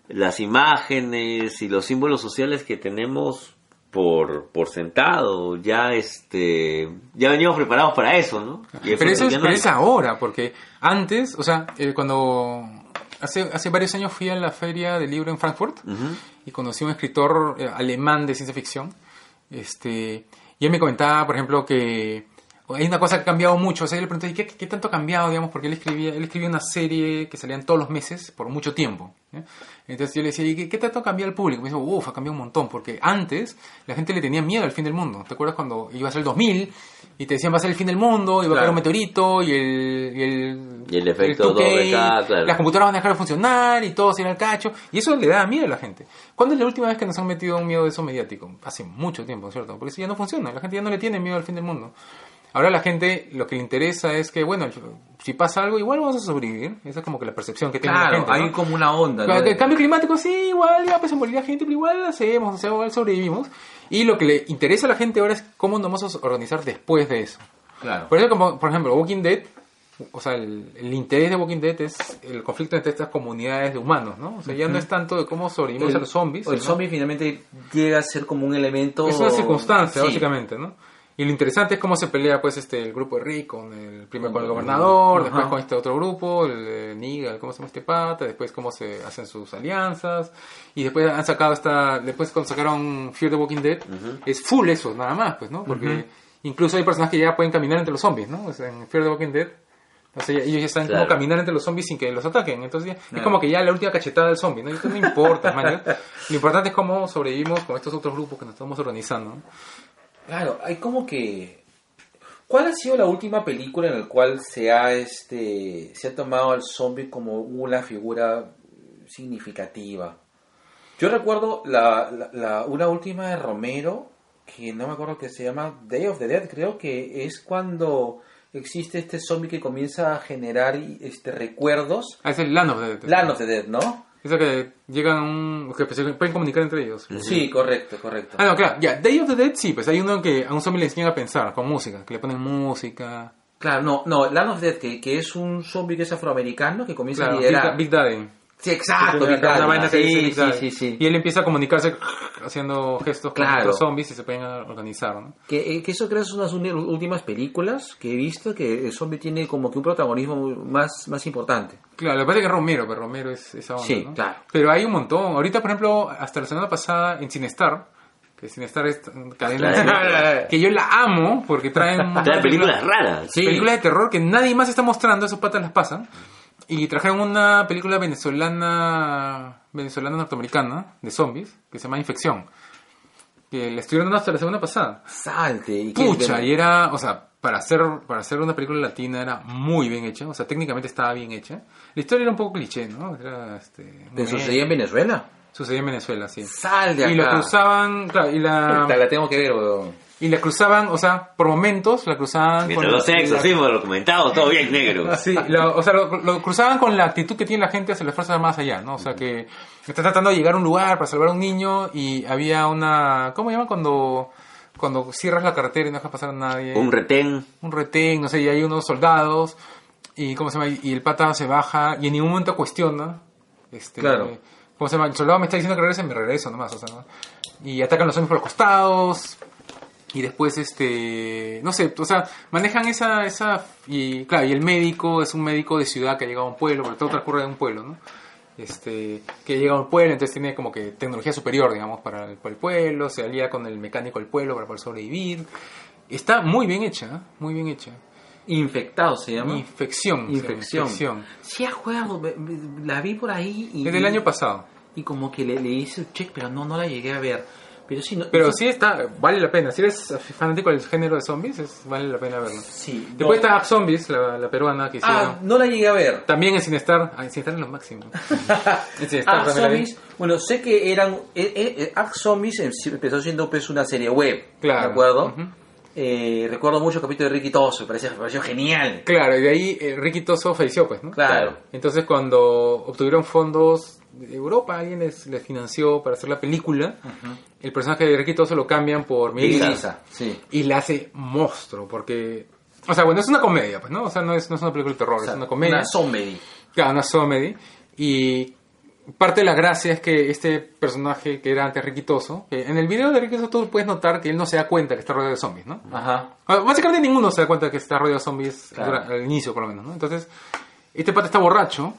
las imágenes y los símbolos sociales que tenemos por, por sentado. Ya este ya venimos preparados para eso, ¿no? Y Pero eso es, no ahora, porque antes, o sea, eh, cuando hace, hace varios años fui a la feria del libro en Frankfurt y conocí a un escritor eh, alemán de ciencia ficción. Este, y él me comentaba, por ejemplo, que hay una cosa que ha cambiado mucho. O sea, yo le pregunté, ¿qué, qué tanto ha cambiado? Digamos, porque él escribía, él escribía una serie que salían todos los meses por mucho tiempo. ¿eh? Entonces yo le decía, ¿y qué, qué tanto ha cambiado el público? Me dijo, uff, ha cambiado un montón. Porque antes la gente le tenía miedo al fin del mundo. ¿Te acuerdas cuando iba a ser el 2000 y te decían va a ser el fin del mundo, iba a caer un meteorito y el, y el, Y el efecto 2K, 2K, claro. las computadoras van a dejar de funcionar y todo se irá al cacho. Y eso le da miedo a la gente. ¿Cuándo es la última vez que nos han metido un miedo de eso mediático? Hace mucho tiempo, ¿cierto? Porque eso ya no funciona. La gente ya no le tiene miedo al fin del mundo. Ahora la gente lo que le interesa es que, bueno, si pasa algo, igual vamos a sobrevivir. Esa es como que la percepción que tiene la Claro, gente. hay ¿no? como una onda. Claro, ¿no? el cambio climático sí, igual, ya pues se morirá gente, pero igual lo hacemos, o sea, igual sobrevivimos. Y lo que le interesa a la gente ahora es cómo nos vamos a organizar después de eso. Claro. Por eso, como, por ejemplo, Walking Dead, o sea, el, el interés de Walking Dead es el conflicto entre estas comunidades de humanos, ¿no? O sea, ya no es tanto de cómo sobrevivimos a los zombies. o el sino- zombie finalmente llega a ser como un elemento. es una circunstancia, Sí. básicamente, ¿no? Y lo interesante es cómo se pelea, pues, este, el grupo de Rick con el primero con el gobernador, Ajá. después con este otro grupo, el eh, Negan, ¿cómo se llama este pata? Después cómo se hacen sus alianzas. Y después han sacado esta, después cuando sacaron Fear the Walking Dead, es full eso, nada más, pues, ¿no? Porque incluso hay personas que ya pueden caminar entre los zombies, ¿no? O sea, en Fear the Walking Dead. O sea, ya- ellos ya están Claro. como caminar entre los zombies sin que los ataquen. Entonces ya- es como que ya la última cachetada del zombie, ¿no? Y esto no importa, man. [laughs] Lo importante es cómo sobrevivimos con estos otros grupos que nos estamos organizando. Claro, hay como que. ¿Cuál ha sido la última película en la cual se ha este se ha tomado al zombie como una figura significativa? Yo recuerdo la, la, la- una última de Romero que no me acuerdo que se llama Day of the Dead, creo que es cuando existe este zombie que comienza a generar este recuerdos. Ah, es el Land of the Dead. Land of the Dead, ¿no? Eso que llegan a un... que se pueden comunicar entre ellos. Sí, correcto, correcto. Ah, no, claro. Ya, Day of the Dead sí, pues hay uno que a un zombie le enseñan a pensar con música, que le ponen música. Claro, no, no, Land of the Dead, que, que es un zombie que es afroamericano que comienza Claro, a Big, liderar. Big Daddy. Sí, exacto, acá una vaina que dice Sí, sí, sí. Y él empieza a comunicarse haciendo gestos con Claro. los zombies y se pueden organizar, ¿no? Que, eh, que eso creo que son las uni- últimas películas que he visto que el zombie tiene como que un protagonismo más, más importante. Claro, lo que pasa es que Romero, pero Romero es esa onda, Sí, ¿no? claro. Pero hay un montón. Ahorita, por ejemplo, hasta la semana pasada en Cinestar, que Cinestar es cadena Claro. que yo la amo porque traen [laughs] un montón Trae de películas raras. Sí. películas de terror que nadie más está mostrando, esos patas las pasan. Y trajeron una película venezolana, venezolana norteamericana de zombies que se llama Infección. Que la estuvieron dando hasta la semana pasada. Salte. ¿y Pucha, y era, o sea, para hacer, para hacer una película latina era muy bien hecha, o sea, técnicamente estaba bien hecha. La historia era un poco cliché, ¿no? Era, este, muy ¿Pero bien. sucedía en Venezuela? Sucedía en Venezuela, sí. Sal de acá. Y la cruzaban, claro, y la, la tengo que ver, weón. Y la cruzaban, o sea, por momentos la cruzaban Mientras no sea la- exorcismo, lo comentado, todo bien negro. [laughs] Sí, lo- o sea, lo, lo cruzaban con la actitud que tiene la gente hacia las Fuerzas Armadas allá, ¿no? O sea, que está tratando de llegar a un lugar para salvar a un niño y había una... ¿Cómo se llama cuando, cuando cierras la carretera y no dejas pasar a nadie? Un retén. un retén, no sé, y hay unos soldados y cómo se llama y el pata se baja y en ningún momento cuestiona este Claro. cómo se llama el soldado me está diciendo que regrese me regreso nomás o sea ¿no? y atacan los zombies por los costados y después este no sé o sea manejan esa esa y claro y el médico es un médico de ciudad que ha llegado a un pueblo porque todo transcurre en un pueblo no este que llega a un pueblo entonces tiene como que tecnología superior digamos para el, para el pueblo se alía con el mecánico del pueblo para poder sobrevivir está muy bien hecha ¿eh? muy bien hecha Infectado se llama. infección se llama, Infección. infección. Sí, me- La vi por ahí y... es del año pasado Y como que le, le hice un check, pero no, no la llegué a ver. Pero sí, no, pero sí está vale la pena si eres fanático del género de zombies es, vale la pena verlo Sí. después no. está Zombies la, la peruana que hicieron Ah, no la llegué a ver. también en Cinestar ah, en Cinestar es lo máximo [laughs] en Ah, la vi. Zombies. Bueno, sé que eran. Eh, eh, eh, Ark Zombies em- empezó siendo pues una serie web. Claro. ¿De acuerdo? Eh, recuerdo mucho el capítulo de Ricky Toso, me pareció, me pareció genial. Claro, y de ahí eh, Ricky Toso falleció, pues, ¿no? Claro. Entonces cuando obtuvieron fondos Europa, alguien les, les financió para hacer la película, el personaje de Ricky Toso lo cambian por. Isa, sí. Y la hace monstruo, porque... O sea, bueno, es una comedia, pues, ¿no? O sea, no es, no es una película de terror, O sea, es una comedia. Una zombie. Claro, una comedy. Y parte de la gracia es que este personaje que era antes riquitoso, que en el video de riquitoso tú puedes notar que él no se da cuenta que está rodeado de zombies, ¿no? Ajá. Básicamente ninguno se da cuenta que está rodeado de zombies Claro. al inicio, por lo menos, ¿no? Entonces, este pata está borracho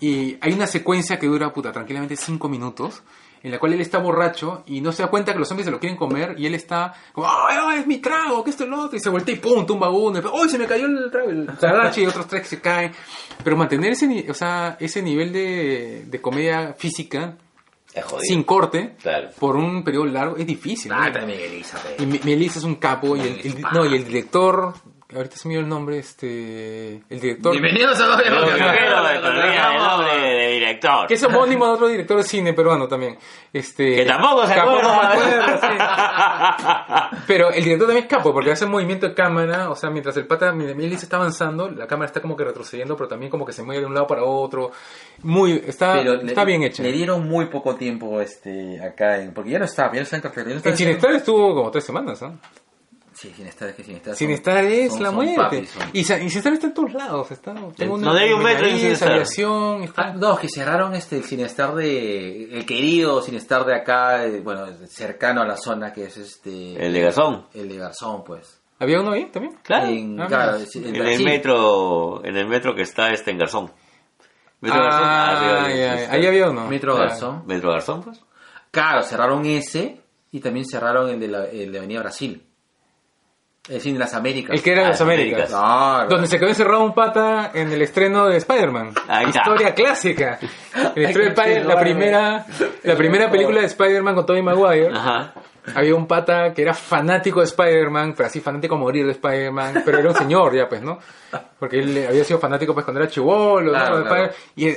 y hay una secuencia que dura, puta, tranquilamente cinco minutos en la cual él está borracho y no se da cuenta que los zombies se lo quieren comer y él está como, ¡ay, ay, es mi trago! ¿Qué esto es lo otro? Y se voltea y ¡pum! tumba uno. ¡ay, se me cayó el trago! El agacha y otros tres que se caen. Pero mantener ese, o sea, ese nivel de, de comedia física sin corte Claro. por un periodo largo es difícil. ¿no? Ah, Isa, pe. Y Mi- Melissa es un capo y el, el- no, y el director, ahorita se me dio el nombre, este, el director, Bienvenidos a te olvides el nombre de director. que es homónimo de otro director de cine peruano también, este, Que tampoco se acuerda. sí. [laughs] Pero el director también es capo porque hace movimiento de cámara, o sea, mientras el pata, Melissa está avanzando, la cámara está como que retrocediendo, pero también como que se mueve de un lado para otro, muy, está, Pero está le- bien hecha. Le dieron muy poco tiempo este acá, en, porque ya no estaba, ya no está en cartelera. ya no está En Cinestar estuvo como tres semanas, ¿no? Sí, Sinestar, es que Sinestar. Sinestar es son- la son muerte. papis, son- Y, Sinestar está en todos lados. Está, tengo No, hay un metro en aviación, está- Ah, no, es que cerraron este el Sinestar de. El querido Sinestar de acá, eh, bueno, cercano a la zona que es este. El de Garzón. El de Garzón, pues. ¿Había uno ahí también? Claro. En, Ah, claro, En el metro, en el metro que está este en Garzón. Metro Ah, Garzón. ya. está. ahí había uno. Metro Claro. Garzón. Metro Garzón, pues. Claro, cerraron ese y también cerraron el de la, el de Avenida Brasil. El cine de las Américas. El que era de las Ah, Américas. Américas. Claro. Donde se quedó encerrado un pata en el estreno de Spider-Man. Está. Historia clásica. [laughs] El estreno de la primera, la primera película de Spider-Man con Tobey Maguire. Ajá. Había un pata que era fanático de Spider-Man, pero así fanático a morir de Spider-Man, pero era un señor ya, pues, ¿no? Porque él había sido fanático pues cuando era chivolo, ¿no? Claro, De claro. Y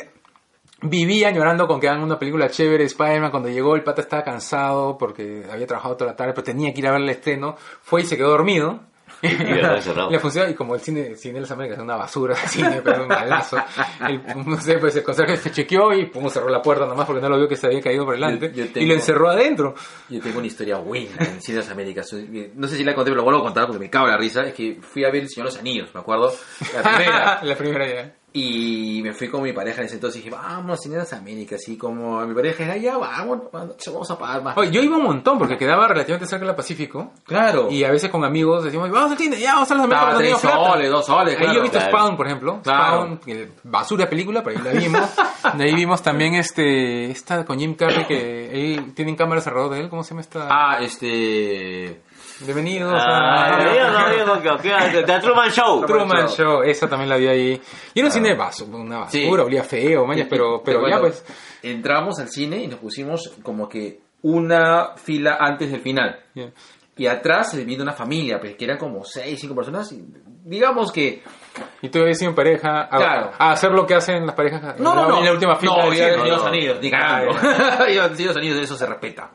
vivía llorando con que hagan una película chévere de Spider-Man. Cuando llegó el pata estaba cansado porque había trabajado toda la tarde, pero tenía que ir a ver el estreno. Fue y se quedó dormido. [laughs] Y. Le funcionó, y como el cine, el cine de las Américas es una basura de cine, [laughs] pero un malazo. El, no sé, pues el conserje se chequeó y pum, cerró la puerta nomás porque no lo vio que se había caído por delante. Yo- yo Y tengo- lo encerró adentro. Yo tengo una historia buena en el cine de las Américas. No sé si la conté, pero lo vuelvo a contar porque me cago la risa. Es que fui a ver El Señor de los Anillos, me acuerdo. La primera. [laughs] la primera ya. Y me fui con mi pareja en ese entonces y dije, vamos, Cine de las Américas. Y como mi pareja era, ya vamos, vamos a pagar más. Oye, yo iba un montón porque quedaba relativamente cerca del Pacífico. Claro. Y a veces con amigos decimos, vamos al cine, ya vamos a las Américas. Cuando tres teníamos plata". soles, dos soles, Ahí claro. yo he visto Claro. Spawn, por ejemplo. Claro. Spawn, que basura película, pero ahí la vimos. de ahí vimos también este esta con Jim Carrey que él tienen cámaras alrededor de él. ¿Cómo se llama esta? Ah, este... Bienvenidos Ah, a... que- The Truman Show. Truman Show. Esa también la vi ahí. Y era un cine de basura, una basura, Sí. olía feo, mañas, pero, pero Bueno, ya pues. Entramos al cine y nos pusimos como que una fila antes del final. ya. Y atrás se vino una familia, pues que eran como seis, cinco personas. y digamos que Y tú habías ido en pareja a, Claro. a hacer lo que hacen las parejas No, en, no, la, no. en la última fila. No, de los. Anillos, ni Ah, cagando. los Anillos, eso se respeta.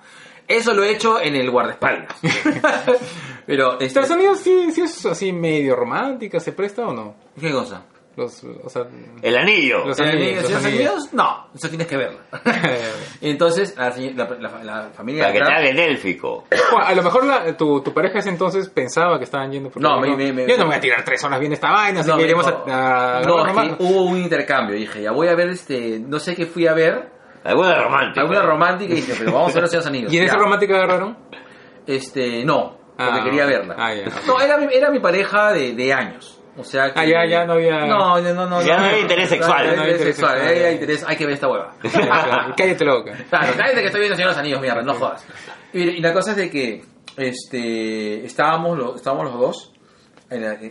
Eso lo he hecho en el guardaespaldas. [laughs] Pero, este, Estados Unidos sí, sí es así medio romántica, ¿se presta o no? ¿qué cosa? Los, o sea, El anillo. Los ¿El anillos, los anillos. Anillos? No, eso tienes que verla. [laughs] Entonces, la, señ- la- la- la familia Para de que te haga el élfico. Bueno, a lo mejor la- tu, tu pareja ese entonces pensaba que estaban yendo por No, me- me- me- Yo no me voy a tirar tres horas viendo esta vaina, así No, que me iremos dijo, a, a no, es que hubo un intercambio. Dije, ya voy a ver este. No sé qué fui a ver. Alguna romántica. Alguna romántica. Y dije, pero vamos a ver los Señores Anillos. ¿Y en esa Ya. romántica agarraron? Este, no. Porque Ah, quería verla. ah, ya. No, era, mi- era mi pareja de, de años. O sea que... Ah, ya- ya no había- No, ya no, no. Ya no había interés sexual. No, No había interés sexual. sexual. Hay interés- Hay que ver esta hueva. [laughs] Cállate loca. Claro, cállate que estoy viendo Señor de los Anillos, mierda, no jodas. Y, y la cosa es de que este, estábamos, lo- estábamos los dos,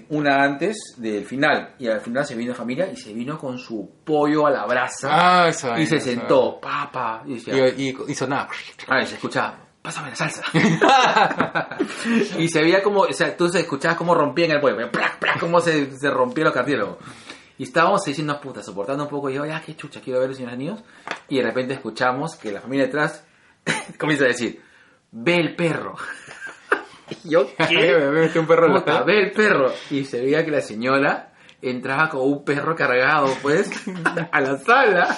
una antes del final, y al final se vino familia y se vino con su pollo a la brasa Ah, esa y se esa sentó, papá, y decía, Y, y, y sonaba. ah, y se escuchaba, pásame la salsa. [laughs] [laughs] y se veía como, o sea, tú se escuchabas cómo rompían el pollo, cómo se, se rompían los cartílagos. Y estábamos diciendo, puta, soportando un poco, y yo, ya, qué chucha, quiero ver los señores niños. Y de repente escuchamos que la familia detrás [laughs] comienza a decir, ve el perro. Yo, [laughs] ¿qué? me metí un perro en la cara. ve el perro. Y se veía que la señora entraba con un perro cargado, pues, a la sala.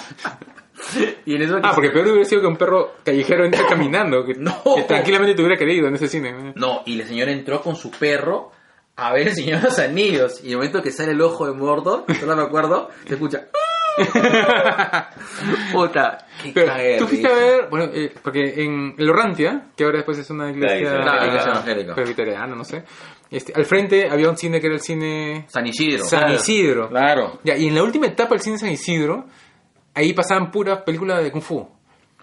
Y en eso Ah, porque peor hubiera sido que un perro callejero entre [laughs] caminando. Que, No. que tranquilamente te hubiera querido en ese cine. No, y la señora entró con su perro a ver el Señor de los Anillos. Y en el momento que sale el ojo de Mordor, solo me acuerdo, se escucha. [laughs] Puta, qué Pero de tú fuiste a ver, bueno, eh, porque en el Orrantia, que ahora después es una iglesia, ah, Iglesia presbiteriana, no sé. Este, al frente había un cine que era el cine San Isidro. San Isidro. Claro. Ya, y en la última etapa del cine San Isidro, ahí pasaban puras películas de Kung Fu.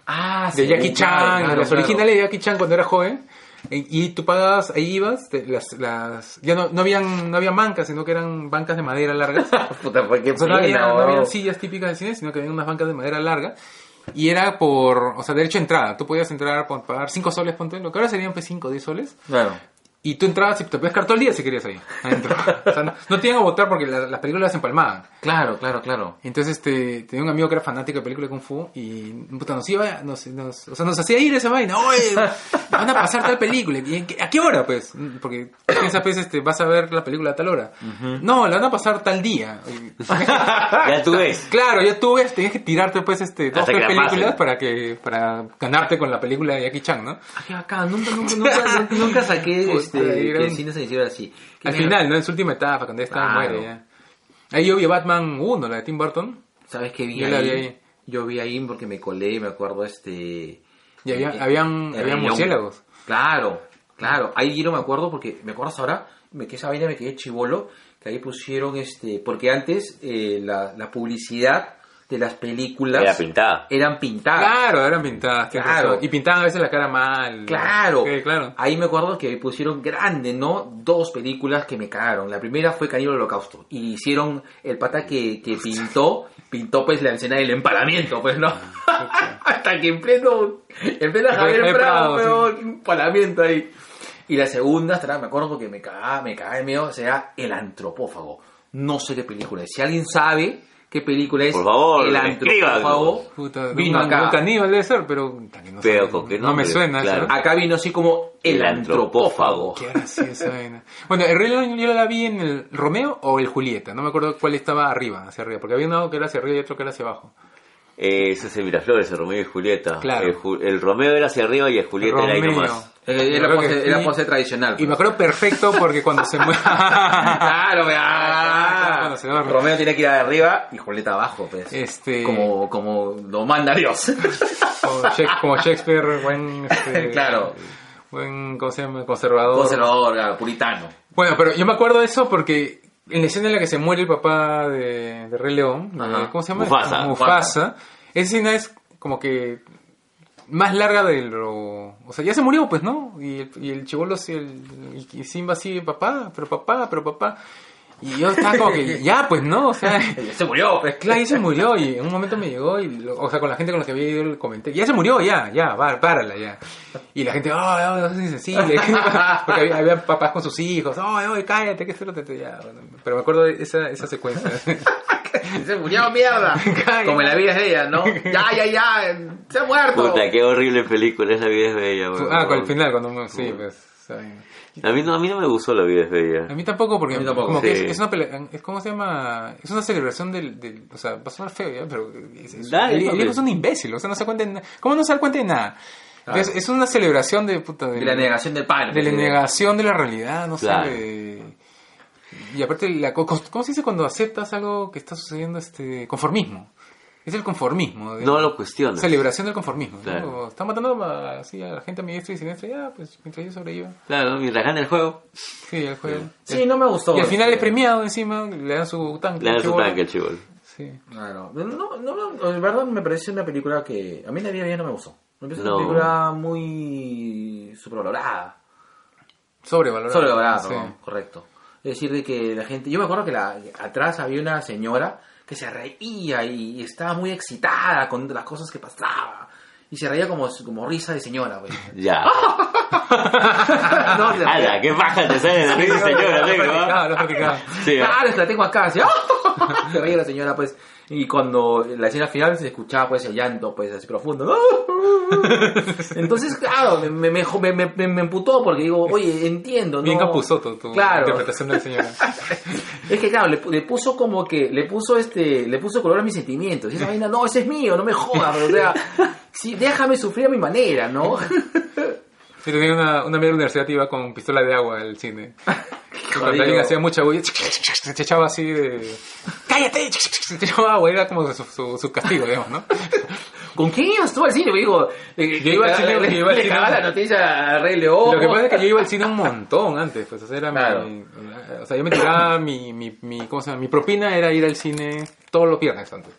Ah, De sí, Jackie Chan, claro, claro, las claro. originales de Jackie Chan cuando era joven. Y tú pagabas, ahí ibas, te- las, las, ya no, no habían, no habían bancas, sino que eran bancas de madera largas. [laughs] Puta, qué O sea, no, había, no habían sillas típicas del cine, sino que había unas bancas de madera larga. Y era por, o sea, derecho a entrada. Tú podías entrar por pagar 5 soles, ponte, lo que ahora serían pues 5 o 10 soles. Claro. Y tú entrabas y te podías quedar todo el día si querías ahí, adentro. [laughs] o sea, no, no te iban a votar porque la- las películas las empalmaban. Claro, claro, claro. Entonces, este, tenía un amigo que era fanático de películas de Kung Fu y puta, nos iba, nos, nos- o sea, nos hacía ir esa vaina. Oye, [laughs] van a pasar tal película. ¿Y ¿A qué hora, pues? Porque piensas, pues, este, vas a ver la película a tal hora. No, la van a pasar tal día. [laughs] Ya tú ves. Claro, ya tú ves, tenías que tirarte, pues, este, dos tres películas para que, para ganarte con la película de Jackie Chan, ¿no? Qué bacán. Nunca, nunca, nunca, nunca, saqué Puta, este, que un- se hiciera así. Al mierda. final, ¿no? En su última etapa, cuando ya estaba Claro. muere, ya. Ahí yo vi a Batman 1, la de Tim Burton. ¿Sabes qué vi Yo ahí? la vi ahí. Yo vi ahí porque me colé, me acuerdo, este... Y había- eh, habían- habían murciélagos. Claro, claro. Ahí yo no me acuerdo porque, ¿me acuerdas ahora? Me que esa vaina me quedé chivolo, que ahí pusieron, este... Porque antes eh, la, la publicidad de las películas... Era pintada. Eran pintadas. Claro, eran pintadas. Claro. Y pintaban a veces la cara mal. Claro. Sí, claro. Ahí me acuerdo que pusieron grande, ¿no? Dos películas que me cagaron. La primera fue Caníbal Holocausto. Y hicieron el pata que, que pintó, pintó pues la escena del empalamiento, pues, ¿no? [laughs] Hasta que en pleno, en pleno Javier Javier Prado, Prado, pero, empalamiento ahí. Y la segunda, hasta ahora me acuerdo porque me cagaba, me cagaba de miedo, o sea, El Antropófago. No sé qué película es. Si alguien sabe qué película es Por favor, El escríbanos. Antropófago, Puta, vino un, acá. un caníbal debe ser, pero... no Pero qué no me suena claro. eso. Acá vino así como El El Antropófago. Antropófago. Qué graciosa vaina. Bueno, el Rey León yo la vi en el Romeo o el Julieta. No me acuerdo cuál estaba arriba, hacia arriba. Porque había uno que era hacia arriba y otro que era hacia abajo. Eh, ese es el Miraflores, el Romeo y Julieta. Claro. El, Ju- el Romeo era hacia arriba y el Julieta era ahí Romeo. nomás. Eh, Era pose, era y- tradicional. Y me acuerdo perfecto porque cuando se mueve... [laughs] Claro, vea. Cuando se duerme. Romeo tiene que ir arriba y Julieta abajo, pues. Este- Como, como lo manda Dios. [laughs] como, Shak- como Shakespeare, buen... este, [laughs] Claro. Buen, ¿cómo se llama? Conservador. Conservador, claro, puritano. Bueno, pero yo me acuerdo de eso porque en la escena en la que se muere el papá de, de Rey León, Ajá. ¿cómo se llama? Mufasa. Mufasa. Esa escena es como que más larga de lo... O sea, ya se murió, pues, ¿no? Y el, y el chivolo, sí, el, y- Simba así, papá, pero papá, pero papá. Y yo estaba como que, ya, pues, ¿no? O sea... [laughs] Se murió, pues. Claro, ya se murió y en un momento me llegó y, lo- o sea, con la gente con la que había ido le comenté, ya se murió, ya, ya, va, párala, ya. Y la gente, oh, no, no seas insensible. [laughs] Porque había, había papás con sus hijos, oh, oh, cállate, que esto no te... Ya, bueno, pero me acuerdo de esa, esa secuencia. [laughs] Se murió, mierda. Como en la vida es de ella, ¿no? Ya, ya, ya. Se ha muerto. Puta, qué horrible película es La vida es bella, weón. ah, con el final, cuando... Sí, pues... ¿saben? A mí, no, a mí no me gustó La vida es bella. A mí tampoco, porque A mí tampoco, como que sí. es, es una pelea, es ¿cómo se llama? Es una celebración del, del o sea, va a sonar feo ya, pero es, es- Dale, el, hijo es un imbécil, o sea, no se cuenta de nada. ¿Cómo no se da cuenta de nada? Entonces, es una celebración de puta de, De la negación del padre. de la negación de la realidad, no Claro. sé, de- y aparte la co- ¿cómo se dice cuando aceptas algo que está sucediendo este conformismo? Es el conformismo. de- No lo cuestiones. Celebración del conformismo. ¿no? Claro. Están matando a, así, a la gente a mi diestra y siniestra, ya, pues mientras yo sobreviva. Claro, mientras gana el juego, Sí, el juego. Sí, no me gustó. Y al final es premiado encima, le dan su tanque. le dan su tanque al. Sí. Claro. No, no, no, en verdad me parece una película que a mí la vida bien no me gustó. Me parece No. una película muy sobrevalorada. Sobrevalorado. Sobrevalorada, Sí. perdón, correcto. Es decir, de que la gente... Yo me acuerdo que la, atrás había una señora que se reía y, estaba muy excitada con las cosas que pasaba. Y se reía como, como risa de señora, güey. Ya. no. ¡Hala! ¡Qué paja te sale de risa, señora! Practicaba, ¿ah? lo practicaba. Sí, ¿ah? Claro, la tengo acá, así. ¡ah! Se reía la señora, pues. Y cuando la escena final se escuchaba, pues, el llanto, pues, así profundo. [laughs] Entonces, claro, me, me, me, me, me- me emputó porque digo, oye, entiendo, ¿no? Bien Capuzoto tu Claro. interpretación de la señora. [laughs] Es que claro, le, pu- le puso como que, le puso este, le puso color a mis sentimientos. Y esa vaina, no, ese es mío, no me jodas, pero, o sea, sí, déjame sufrir a mi manera, ¿no? Yo tenía una, una la universidad iba con pistola de agua al cine. [laughs] Cuando hacía mucha bulla, se echaba así de... ¡Cállate! Se echaba agua, era como su, su, su castigo, digamos, ¿no? [laughs] ¿Con quién ibas tú al cine? Digo, eh, Yo iba al cine, le, yo iba al le cine. la noticia a Rey León. Lo que pasa es que yo iba al cine un montón antes, pues, o sea, era Claro. mi, o sea, yo me tiraba mi, mi, mi, ¿cómo se llama? Mi propina era ir al cine todos los viernes antes.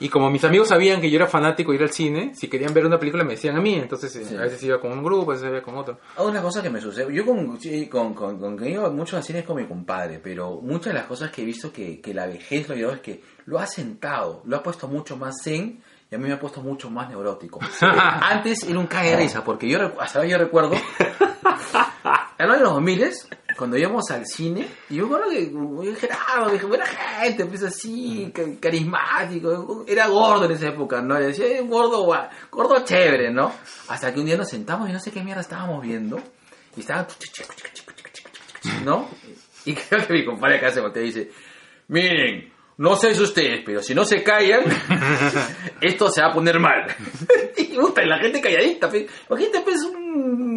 Y como mis amigos sabían que yo era fanático de ir al cine, si querían ver una película me decían a mí, entonces eh, Sí. a veces iba con un grupo, a veces iba con otro. Ah, Una cosa que me sucede, yo con, con, con, con que iba mucho al cine es con mi compadre, pero muchas de las cosas que he visto que, que la vejez lo llevado es que lo ha sentado, lo ha puesto mucho más zen y a mí me ha puesto mucho más neurótico. [laughs] Antes era un cague de risa, porque yo hasta ahora yo recuerdo, [laughs] en los años 2000 cuando íbamos al cine, y yo recuerdo que yo dije, ah, dije, buena gente, pues así, ca- carismático, era gordo en esa época, ¿no? Le decía, "Eh, gordo, gordo chévere, ¿no? Hasta que un día nos sentamos y no sé qué mierda estábamos viendo, y estaba, ¿no? Y creo que mi compadre acá se voltea y dice, miren, no sé si ustedes, pero si no se callan, esto se va a poner mal. y puta, la gente calladita, pues, imagínate pues un,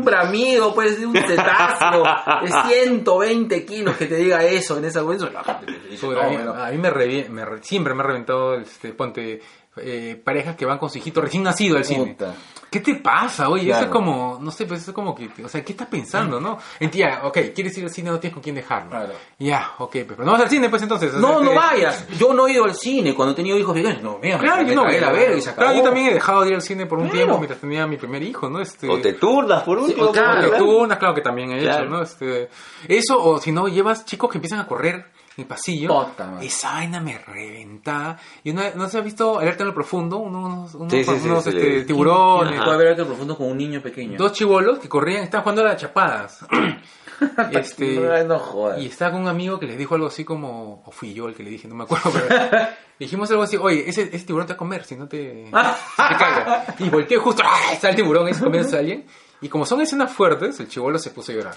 un bramido, pues, de un cetáceo de [laughs] 120 kilos que te diga eso en esa cosa, la gente dice, Puta, "No, a, mí, bueno". a mí me, revi- me re- siempre me ha reventado, este, ponte, eh, parejas que van con su hijito recién nacido al cine. Puta. ¿Qué te pasa? Oye, eso es como, no sé, pues eso es como que, o sea, ¿qué estás pensando, no? En ya, ok, quieres ir al cine, no tienes con quién dejarlo. Claro. Ya, ok, pues, pero no vas al cine, pues entonces. o sea, No, no que- vayas. Yo no he ido al cine cuando he tenido hijos pequeños. No, mira, Claro, me yo no cagué voy la verga y se acabó. Claro, yo también he dejado de ir al cine por un Claro. tiempo mientras tenía mi primer hijo, ¿no? Este, O te turnas por último. o claro. Tú unas, claro que también he hecho. ¿no? Este, eso, o si no, llevas chicos que empiezan a correr el pasillo. Madre. Esa vaina me reventa. Y una, ¿no se ha visto Alerta en lo Profundo? Unos, unos, Sí, sí, sí, unos, sí, este, tiburones. Ajá. Puede haber algo profundo con un niño pequeño. Dos chivolos que corrían, estaban jugando a las chapadas. [laughs] este, No, no jodas. y estaba con un amigo que les dijo algo así como, o fui yo el que le dije, no me acuerdo, pero [laughs] dijimos algo así, oye, ese, ese tiburón te va a comer, si no te, si te [laughs] caiga. Y volteé justo, ¡ah! está el tiburón ahí se comienza a alguien. Y como son escenas fuertes, el chivolo se puso a llorar.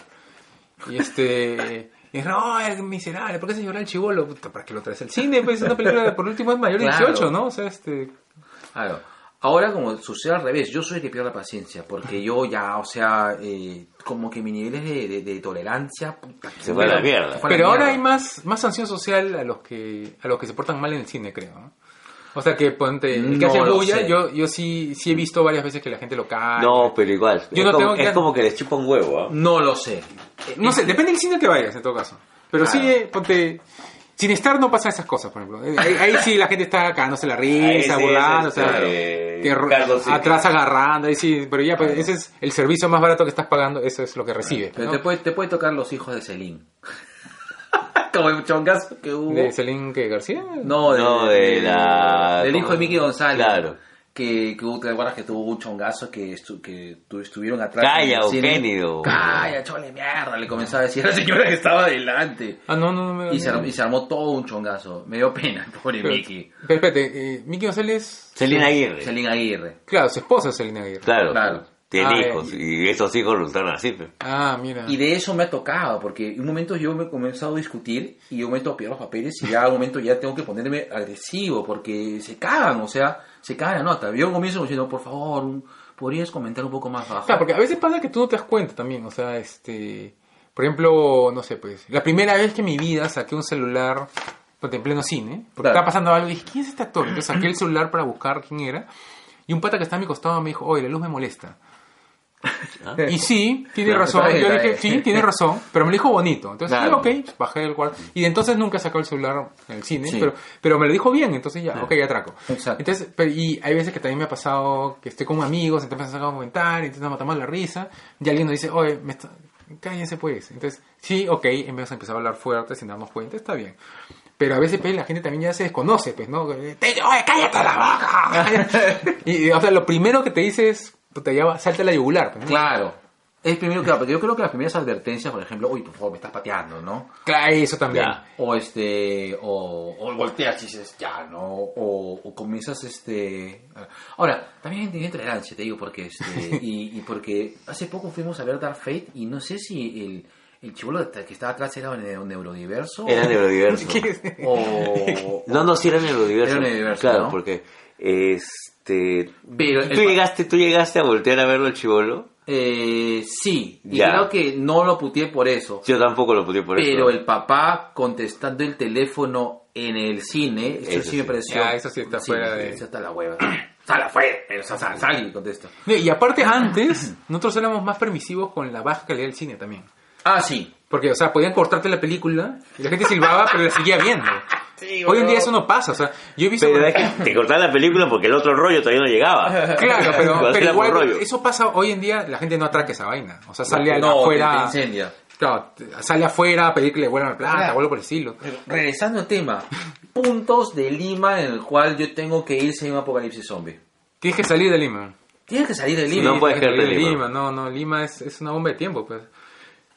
Y este, y es, no, es miserable, ¿por qué se llora el chivolo? Puta, ¿Para qué lo traes al cine? Pues es una película, por último, es mayor de Claro. 18, ¿no? O sea, este, Claro. Ahora, como sucede al revés, yo soy el que pierde la paciencia, porque yo ya, o sea, eh, como que mi nivel de, de, de tolerancia... puta, Se fue a la mierda. Pero ahora mierda. hay más, más sanción social a los que a los que se portan mal en el cine, creo. ¿no? O sea que ponte, el que No hace bulla, sé. yo, yo sí, sí he visto varias veces que la gente lo cae. No, pero igual. Yo es, no como, tengo es ya- como que les chupa un huevo, ¿ah? No lo sé. No sé, depende del cine que vayas en todo caso. Pero sí, Claro. eh, ponte, sin estar no pasan esas cosas, por ejemplo. Eh, Ahí, ahí sí la gente está cagándose la risa, sí, burlando, o sea, eh, que ro- Carlos sí. atrás agarrando, ahí sí, pero ya, pues, ese es el servicio más barato que estás pagando, eso es lo que recibes. Pero ¿no? te, puede, te puede tocar los hijos de Celine. Como el chongazo que hubo. ¿De que García? No, de, No, de la- Del hijo de. Mickey González. Claro. Que, que hubo- te acuerdas que tuvo un chongazo que, estu- que tu- estuvieron atrás. Calla? Eugénido. Calla, chole mierda, le comenzaba a decir a la señora que estaba adelante. Ah, no, no, no me Y se, armó, y se armó todo un chongazo. Me dio pena, [laughs] pobre Pero, Mickey. pero espérate, eh, Mickey González... Celina Aguirre. Celine Aguirre. Claro, su esposa es Selena Aguirre. Claro. Claro. Tiene Ah, hijos. ya. Y esos hijos resultaron así, pues. Ah, mira. Y de eso me ha tocado, porque en un momento yo me he comenzado a discutir y yo me meto a pillar los papeles y ya en un momento ya tengo que ponerme agresivo porque se cagan, o sea, se cagan la nota. Yo comienzo diciendo, por favor, un- ¿podrías comentar un poco más bajo? Claro, porque a veces pasa que tú no te das cuenta también, o sea, este... Por ejemplo, no sé, pues, la primera vez que en mi vida saqué un celular en pleno cine, porque Claro. estaba pasando algo y dije, ¿quién es este actor? Entonces saqué el celular para buscar quién era y un pata que estaba a mi costado me dijo, oye, la luz me molesta. [laughs] Y sí, tiene Claro, razón. Yo dije, sí, tiene razón. Pero me lo dijo bonito. Entonces, Claro. sí, ok, bajé del cuarto. Y entonces nunca sacó el celular en el cine. Sí. Pero, pero me lo dijo bien, entonces ya, ok, ya atraco. Exacto. Entonces, pero, y hay veces que también me ha pasado que estoy con amigos, entonces empiezan a comentar, entonces nos matamos la risa. Y alguien nos dice, oye, me está... cállense pues. Entonces, sí, ok, en vez de empezar a hablar fuerte sin darnos cuenta, está bien. Pero a veces pues, la gente también ya se desconoce, pues, ¿no? Te- Oye, cállate la boca. [laughs] y, o sea, lo primero que te dice es, puta, ya va, salta la yugular. Pues, ¿no? Claro. Es primero, claro, porque yo creo que las primeras advertencias, por ejemplo, uy, por favor, me estás pateando, ¿no? Claro, eso también. Ya. O este, o, o volteas y dices, ya, ¿no? O, o comienzas este... Ahora, también tiene tolerancia, te digo, porque este, [laughs] y, y porque hace poco fuimos a ver Dark Fate y no sé si el, el chivolo que estaba atrás era un neu- neurodiverso. Era neurodiverso. [laughs] [laughs] O, No, no, sí era neurodiverso. Era neurodiverso, Claro, ¿no? porque este Pero tú el- llegaste, tú llegaste a voltear a verlo al chivolo. Eh, sí, y Ya. creo que no lo puteé por eso. Yo tampoco lo pude por pero eso. el papá contestando el teléfono en el cine, eso, Eso sí me sí. pareció. Ya, eso sí está fuera de- Eso está la hueva. [clears throat] Sal afuera, pero sal, sal, sal y contesta. Y aparte, [clears throat] antes, nosotros éramos más permisivos con la baja calidad del cine también. Ah, sí. Porque, o sea, podían cortarte la película y la gente silbaba, pero la seguía viendo. Hoy en día eso no pasa, o sea, yo he visto... Pero es que te cortaban la película porque el otro rollo todavía no llegaba. [laughs] Claro, pero, pero igual, rollo. eso pasa hoy en día, la gente no atraca esa vaina. O sea, sale no, afuera... te incendia. Claro, sale afuera a pedir que le vuelvan la plata, Claro. o algo por el estilo. Regresando al tema, puntos de Lima en el cual yo tengo que ir si hay un apocalipsis zombie. Tienes que salir de Lima. Tienes que salir de Lima. No puedes salir en de Lima. Lima. No, no, Lima es, es una bomba de tiempo, pues.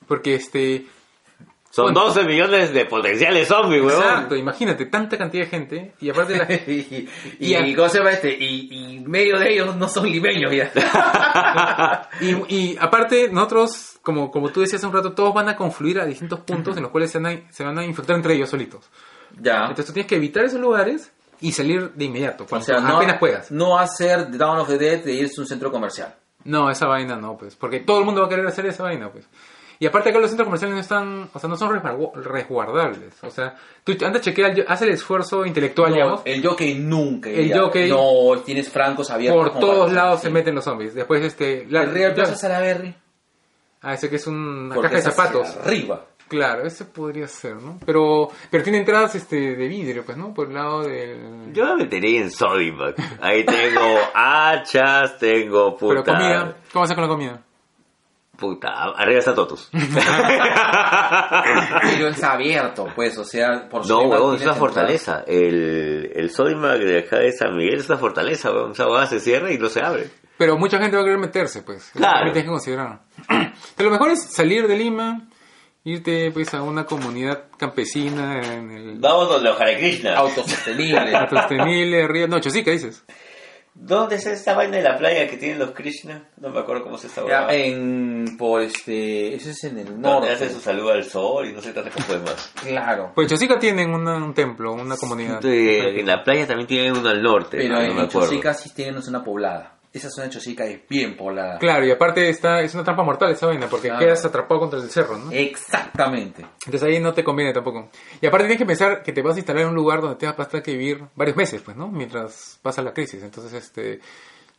Porque este... Son Bueno. 12 millones de potenciales zombies, huevón. Exacto, imagínate, tanta cantidad de gente y aparte la... [laughs] [laughs] y, y, Y a- y ¿cómo se llama este? Y, y medio de ellos no son limeños ya. [laughs] Y, y aparte, nosotros, como, como tú decías hace un rato, todos van a confluir a distintos puntos en los cuales se van a, se van a infectar entre ellos solitos. ya. Entonces tú tienes que evitar esos lugares y salir de inmediato, O cuando sea, no, apenas puedas. no hacer Dawn of the Dead de irse a un centro comercial. No, esa vaina no, pues, porque todo el mundo va a querer hacer esa vaina, pues. Y aparte acá los centros comerciales no están, o sea, no son resguardables. O sea, tú anda chequea, el- haz el esfuerzo intelectual, digamos. el jockey nunca. El jockey- No, tienes francos abiertos. Por todos lados sí. se meten los zombies. Después, este... La, El Real Plaza Salaberry. ah, ese que es una porque caja de zapatos. Arriba. Claro, ese podría ser, ¿no? Pero, pero tiene entradas este, de vidrio, pues, ¿no? Por el lado del... Yo me metería en Sodimac. Ahí tengo hachas, tengo puta. Pero comida, ¿cómo hacer con la comida? Puta, arriba está Totus. [laughs] Pero está abierto, pues, o sea, por No, huevón, es una fortaleza. El, el Sodimac de acá de San Miguel es una fortaleza, huevón. Esa huevada se cierra y no se abre. Pero mucha gente va a querer meterse, pues. Claro. tienes que considerar. Pero [clears throat] lo mejor es salir de Lima, irte, pues, a una comunidad campesina en el... Vamos donde los Hare Krishna. Autosostenible. [laughs] Sostenible, río... No, Chosica, dices. ¿Dónde es esta vaina de la playa que tienen los Krishna? No me acuerdo cómo se esta Ya, en, por este, ese es en el Donde norte. hace su saludo al sol y no sé tantas cosas más. Claro. Pues Chosica tienen una- un templo, una comunidad. De- en la playa también tienen uno al norte, Pero no, en no me acuerdo. Chosica sí tienen una zona poblada. Esa zona de Chosica es bien poblada. Claro, y aparte está, es una trampa mortal esa vaina, porque Claro. quedas atrapado contra el cerro, ¿no? Exactamente. Entonces ahí no te conviene tampoco. Y aparte tienes que pensar que te vas a instalar en un lugar donde te vas a tener que vivir varios meses, pues, ¿no? Mientras pasa la crisis. Entonces, este...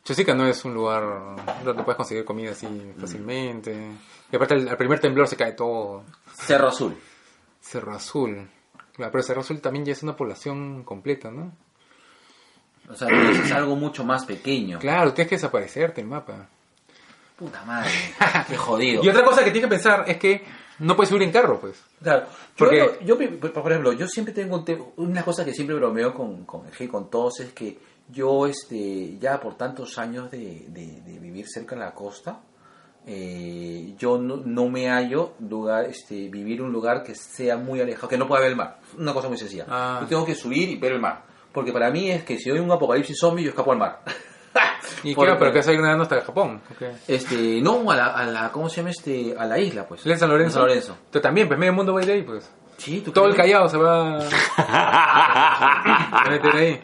Chosica no es un lugar donde puedes conseguir comida así fácilmente. Y aparte al, al primer temblor se cae todo. Cerro Azul. Cerro Azul. Claro, pero Cerro Azul también ya es una población completa, ¿no? O sea, eso es algo mucho más pequeño. Claro, tienes que desaparecerte el mapa. Puta madre. [laughs] Qué jodido. Y otra cosa que tienes que pensar es que no puedes subir en carro, pues. Claro, Porque- yo, yo, por ejemplo, yo siempre tengo un te- una cosa que siempre bromeo con, con con todos, es que yo, este, ya por tantos años de, de- de vivir cerca de la costa, eh, yo no, no me hallo lugar, este, vivir en un lugar que sea muy alejado, que no pueda ver el mar. Una cosa muy sencilla. Ah. Yo tengo que subir y ver el mar. Porque para mí es que si hay un apocalipsis zombie, yo escapo al mar. [laughs] Y claro, pero que ir nadando hasta Japón. ok. Este, no, a la, a la, ¿cómo se llama este? A la isla, pues. ¿Es en San Lorenzo? San Lorenzo. Tú también, pues medio mundo va a ir ahí, pues. Sí, ¿tú Todo el? Callao [laughs] se va a meter ahí.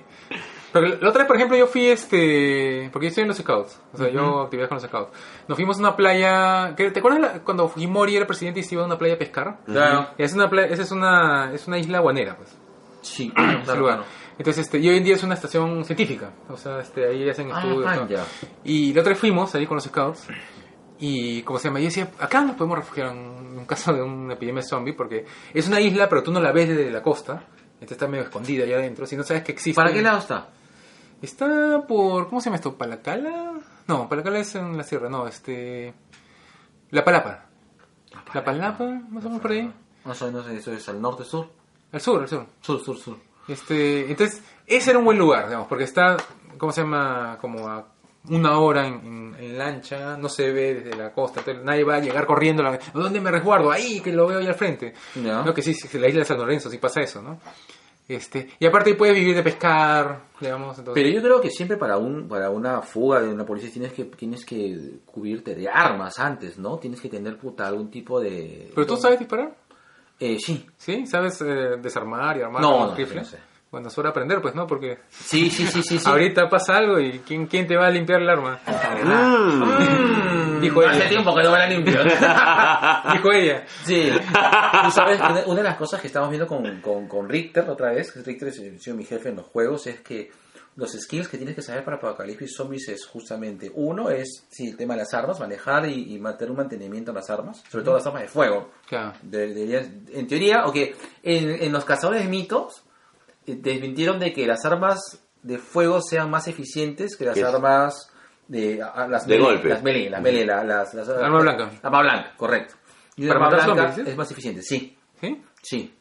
Pero la otra vez, por ejemplo, yo fui este. Porque yo estoy en los scouts. O sea, yo actividad con los scouts. Nos fuimos a una playa. ¿que- ¿Te acuerdas la- cuando Fujimori era presidente y se iba a una playa a pescar? Claro. Y es una playa, esa es una, es una isla guanera, pues. Sí, [clears throat] claro, lugar. Entonces, este, y hoy en día es una estación científica. O sea, este, ahí hacen Ah, estudios. ah. Y la otra vez fuimos ahí con los scouts. Y, ¿cómo se llama? Yo decía, acá nos podemos refugiar en un caso de una epidemia zombie, porque es una isla, pero tú no la ves desde la costa. Entonces está medio escondida allá adentro. Si no sabes que existe. ¿Para qué lado está? Está por. ¿Cómo se llama esto? ¿Palacala? No, Palacala es en la sierra, no, este. La Palapa. La Palapa, más o menos por ahí. No sé, no sé, eso es al norte, sur. Al sur, al sur. Sur, sur, sur. Este, entonces, ese era un buen lugar, digamos, porque está, ¿cómo se llama? Como a una hora en, en- en, lancha, no se ve desde la costa, entonces nadie va a llegar corriendo, la- ¿dónde me resguardo? Ahí, que lo veo ahí al frente. Ya. No, que sí, sí, la isla de San Lorenzo, sí pasa eso, ¿no? Este, y aparte puedes vivir de pescar, digamos, entonces... Pero yo creo que siempre para un para una fuga de una policía tienes que tienes que cubrirte de armas antes, ¿no? Tienes que tener puta algún tipo de ¿Pero tú sabes disparar? Eh, sí. ¿Sí? ¿Sabes eh, desarmar y armar No, con no, rifle? no sé. Bueno, de aprender, pues, ¿no? Porque Sí, sí, sí, sí, sí. [laughs] ahorita pasa algo y ¿quién, ¿quién te va a limpiar el arma? Mm. Dijo Hace ella. tiempo que no me la limpio. [laughs] Dijo ella. Sí. Tú sabes, una, de las cosas que estamos viendo con, con, con Richter otra vez, que Richter es ha sido mi jefe en los juegos, es que los skills que tienes que saber para Apocalipsis Zombies es justamente, uno es, sí, el tema de las armas, manejar y, y mantener un mantenimiento a las armas, sobre todo las armas de fuego. Claro. De- deberías- en teoría, ok, en, en los cazadores de mitos eh, desmintieron de que las armas de fuego sean más eficientes que las ¿Qué armas de a- las De melee, golpe. las melee, las melee, la- las, las- Arma blanca. Arma blanca, correcto. Y ¿Para una arma blanca es más eficiente, sí, ¿Sí? sí.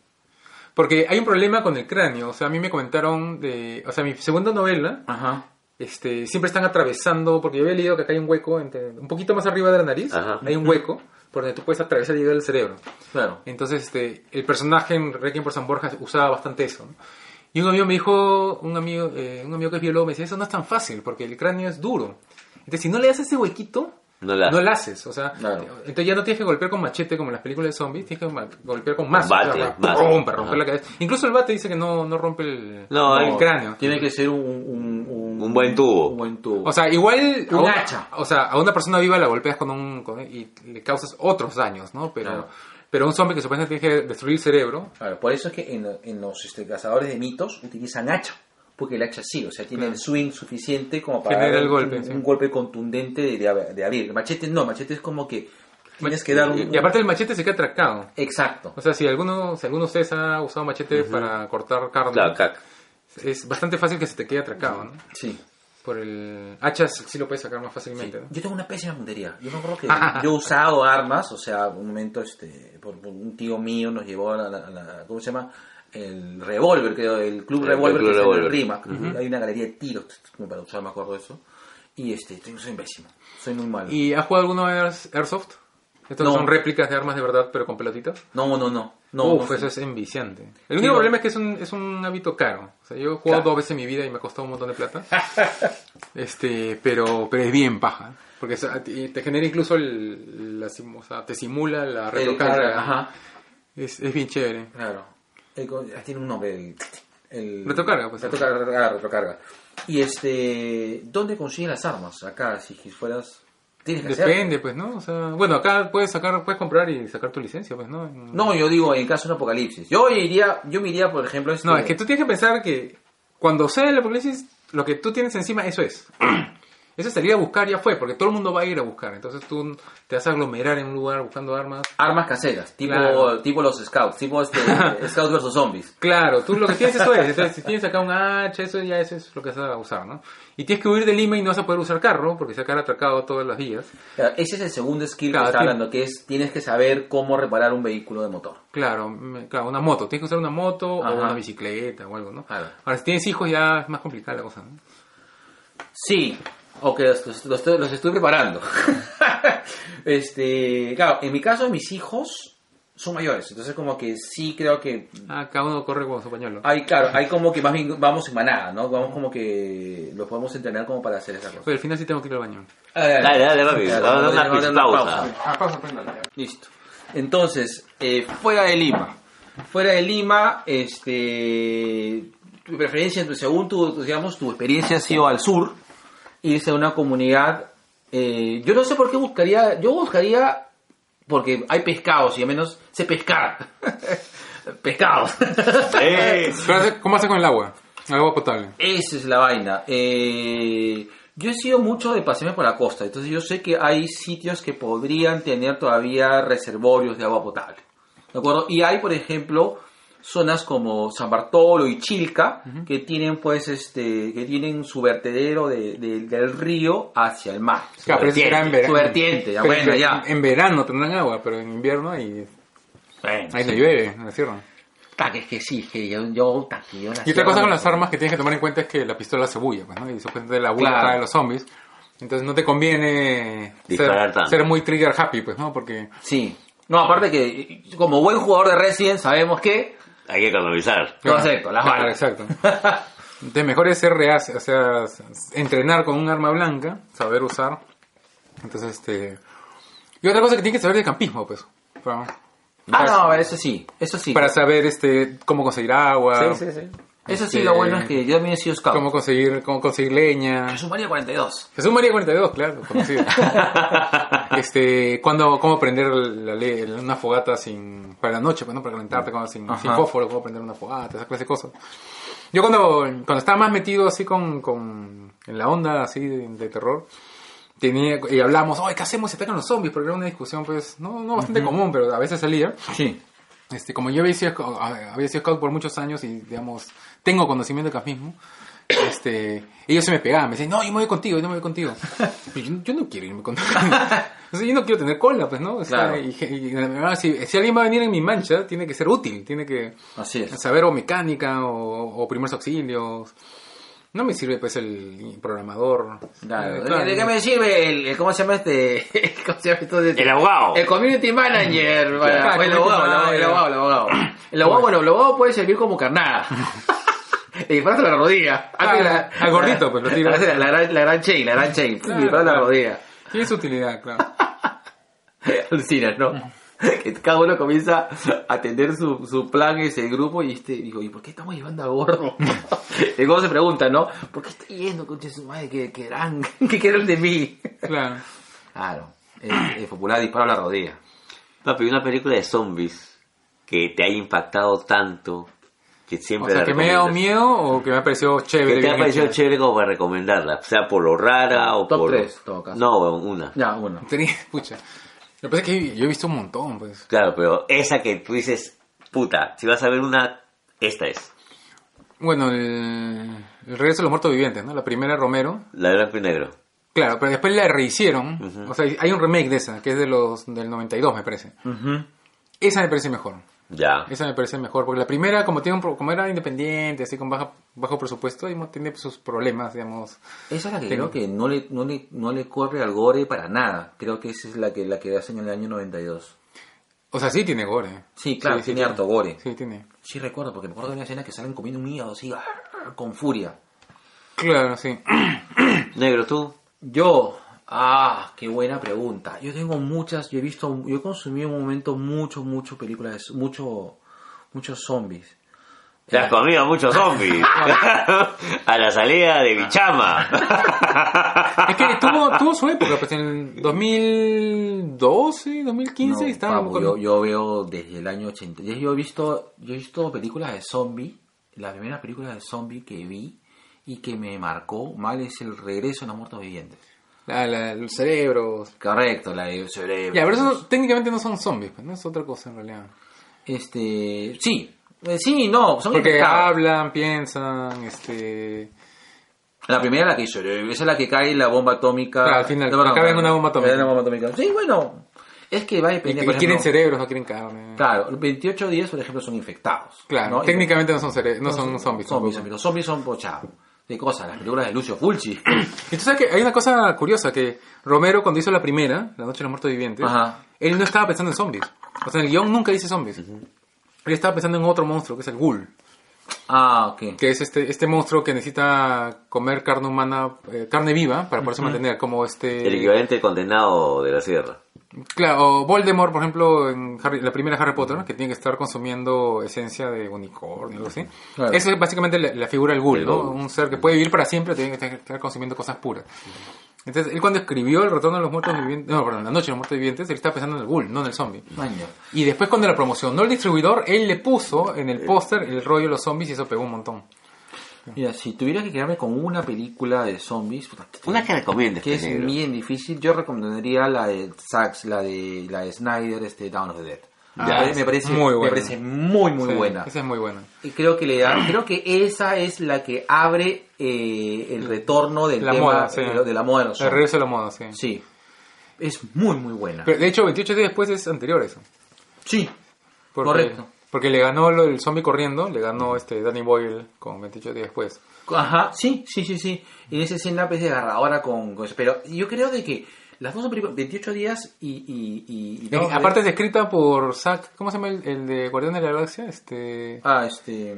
Porque hay un problema con el cráneo. O sea, a mí me comentaron de... O sea, mi segunda novela, Ajá. este, siempre están atravesando... Porque yo había leído que acá hay un hueco, entre- un poquito más arriba de la nariz, Ajá. hay un hueco por donde tú puedes atravesar y llegar al cerebro. Claro. Entonces, este, el personaje en Requiem por San Borja usaba bastante eso. ¿no? Y un amigo me dijo, un amigo, eh, un amigo que es biólogo me decía, eso no es tan fácil, porque el cráneo es duro. Entonces, si no le das ese huequito, No la no lo haces. O sea, Claro. entonces ya no tienes que golpear con machete como en las películas de zombies, tienes que golpear con mazo. Bate, romper Ajá. la cabeza. Incluso el bate dice que no, no rompe el, No, el no. cráneo. Tiene que ser un, un, un, Un buen tubo. Un buen tubo. O sea, igual Un una- hacha. O sea, a una persona viva la golpeas con un con- y le causas otros daños, ¿no? Pero Claro. pero un zombie que supuestamente tiene que destruir el cerebro, Claro, por eso es que en, en los este, cazadores de mitos utilizan hacha. Porque el hacha sí, o sea, tiene Claro. el swing suficiente como para Genera dar el un, golpe, un sí. golpe contundente de, de, de abrir. El machete no, machete es como que tienes que dar un... y aparte el machete se queda atracado. Exacto. O sea, si alguno, si alguno de ustedes ha usado machete para cortar carne, Claro, cac. es bastante fácil que se te quede atracado, ¿no? Sí. Por el hacha sí lo puedes sacar más fácilmente, ¿no? Yo tengo una pésima puntería. Yo me acuerdo que [laughs] yo he usado armas, o sea, un momento, este, por, por un tío mío nos llevó a la, la- la- ¿cómo se llama? El revólver, creo, el club Club que está en el Revólver. RIMAC. Hay una galería de tiros como para usar, me acuerdo de eso. Y este, soy imbécil. Soy muy malo. ¿Y has jugado alguna vez Airsoft? Estos No. son réplicas de armas de verdad, pero con pelotitas. No, no, no. No, Uf, no eso es enviciante. El Sí, único no. problema es que es un, es un hábito caro. O sea, yo he jugado Claro. dos veces en mi vida y me ha costado un montón de plata. [laughs] este, pero, pero es bien paja. Porque te genera incluso el, la o sea, te simula la El- retrocarga. Ajá. Es, es bien chévere. Claro. El co- tiene un nombre. El, el- Retrocarga, pues. Retrocarga, retrocarga, retrocarga. Y este, ¿dónde consigues las armas? Acá, si fueras. Tienes que hacer. Depende, pues, ¿no? O sea, bueno, acá puedes sacar, puedes comprar y sacar tu licencia, pues, ¿no? No, yo digo en caso de un apocalipsis. Yo iría, yo me iría, por ejemplo, este, No, es que tú tienes que pensar que cuando sea el apocalipsis, lo que tú tienes encima, eso es. Eso es salir a buscar, ya fue, porque todo el mundo va a ir a buscar. Entonces tú te vas a aglomerar en un lugar buscando armas. armas caseras, tipo, Claro. tipo los scouts, tipo este, [laughs] scouts versus zombies. Claro, tú lo que tienes eso es. Entonces, [laughs] si tienes acá un hacha, eso ya eso es lo que vas a usar, ¿no? Y tienes que huir de Lima y no vas a poder usar carro, porque se va a quedar atracado todas las vías. Claro, Ese es el segundo skill Claro, que está hablando, que es tienes que saber cómo reparar un vehículo de motor. Claro, claro, una moto. Tienes que usar una moto Ajá. o una bicicleta o algo, ¿no? Claro. Ahora, si tienes hijos ya es más complicada la cosa, ¿no? Sí, ok, los, los- los estoy- los estoy preparando. [laughs] este, claro, en mi caso mis hijos son mayores, entonces como que sí creo que Ah, cada uno corre con su pañuelo. hay, claro, hay como que más bien vamos en manada, ¿no? Vamos como que los podemos entrenar como para hacer esa cosa. Oye, al final sí tengo que ir al baño. Dale, dale, papi. Dar una pausa. Ah, pausa, préndale. Listo. Entonces, eh, fuera de Lima. Fuera de Lima, este, tu preferencia, según tu, digamos, tu experiencia ha sido al sur, irse a una comunidad. eh, yo no sé por qué buscaría, yo buscaría, porque hay pescados y al menos sé pescar. [laughs] pescados. Eh, ¿cómo hace con el agua? El agua potable. Esa es la vaina. Eh, yo he sido mucho de pasearme por la costa, entonces yo sé que hay sitios que podrían tener todavía reservorios de agua potable. ¿De acuerdo? Y hay, por ejemplo, zonas como San Bartolo y Chilca que tienen pues este que tienen su vertedero de- de- del río hacia el mar. Su Claro, será en vertiente, verano. su vertiente, ya Pero bueno, en- ya. En verano tendrán agua, pero en invierno ahí, Bueno, ahí no llueve, sierra. Ta, que es que sí, que yo, yo, ta, que yo Y otra cosa con las armas que tienes que tomar en cuenta es que la pistola se bulla, pues, ¿no? Y supuestamente la bulla Claro. trae a los zombies. Entonces no te conviene ser, ser muy trigger happy, pues, ¿no? Porque Sí. No, aparte que como buen jugador de Resident sabemos que... Hay que economizar. Correcto, las Claro, balas. exacto. [laughs] Entonces mejor es ser real, o sea, entrenar con un arma blanca, saber usar. Entonces, este... Y otra cosa que tienes que saber de campismo, pues. Para, Ah, no, eso sí, eso sí. para saber este cómo conseguir agua, Sí, sí, sí. Eso sí, Este- lo bueno es que yo también he sido scout. cómo conseguir cómo conseguir leña. Jesús María 42. Jesús María 42, claro, conocido. [laughs] este, cuando, cómo prender la, le- una fogata sin, para la noche, pues, ¿no? para calentarte, como sin, Ajá. sin fósforo, cómo prender una fogata, esa clase de cosas. Yo cuando, cuando estaba más metido así con, con en la onda así de, de terror, tenía, y hablamos, oye, ¿qué hacemos si atacan los zombies? Porque era una discusión, pues, no, no bastante común, pero a veces salía. Sí. Este, como yo había sido, había sido scout por muchos años y, digamos, tengo conocimiento de campismo, este, ellos se me pegaban, me decían, no, yo me voy contigo, yo me voy contigo. Y [laughs] yo, yo no quiero irme contigo. O sea, yo no quiero tener cola, pues, ¿no? O sea, Claro. y, y- además, si, si alguien va a venir en mi mancha, tiene que ser útil, tiene que Así saber o mecánica o, o primeros auxilios. No me sirve, pues, el programador. Claro. Eh, ¿De- claro. ¿De qué me sirve el, el- cómo se llama este? [laughs] ¿Cómo se llama esto? de- El abogado. El community manager. para- Claro, el, abogado, el abogado, el abogado, el abogado. [clears throat] El abogado, bueno, el abogado puede servir como carnada. [laughs] [laughs] Y disparas a la rodilla. Ah, la- al gordito, pues, lo tiras. La, la gran, la gran chain, la gran chain. Claro, y disparas a la rodilla. Tiene su utilidad, claro. Alucinas, ¿no? [laughs] Que cada uno comienza a atender su, su plan, ese grupo, y este, digo, ¿y por qué estamos llevando a gordo? [laughs] y luego se pregunta, ¿no? ¿Por qué estoy yendo, concha de su madre? ¿Qué querrán? ¿Qué [laughs] quieren de mí? Claro. Claro, es, es popular disparo a la rodilla. Papi, una película de zombies que te haya impactado tanto que O siempre sea, la que me ha dado miedo o que me ha parecido chévere. Que te ha parecido hecha. chévere como para recomendarla, sea por lo rara o Top por... tres, en todo caso. No, una. Ya, uno. Tenía, pucha. Lo que pasa es que yo he visto un montón, pues. Claro, pero esa que tú dices, puta, si vas a ver una, esta es. Bueno, el, el regreso de los muertos vivientes, ¿no? La primera Romero. La de blanco y negro. Claro, pero después la rehicieron. O sea, hay un remake de esa, que es de los del 92, me parece. Esa me parece mejor. Ya. Esa me parece mejor, porque la primera, como tiene un pro- como era independiente, así con baja, bajo presupuesto, y tiene sus problemas, digamos. Esa es la que Pero- creo que no le, no, le, no le corre al gore para nada. Creo que esa es la que, la que hacen en el año 92. O sea, sí tiene gore. Sí, claro, tiene harto gore. Sí, tiene. Sí recuerdo, porque me acuerdo de una escena que salen comiendo un hígado así, ¡ar! con furia. Claro, sí. [clears throat] Negro, tú. Yo, ah, qué buena pregunta. Yo tengo muchas, yo he visto, yo consumí en un momento mucho, mucho películas, mucho, muchos zombies. Te has comido muchos [laughs] zombies. [laughs] a la salida de Bichama. [laughs] Es que tuvo, tuvo su época, pues en 2012, 2015 No, estaba papu, yo, yo veo desde el año 80. Yo, he visto, yo he visto películas de zombie. La primera película de zombie que vi y que me marcó mal es El regreso de los muertos vivientes. La- la- los cerebros. Correcto, la de cerebro. Ya, pero eso no- técnicamente no son zombies, pues, no es otra cosa en realidad. Este, sí, Eh, sí, no, son Porque infectados. hablan, piensan, este... La primera la que hizo, esa es la que cae la bomba atómica. Claro, al final, acaba en perdón, una bomba atómica. en una bomba atómica. Sí, bueno, es que va a y- depender. quieren cerebros, no quieren carne. Claro, los 28 días, por ejemplo, son infectados. Claro, ¿no? técnicamente no son, cere- no son zombies. Zombies, zombies son pochados. ¿Qué cosa? Las películas de Lucio Fulci. [clears throat] Y tú sabes que hay una cosa curiosa, que Romero cuando hizo la primera, La Noche de los Muertos Vivientes, Ajá. él no estaba pensando en zombies. O sea, en el guion nunca dice zombies. Él estaba pensando en otro monstruo, que es el ghoul. Ah, ok. Que es este, este monstruo que necesita comer carne humana, eh, carne viva, para poderse mantener, como este... El equivalente al condenado de la sierra. Claro, o Voldemort, por ejemplo, en Harry- la primera Harry Potter, ¿no? que tiene que estar consumiendo esencia de unicornio, algo así. Claro. Esa es básicamente la, la figura del ghoul, ¿no? Un ser que puede vivir para siempre, tiene que estar- estar consumiendo cosas puras. Entonces, él cuando escribió El retorno de los muertos vivientes, no, perdón, La noche de los muertos vivientes, él estaba pensando en el ghoul, no en el zombie. Maño. Y después cuando la promocionó el distribuidor, él le puso en el póster el rollo de los zombies y eso pegó un montón. Mira, si tuviera que quedarme con una película de zombies, Una que recomiendes, que es negro. bien difícil, yo recomendaría la de Sachs, la de la de Snyder, este Dawn of the Dead. Ah, me, parece, me parece muy me buena. parece muy muy Sí, buena. Esa es muy buena. Y creo que le da, creo que esa es la que abre eh, el retorno del La tema moda, sí. de, la moda de los El zombies. regreso de la moda, sí. Sí. Es muy muy buena. Pero de hecho, 28 días después es anterior a eso. sí. Porque- Correcto. Porque le ganó lo- el zombie corriendo, le ganó este Danny Boyle con 28 días después. Ajá, sí, sí, sí, sí. Y en esa escena pues desgarradora con, con. Pero yo creo de que las dos son películas, 28 días y... y, y- aparte es escrita por Zack, ¿cómo se llama el, el de Guardián de la Galaxia? Este, Ah, este...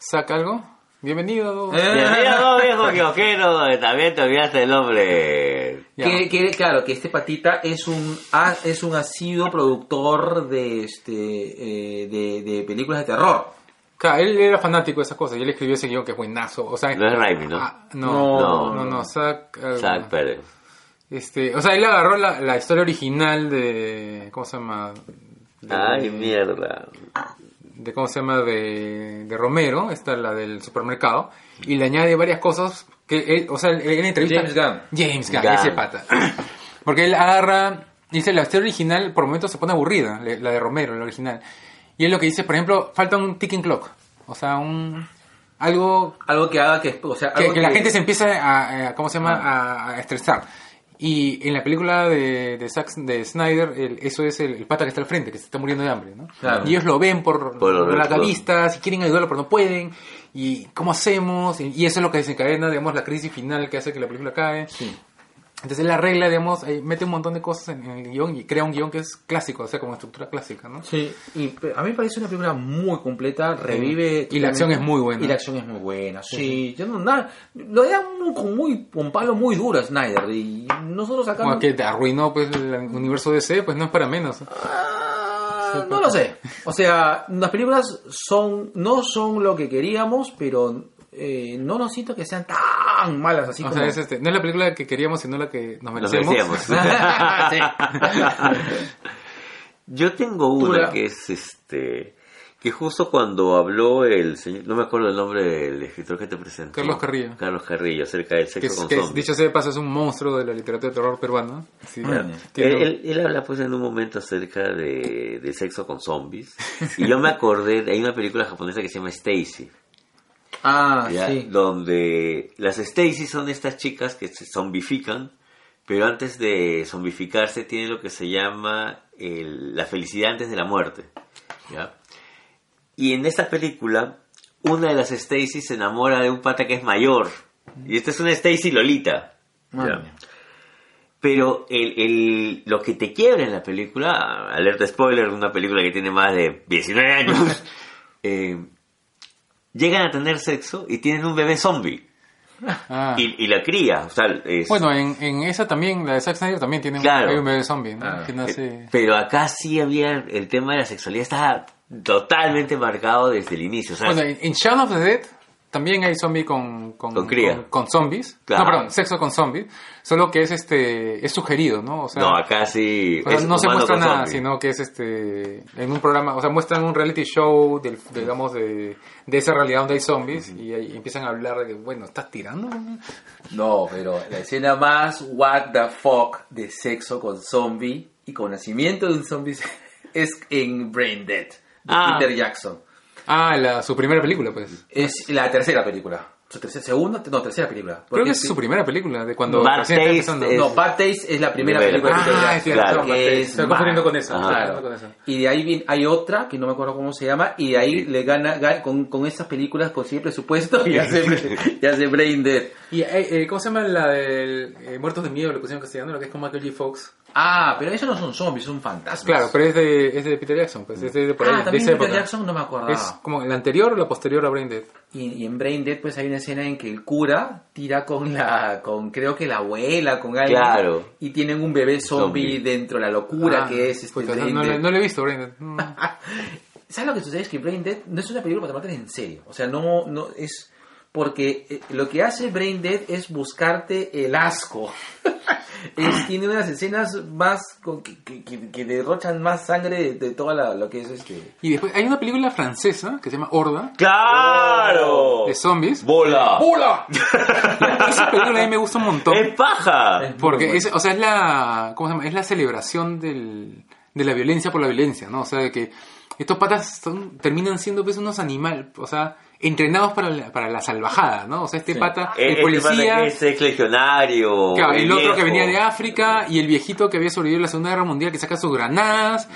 Zack algo. Bienvenido. Eh. Bienvenido, [laughs] viejo kiosquero, eh, también te olvidaste el nombre. Que, que, claro, que este patita es un es un asiduo productor de este eh, de, de películas de terror. Claro, él era fanático de esas cosas y él escribió ese guion que es buenazo. O sea, No es Raimi, ¿no? Ah, no, No. no, no, no, Zack. algo. Zack Pérez. Este, o sea, él agarró la, la historia original de. ¿Cómo se llama? De, Ay, mierda. De cómo se llama de, de Romero, esta es la del supermercado, y le añade varias cosas que él, o sea, en la entrevista James Gunn. James Gunn, Gunn. ese pata. [clears throat] Porque él agarra, dice la historia original por momentos se pone aburrida, la de Romero, la original. Y él lo que dice, por ejemplo, falta un ticking clock, o sea, un algo Algo que haga que o sea, que, algo que la gente se empieza a, a- ¿cómo se llama? A, a estresar. Y en la película de, de, Zack- de Snyder, el- eso es el, el pata que está al frente, que se está muriendo de hambre, ¿no? Claro. Y ellos lo ven por, Por las restos. gavistas, y quieren ayudarlo, pero no pueden. ¿Y cómo hacemos? Y, y eso es lo que desencadena, digamos, la crisis final que hace que la película cae. Entonces él arregla, digamos, mete un montón de cosas en, el guion y crea un guion que es clásico, o sea, como estructura clásica, ¿no? Sí, y a mí me parece una película muy completa, revive... Y la acción es muy buena. Y la acción es muy buena, sí. Yo no, nada, lo da un, con muy, un palo muy duro a Snyder, y nosotros acá... Como no- que te arruinó pues, el universo DC, pues no es para menos. Ah, no lo sé. O sea, las películas son no son lo que queríamos, pero eh, no nos siento que sean tan malas así o como... sea, es este, no es la película que queríamos, sino la que nos Nos merecemos. merecíamos. [laughs] Sí. Yo tengo una Pura. que es este. Que justo cuando habló el señor. No me acuerdo el nombre del escritor que te presentó. Carlos Carrillo. Carlos Carrillo, acerca del que, sexo es- con que es- zombies. dicho sea de paso es un monstruo de la literatura de terror peruana. Sí, Ah, tiene- Él, él- él habla pues en un momento acerca de, del sexo con zombies. [laughs] Y yo me acordé, de- hay una película japonesa que se llama Stacy. Ah, ¿ya? sí. Donde las Stacy son estas chicas que se zombifican, pero antes de zombificarse tienen lo que se llama el- la felicidad antes de la muerte. ¿ya? Y en esta película, una de las Stacy se enamora de un pata que es mayor. Y esta es una Stacy Lolita. ¿ya? Madre. Pero el, el- lo que te quiebra en la película, alerta spoiler, una película que tiene más de 19 años, [laughs] eh, llegan a tener sexo y tienen un bebé zombie. Ah. Y, y la cría, o sea, es- Bueno, en, en esa también, la de Zack Snyder también tiene Claro. un bebé zombie, ¿no? Ah. que nace... pero acá sí había el tema de la sexualidad, estaba totalmente marcado desde el inicio. Sea, Bueno, en, en Shaun of the Dead también hay zombie con, con, Con cría. con- con zombies. Claro. No, perdón, sexo con zombies. Solo que es este es sugerido, ¿no? O sea, no, acá sí. o sea, es no se muestra nada, zombie. sino que es este en un programa, o sea, muestran un reality show del, de, digamos de, de esa realidad donde hay zombies y ahí empiezan a hablar de que, bueno, ¿estás tirando? No, pero la escena más what the fuck de sexo con zombie y con nacimiento de un zombie [laughs] es en Brain Dead de Ah. Peter Jackson. Ah, la, su primera película, pues. Es la tercera película. Su tercera, segunda, no, tercera película. Creo que es su primera película, de cuando Bad está Taste es- No, Bad Taste es la primera película Ah, cierto, claro. Que es Estoy confundiendo con esa. Claro. confundiendo con esa. Y de ahí viene- hay otra que no me acuerdo cómo se llama y de ahí le gana, gana- con, con esas películas consigue presupuesto y hace, y hace Brain Dead. ¿Y eh, eh, cómo se llama la del eh, Muertos de Miedo, lo pusieron castellano, lo que es con Michael G. Fox? Ah, pero esos no son zombies, son fantasmas. Claro, pero es de, es de Peter Jackson, pues es de, de por ahí, ah, de también esa Peter época. Jackson no me acordaba. Es como la anterior o la posterior a Brain Dead. Y, y en Brain Dead pues hay una escena en que el cura tira con la con creo que la abuela con alguien Claro. y tienen un bebé zombie, Zombie. dentro la locura Ah, que es este Brain no, Dead. no lo he visto, Brain Dead. [laughs] Mm. ¿Sabes lo que sucede? Es que Brain Dead no es una película para tomarte en serio. O sea, no, no es. Porque eh, lo que hace Brain Dead es buscarte el asco. [laughs] Es- tiene unas escenas más. con- que, que- que- derrochan más sangre de, de toda la- lo que es este. Y después hay una película francesa que se llama Horda, ¡Claro! de zombies. ¡Bola! ¡Hola! [laughs] [laughs] Esa película a mí me gusta un montón. ¡Es paja! Porque es, o sea, es la, ¿cómo se llama? Es la celebración del, de la violencia por la violencia, ¿no? O sea, de que estos patas son, terminan siendo pues unos animales, o sea, entrenados para la, para la salvajada, ¿no? O sea, este Sí. pata, Eh, el este policía, pata que es ex legionario. claro, el otro que venía de África y el viejito que había sobrevivido a la Segunda Guerra Mundial que saca sus granadas.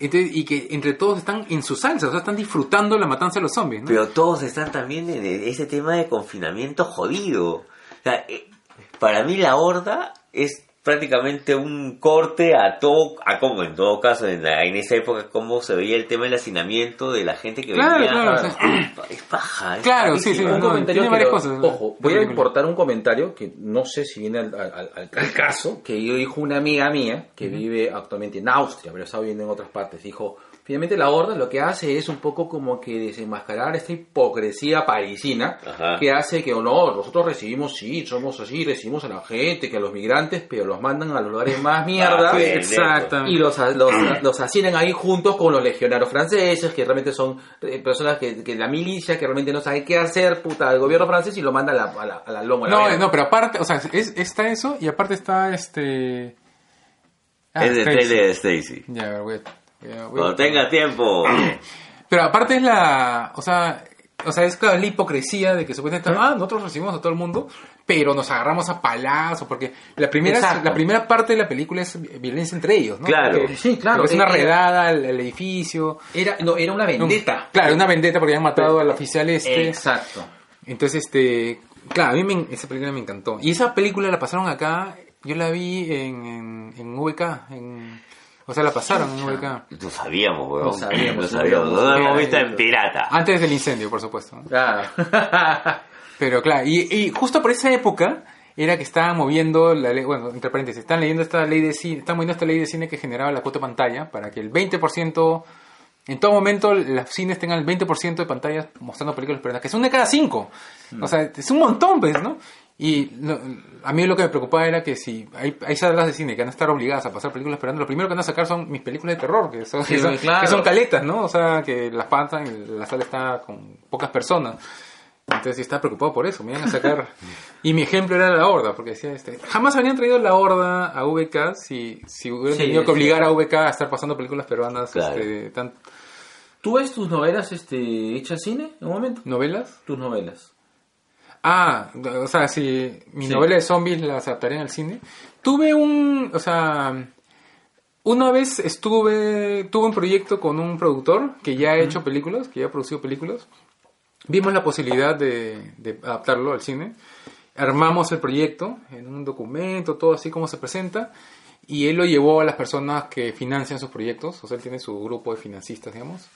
Entonces, y que entre todos están en su salsa, o sea, están disfrutando la matanza de los zombies, ¿no? Pero todos están también en ese tema de confinamiento jodido. O sea, eh, para mí la horda es prácticamente un corte a todo, a como en todo caso, en, la- en esa época, cómo se veía el tema del hacinamiento de la gente que Claro, venía. claro, o sea, [clears throat] es paja. es Claro, sí, sí, un no, comentario tiene varias cosas. Ojo, voy a importar un comentario que no sé si viene al, al- al- al caso, que yo dijo una amiga mía que vive actualmente en Austria, pero está viviendo en otras partes. Dijo, finalmente la horda lo que hace es un poco como que desenmascarar esta hipocresía parisina Ajá. que hace que, oh, no, nosotros recibimos, sí, somos así, recibimos a la gente, que a los migrantes, pero los mandan a los lugares más mierda. Ah, Exactamente. Y los, los, los ascienden ahí juntos con los legionarios franceses, que realmente son eh, personas que, que la milicia, que realmente no sabe qué hacer, puta, el gobierno francés y lo manda a la, a la, a la loma. la No, no, pero aparte, o sea, es, está eso y aparte está este... Ah, es de Stacy. de Stacy. Ya, a a- Cuando tenga tiempo. [coughs] Pero aparte es la, o sea, o sea, es claro, la hipocresía de que supuestamente, ah, nosotros recibimos a todo el mundo, pero nos agarramos a palazos, porque la primera, Exacto. la primera parte de la película es violencia entre ellos, ¿no? Claro. Porque- Sí, claro, Es una eh, redada al, al edificio. Era, no, era una vendetta. Claro, una vendetta porque habían matado al oficial este. Exacto. Entonces, este, claro, a mí me- esa película me encantó. Y esa película la pasaron acá, yo la vi en, en, en VK, en, o sea, la pasaron en VK. No sabíamos, weón. No sabíamos, No sabíamos. No lo hemos visto en pirata. Antes del incendio, por supuesto. Claro. [laughs] Pero claro, y, y justo por esa época era que estaban moviendo la ley, bueno, entre paréntesis, están leyendo esta ley de cine, están moviendo esta ley de cine que generaba la cuota de pantalla para que el 20%, en todo momento los cines tengan el 20% de pantallas mostrando películas peruanas, que son de cada cinco. O sea, es un montón, pues, ¿no? Y no, a mí lo que me preocupaba era que si hay, hay salas de cine que van a estar obligadas a pasar películas peruanas, lo primero que van a sacar son mis películas de terror, que son, Sí, que son, claro. que son caletas, ¿no? O sea, que las pasan, la sala está con pocas personas. Entonces yo estaba preocupado por eso, me iban a sacar. [laughs] y mi ejemplo era la horda, porque decía este. Jamás habrían traído la horda a VK si, si hubieran Sí, tenido que obligar a VK a estar pasando películas peruanas, Claro. este, tan, ¿Tú ves tus novelas este, hechas cine en un momento? novelas. Tus novelas. Ah, o sea, si mi Sí. novela de zombies las adaptaría al cine. Tuve un, o sea, una vez estuve, tuve un proyecto con un productor que ya ha hecho películas, que ya ha producido películas. Vimos la posibilidad de, de adaptarlo al cine. Armamos el proyecto en un documento, todo así como se presenta. Y él lo llevó a las personas que financian sus proyectos. O sea, él tiene su grupo de financistas, digamos.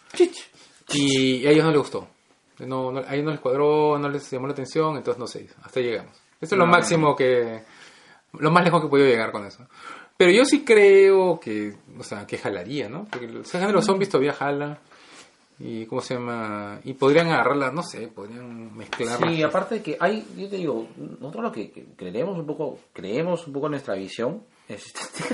Y a ellos no les gustó. No, no- a ellos no les cuadró, no les llamó la atención, entonces no sé, hasta llegamos. Esto es lo No. máximo que, lo más lejos que he podido llegar con eso. Pero yo sí creo que, o sea, que jalaría, ¿no? Porque el género zombies todavía jala. Y, ¿cómo se llama? Y podrían agarrarla, no sé, podrían mezclarla. Sí, aparte de que hay, yo te digo, nosotros lo que, creemos un poco, creemos un poco en nuestra visión, es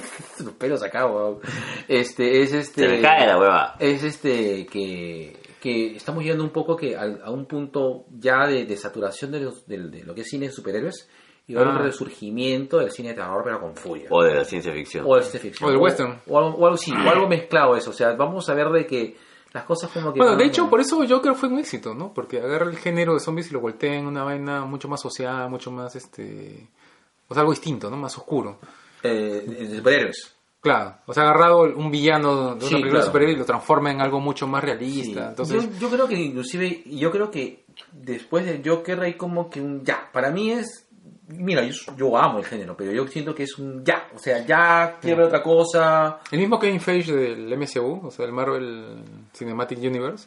[laughs] los pelos acá, weón. este, es este, Se me cae la hueva. es este que, que estamos llegando un poco que a, un punto ya de, de saturación de, los- del- de lo que es cine de superhéroes y va a haber Ah. un resurgimiento del cine de terror pero con furia. O de la ciencia ficción. O de ciencia ficción. O del western. O, algo, o algo- sí, o algo mezclado eso. O sea, vamos a ver de que las cosas como que... Bueno, van- de hecho, por eso Joker fue un éxito, ¿no? Porque agarra el género de zombies y lo voltea en una vaina mucho más social, mucho más, este... O sea, algo distinto, ¿no? Más oscuro. Eh, de superhéroes. Claro, o sea, agarrado un villano de una Sí, película claro. superhéroe y lo transforma en algo mucho más Sí. realista. Entonces, yo, yo creo que inclusive, yo creo que después de Joker hay como que un ya, para mí es, mira, yo, yo amo el género, pero yo siento que es un ya, o sea, ya quiero ver otra cosa. el mismo Kevin Feige del MCU, o sea, el Marvel Cinematic Universe,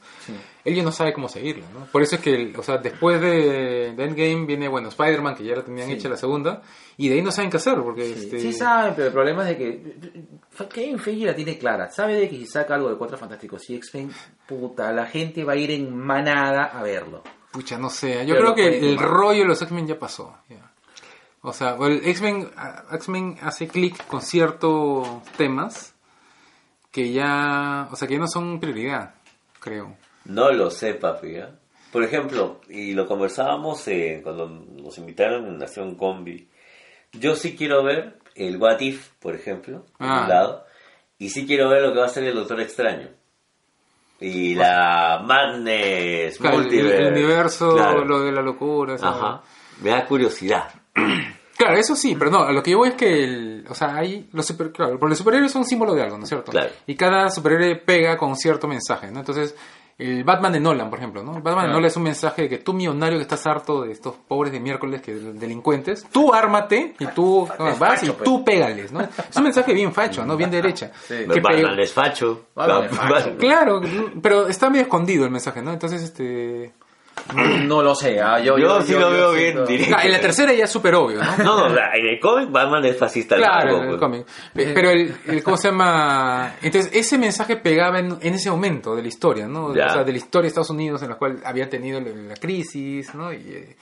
él ya no sabe cómo seguirlo, ¿no? Por eso es que, el- o sea, después de, de Endgame viene, bueno, Spider-Man, que ya la tenían Sí. hecha la segunda, y de ahí no saben qué hacer, porque, Sí, este... sí saben, pero el problema es de que Kevin Feige la tiene clara, sabe de que si saca algo de Cuatro Fantásticos y X-Men, puta, la gente va a ir en manada a verlo. Pucha, no sé. Yo Pero creo que el tomar. rollo de los X-Men ya pasó. ya. O sea, el X-Men X-Men hace clic con ciertos temas que ya, o sea, que ya no son prioridad, creo. No lo sé, papi. ¿eh? Por ejemplo, y lo conversábamos eh, cuando nos invitaron en Nación Combi. Yo sí quiero ver el What If, por ejemplo, por Ah. un lado. Y sí quiero ver lo que va a ser el Doctor Extraño. Y la Madness, Claro, el, Multiverse. el universo, Claro. lo de la locura. Ajá. Me da curiosidad. [clears throat] Claro, eso sí, pero no, a lo que yo voy es que, el, o sea, hay los super, claro, porque los superhéroes son un símbolo de algo, ¿no es cierto? Claro. Y cada superhéroe pega con cierto mensaje, ¿no? Entonces, el Batman de Nolan, por ejemplo, ¿no? El Batman de. Nolan es un mensaje de que tú millonario que estás harto de estos pobres de miércoles que delincuentes, tú ármate y tú no, vas facho, y pues. tú pégales, ¿no? Es un mensaje bien facho, ¿no? Bien [laughs] derecha. Sí. Que Batman pe- es facho. Batman es facho. Claro, pero está medio escondido el mensaje, ¿no? Entonces, este... No lo sé, ah, yo, Yo sí lo veo bien directo. Ah, en la tercera ya es súper obvio, ¿no? No, no, en el cómic Batman es fascista. Claro, mango, en el cómic. Pe- Pero el, el- ¿cómo se llama? Entonces, ese mensaje pegaba en, en ese momento de la historia, ¿no? Ya. O sea, de la historia de Estados Unidos en la cual había tenido la, crisis, ¿no? Y, eh,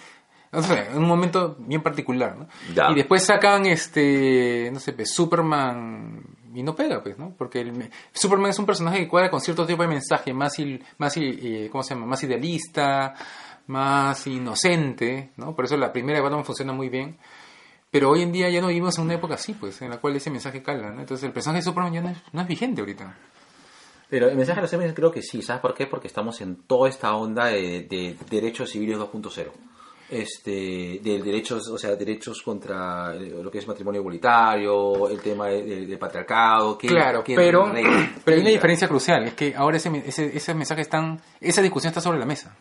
no sé, en un momento bien particular, ¿no? Ya. Y después sacan, este, no sé, pues, Superman y no pega, pues, ¿no? Porque el, Superman es un personaje que cuadra con cierto tipo de mensaje más, il- más il- eh, ¿cómo se llama? Más idealista, más inocente, ¿no? Por eso la primera de Batman funciona muy bien. Pero hoy en día ya no vivimos en una época así, pues, en la cual ese mensaje cala, ¿no? Entonces el personaje de Superman ya no es, vigente ahorita. Pero el mensaje de los X-Men creo que sí, ¿sabes por qué? Porque estamos en toda esta onda de, de derechos civiles 2.0. Este, de derechos, o sea, derechos contra eh, lo que es matrimonio igualitario, el tema de- de- del patriarcado. que- claro, que pero, re- pero hay una diferencia crucial, es que ahora ese, ese, ese mensaje están, esa discusión está sobre la mesa.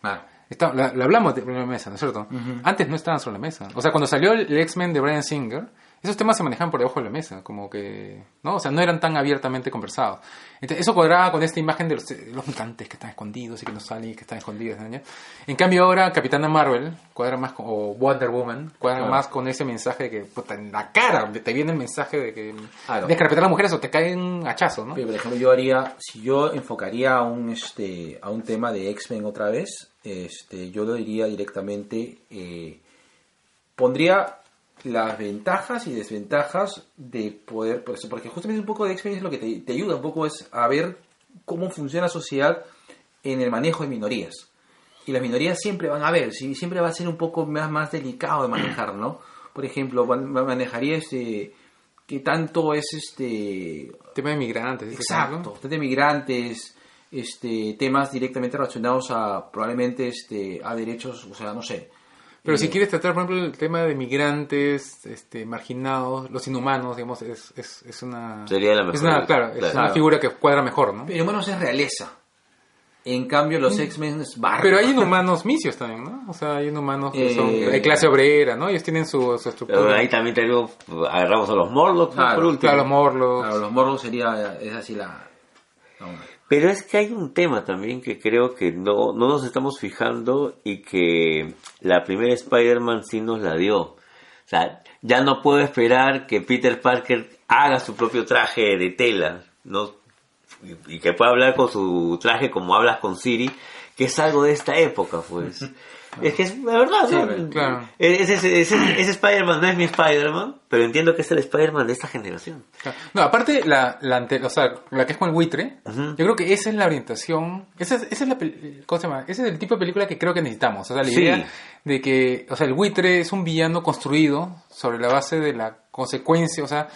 Claro. Está, la, la hablamos de la mesa, ¿no es cierto? Antes no estaban sobre la mesa. O sea, cuando salió el X-Men de Brian Singer, esos temas se manejaban por debajo de la mesa, como que, ¿no? O sea, no eran tan abiertamente conversados. Entonces, eso cuadraba con esta imagen de los, de los mutantes que están escondidos y que no salen y que están escondidos. ¿no? En cambio, ahora Capitana Marvel cuadra más con, o Wonder Woman cuadra Claro. más con ese mensaje de que, puta, en la cara te viene el mensaje de que Claro. de que respetar a las mujeres o te caen hachazos, ¿no? Pero, por ejemplo, yo haría, si yo enfocaría a un, este, a un tema de X-Men otra vez, este, yo lo diría directamente, eh, pondría las ventajas y desventajas de poder, por eso, porque justamente un poco de es lo que te, te ayuda un poco es a ver cómo funciona la sociedad en el manejo de minorías. Y las minorías siempre van a ver, sí, siempre va a ser un poco más, más delicado de manejar, ¿no? Por ejemplo, man- manejaría este, qué tanto es este tema de migrantes. ese tema. Exacto, de migrantes, este, temas directamente relacionados a probablemente este, a derechos, o sea, no sé. Pero Eh, si quieres tratar, por ejemplo, el tema de migrantes, este, marginados, los inhumanos, digamos, es, es, es una... Sería la mejor. Es una, claro, es Claro. una figura que cuadra mejor, ¿no? Pero bueno, es realeza. En cambio, los X-Men es barrio. Mm. Pero hay [laughs] inhumanos misios también, ¿no? O sea, hay inhumanos que Eh, son de clase obrera, ¿no? Ellos tienen su, su Pero estructura. ahí también tenemos, agarramos a los Morlocks ¿no? Claro, por último. Claro, los morlos. Claro, los morros sería, es así la... onda. Pero es que hay un tema también que creo que no, no nos estamos fijando y que la primera Spider-Man sí nos la dio. O sea, ya no puedo esperar que Peter Parker haga su propio traje de tela, ¿no? Y, que pueda hablar con su traje como hablas con Siri, que es algo de esta época, pues. [laughs] es que es la verdad, Sí, ¿no? claro. Ese, ese, ese- ese Spider-Man no es mi Spider-Man, pero entiendo que es el Spider-Man de esta generación. No, aparte, la, la, ante- o sea, la que es con el buitre, yo creo que esa es la orientación, esa es, esa es la, ¿cómo se llama? Ese es el tipo de película que creo que necesitamos. O sea, la Sí. idea de que, o sea, el buitre es un villano construido sobre la base de la consecuencia, o sea,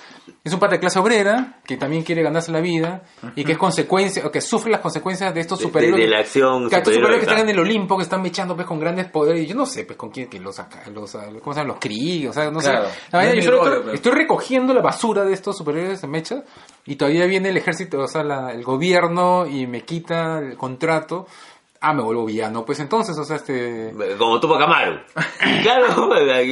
es un parte de clase obrera que también quiere ganarse la vida y que es consecuencia, o que sufre las consecuencias de estos De- de- superhéroes. de la acción que superhéroes que están en el Olimpo, que están mechando pues con grandes poderes, y yo no sé pues con quién, que los, los, ¿cómo se llaman? Los Kree, o sea, no Claro. sé. La verdad, No es yo solo estoy, recogiendo la basura de estos superhéroes de mecha y todavía viene el ejército, o sea, la- el gobierno y me quita el contrato. Ah, me vuelvo villano. Pues entonces, o sea, este... Como Tupac Amaru. [laughs] claro,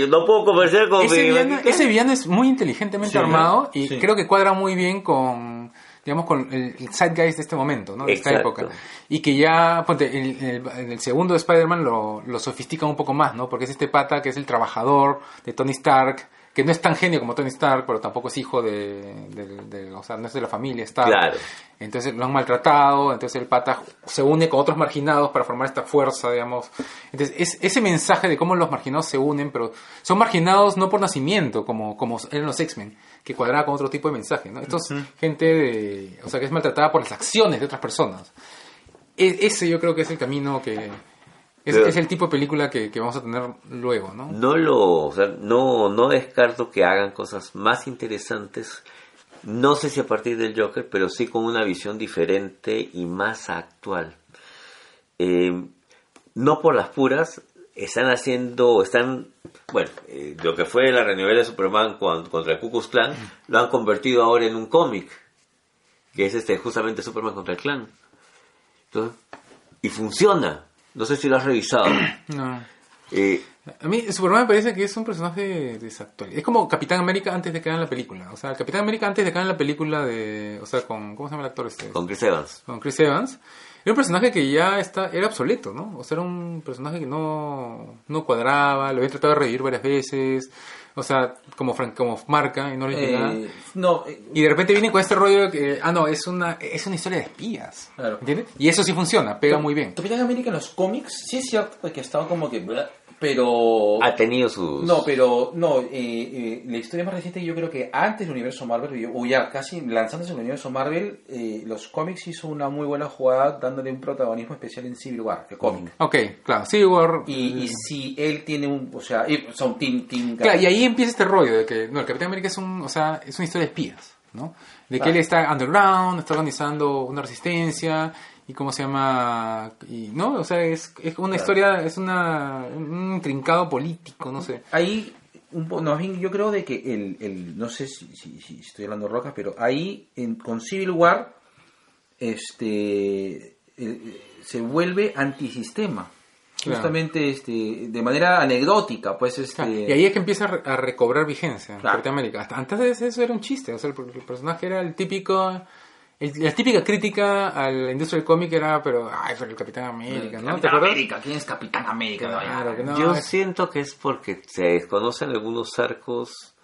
no puedo conversar con Ese mi- villano, ese villano es muy inteligentemente Sí, armado y sí. creo que cuadra muy bien con, digamos, con el, el zeitgeist de este momento, ¿no? De esta Exacto. época. Y que ya, ponte, en, el, en el segundo de Spider-Man lo, lo sofistican un poco más, ¿no? Porque es este pata que es el trabajador de Tony Stark, que no es tan genio como Tony Stark, pero tampoco es hijo de, de- de- o sea, no es de la familia Stark. Claro. Entonces lo han maltratado, entonces el pata se une con otros marginados para formar esta fuerza, digamos. Entonces es, ese mensaje de cómo los marginados se unen, pero son marginados no por nacimiento, como, como eran los X-Men, que cuadraba con otro tipo de mensaje, ¿no? Esto es gente de, o sea, que es maltratada por las acciones de otras personas. E- ese yo creo que es el camino que... Es, es el tipo de película que, que vamos a tener luego, ¿no? No lo, o sea, no, no descarto que hagan cosas más interesantes. No sé si a partir del Joker, pero sí con una visión diferente y más actual. Eh, no por las puras, están haciendo, están, bueno, eh, lo que fue la renovela de Superman con- contra el Ku Klux Klan, lo han convertido ahora en un cómic, que es este justamente Superman contra el Klan. Entonces, y funciona. No sé si lo has revisado. No. Eh, A mí Superman me parece que es un personaje desactual. Es como Capitán América antes de que hagan la película. O sea, Capitán América antes de que hagan la película de... O sea, con... ¿Cómo se llama el actor este? con Chris Evans. con Chris Evans, era un personaje que ya está, era obsoleto, ¿no? O sea, era un personaje que no, no cuadraba, lo había tratado de revivir varias veces, o sea, como, como marca y no le llegaba. Eh, no, eh, Y de repente viene con este rollo de que, ah, no, es una, es una historia de espías, Claro. ¿entiendes? Y eso sí funciona, pega muy bien. Capitán América en los cómics, sí es cierto que ha estado como que... Pero... Ha tenido sus... No, pero no, eh, eh, la historia más reciente yo creo que antes del universo Marvel, o ya casi lanzándose en el universo Marvel, eh, los cómics hizo una muy buena jugada dándole un protagonismo especial en Civil War, que cómic. Ok, claro, sí, War, Y, y si él tiene un, o sea, son Team, team Claro, y ahí empieza este rollo de que, no, el Capitán América es un, o sea, es una historia de espías, ¿no? De que Claro. él está underground, está organizando una resistencia, y cómo se llama, y, ¿no? O sea, es, es una historia, es una, un intrincado político, no sé. Ahí, un no, yo creo de que el, el no sé si, si- si estoy hablando de rocas, pero ahí en, con Civil War, este, eh, se vuelve antisistema. Claro. Justamente este, de manera anecdótica, pues este... Claro, Y ahí es que empieza a, re- a recobrar vigencia Claro. Hasta antes de eso era un chiste, o sea, el personaje era el típico... el- la típica crítica a la industria del cómic era, pero, ay, pero el Capitán América, ¿no? ¿Te Capitán acuerdas? América, ¿quién es Capitán América? Claro, que no, Yo es- siento que es porque se desconocen algunos arcos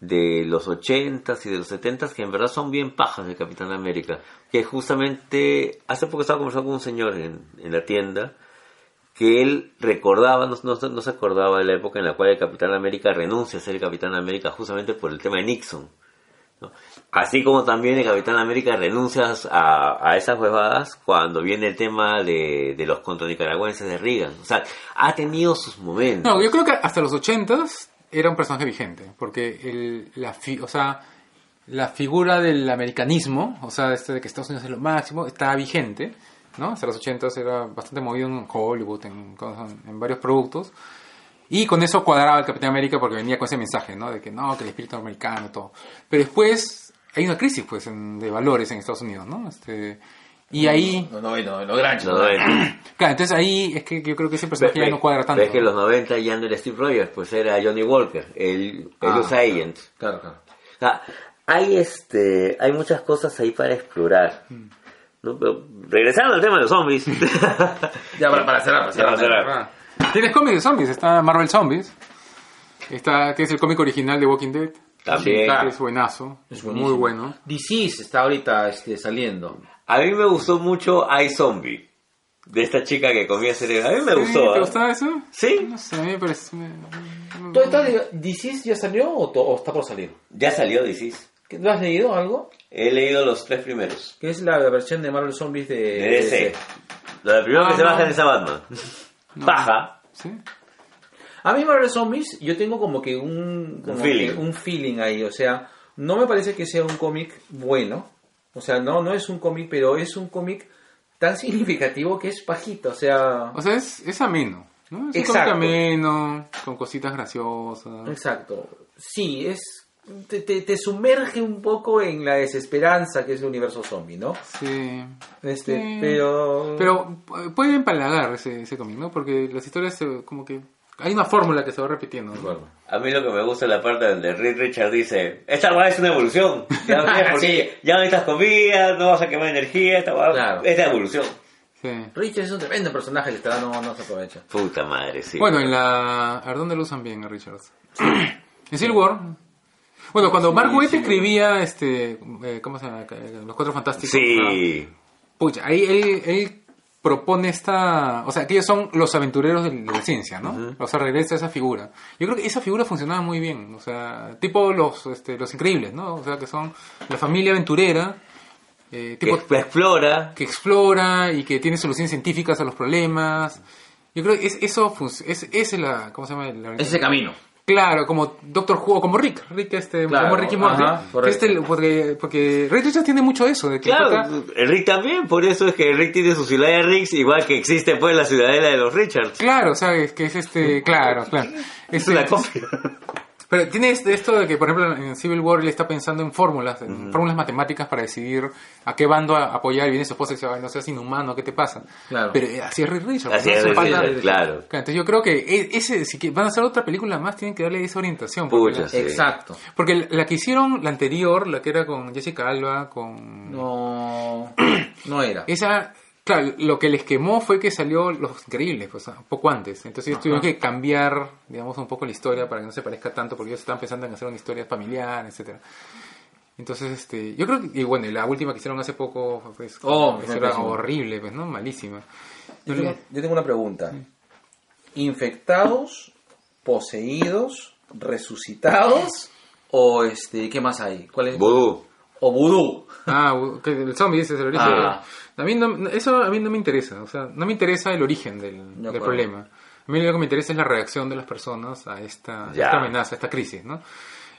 de los 80s y de los 70s que en verdad son bien pajas de Capitán América. Que justamente, hace poco estaba conversando con un señor en, en la tienda que él recordaba, no, no, no se acordaba de la época en la cual el Capitán América renuncia a ser el Capitán América justamente por el tema de Nixon. Así como también el Capitán América renuncia a, a esas huevadas cuando viene el tema de, de los contranicaragüenses de Reagan. O sea, ha tenido sus momentos. No, yo creo que hasta los 80s era un personaje vigente, porque el, la, fi- o sea, la figura del americanismo, o sea, este de que Estados Unidos es lo máximo, estaba vigente, ¿no? Hasta los 80s era bastante movido en Hollywood, en, en varios productos. Y con eso cuadraba el Capitán América porque venía con ese mensaje, ¿no? De que no, que el espíritu americano, todo. Pero después hay una crisis, pues, en- de valores en Estados Unidos, ¿no? Este, y ahí, No, no, no, no, gran Los 90. [clears throat] claro, entonces ahí es que yo creo que ese personaje ya no cuadra tanto. Ves que en los 90 ya no era Steve Rogers, pues era Johnny Walker, el, el Ah, US Agent. Claro, claro. O sea, hay, este, hay muchas cosas ahí para explorar. ¿no? Pero, regresando al tema de los zombies. [laughs] Ya, para, para cerrar, para cerrar. cerrar. Tienes cómics de zombies, está Marvel Zombies, está, que es el cómic original de Walking Dead, También. es buenazo, Es muy buenísimo. bueno. Disease está ahorita este, saliendo. A mí me gustó mucho iZombie, de esta chica que comía cerebro. A mí me Sí, gustó. ¿Te ¿eh? gustaba eso? Sí, No sé, a mí me parece... me- ¿Todo está de- ¿Disease ya salió o, to- o está por salir? ya salió Disease. ¿Qué- ¿Lo has leído algo? He leído los tres primeros. Que es la versión de Marvel Zombies de, De DC. Lo del primero Ah, que se no. baja en esa Batman. Baja. ¿Sí? A mí Marvel Zombies, yo tengo como que un, como Un feeling. que un feeling ahí, o sea, no me parece que sea un cómic bueno, o sea, no, no es un cómic, pero es un cómic tan [laughs] significativo que es pajito, o sea, O sea, es, es ameno, ¿no? Es Exacto. un cómic ameno, con cositas graciosas. exacto, sí, es, te, te, te sumerge un poco en la desesperanza que es el universo zombie, ¿no? Sí. Este, Sí. pero... Pero eh, puede empalagar ese, ese cómic, ¿no? Porque las historias como que... Hay una fórmula que se va repitiendo. ¿no? Bueno. A mí lo que me gusta es la parte donde Reed Richard dice, esta va es una evolución. Ya no, [laughs] tienes ya no necesitas comida, no vas a quemar energía, esta va Claro. es la evolución. Sí. Richard es un tremendo personaje, que no, no se aprovecha. Puta madre, sí. Bueno, en la... A ver, ¿dónde lo usan bien a Richards? [clears throat] en Civil War. Bueno, cuando Mark Waid escribía, este... eh, ¿Cómo se llama? Eh, Los Cuatro Fantásticos. sí. Pucha, ahí él, él propone esta... O sea, que ellos son los aventureros de, la ciencia, ¿no? O sea, regresa esa figura. Yo creo que esa figura funcionaba muy bien. O sea, tipo los, este, los increíbles, ¿no? O sea, que son la familia aventurera. eh, Que tipo, explora. que explora y que tiene soluciones científicas a los problemas. Yo creo que es, eso es, es la... ¿Cómo se llama? La- Ese camino. Claro, como Doctor Who, como Rick, Rick este, Claro, como Ricky Morty, ajá, este, porque, porque Rick Richards tiene mucho eso, de que Claro, Rick también, por eso es que Rick tiene su ciudad de Ricks, igual que existe pues la ciudadela de los Richards. claro, sabes que es este, [laughs] claro, claro, Es Este, una copia. Pero tiene este- esto de que, por ejemplo, en Civil War él está pensando en fórmulas, en fórmulas matemáticas para decidir a qué bando a- apoyar y viene su esposa y dice, "Ay, no seas inhumano, ¿qué te pasa? Claro. Pero eh, así es Rick Richards. Así es, Richards, claro. Entonces yo creo que e- ese, si que van a hacer otra película más, tienen que darle esa orientación. Pucha, la, sí. Exacto. porque la- la que hicieron, la anterior, la que era con Jessica Alba, con... No, [clears throat] no era. Esa, claro, lo que les quemó fue que salió Los Increíbles, pues, un poco antes. Entonces ellos tuvieron que cambiar, digamos, un poco la historia para que no se parezca tanto, porque ellos estaban pensando en hacer una historia familiar, etcétera. Entonces, este, yo creo que, y bueno, y la última que hicieron hace poco, pues, Oh, era horrible, pues, ¿no? Malísima. Yo tengo, yo tengo una pregunta. ¿Infectados, poseídos, resucitados o este, qué más hay? ¿Cuál es? Vudú. O vudú. Ah, el zombie dice el origen. Ah. A mí no, eso a mí no me interesa, o sea, no me interesa el origen del, del problema. A mí lo que me interesa es la reacción de las personas a esta, a esta amenaza, a esta crisis, ¿no?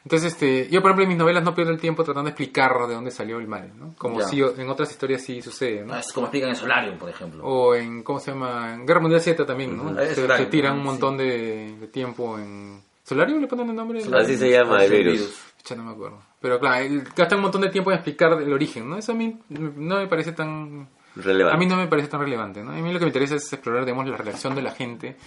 Entonces, este, yo por ejemplo en mis novelas no pierdo el tiempo tratando de explicar de dónde salió el mal, ¿no? Como Ya. si en otras historias sí sucede, ¿no? Es como explican en Solarium, por ejemplo. O en, ¿cómo se llama? En Guerra Mundial Z también, ¿no? Se, Es se Solarium, tiran un sí. montón de, de tiempo en... ¿Solarium le ponen el nombre? Así se llama el el virus. Ya no me acuerdo. Pero claro, gastan un montón de tiempo en explicar el origen, ¿no? Eso a mí no me parece tan... Relevante. A mí no me parece tan relevante, ¿no? A mí lo que me interesa es explorar, digamos, la reacción de la gente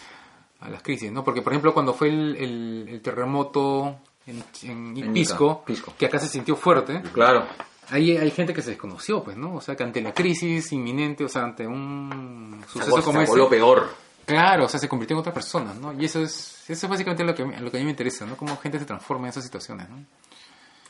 a las crisis, ¿no? Porque, por ejemplo, cuando fue el, el- el terremoto en, en En Pisco, Pisco. que acá se sintió fuerte, Claro. ahí hay gente que se desconoció, pues, ¿no? O sea, que ante la crisis inminente, o sea, ante un suceso Se como voló ese... peor. Claro, o sea, se convirtió en otra persona, ¿no? Y eso es, eso es básicamente lo que, lo que a mí me interesa, ¿no? Cómo gente se transforma en esas situaciones, ¿no?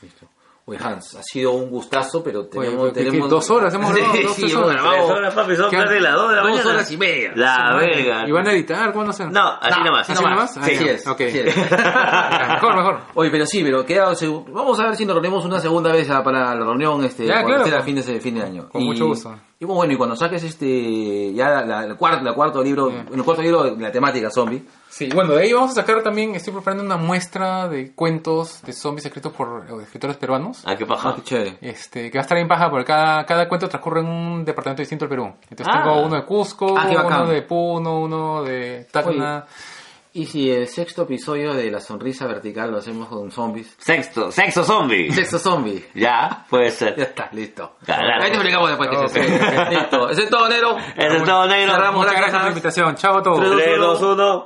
Listo. Oye, Hans, ha sido un gustazo, pero tenemos... ¿qué- qué- tenemos... dos horas hemos grabado? Sí, ¿Dos, sí, tres horas? grabado Tres horas, papi, son ¿Qué? casi las dos de la Dos mañana. horas y media. La verga. ¿Y van a editar? ¿Cuándo hacen? No, así No, nomás. así ¿Así nomás? nomás. Sí ya. es, Ok. sí es. Ya, [laughs] mejor, mejor. Oye, pero sí, pero queda, vamos a ver si nos reunimos una segunda vez a- para la reunión este Ya, cuando claro. sea fin de fin de año. Con Y- mucho gusto. Y bueno, y cuando saques este ya la, la- el cuarto, el cuarto libro, Ya. el cuarto libro de la temática zombie. Sí, bueno, de ahí vamos a sacar también, estoy preparando una muestra de cuentos de zombies escritos por eh, escritores peruanos. Ah, qué Ah, paja. qué chévere. Este, que va a estar en paja porque cada, cada cuento transcurre en un departamento distinto del Perú. Entonces Ah. tengo uno de Cusco, Ah, uno de Puno, uno de Tacna. Y si el sexto episodio de la sonrisa vertical lo hacemos con zombies. Sexto, sexo zombie. Sexto zombie. Ya, puede Ya ser. está, listo. Carajo. Ahí te explicamos después que Ok. se. Listo. Eso es todo, negro. Eso es todo negro. Cerramos Muchas la gracias por la invitación. Chao a todos. Tres, 3, 2, 1.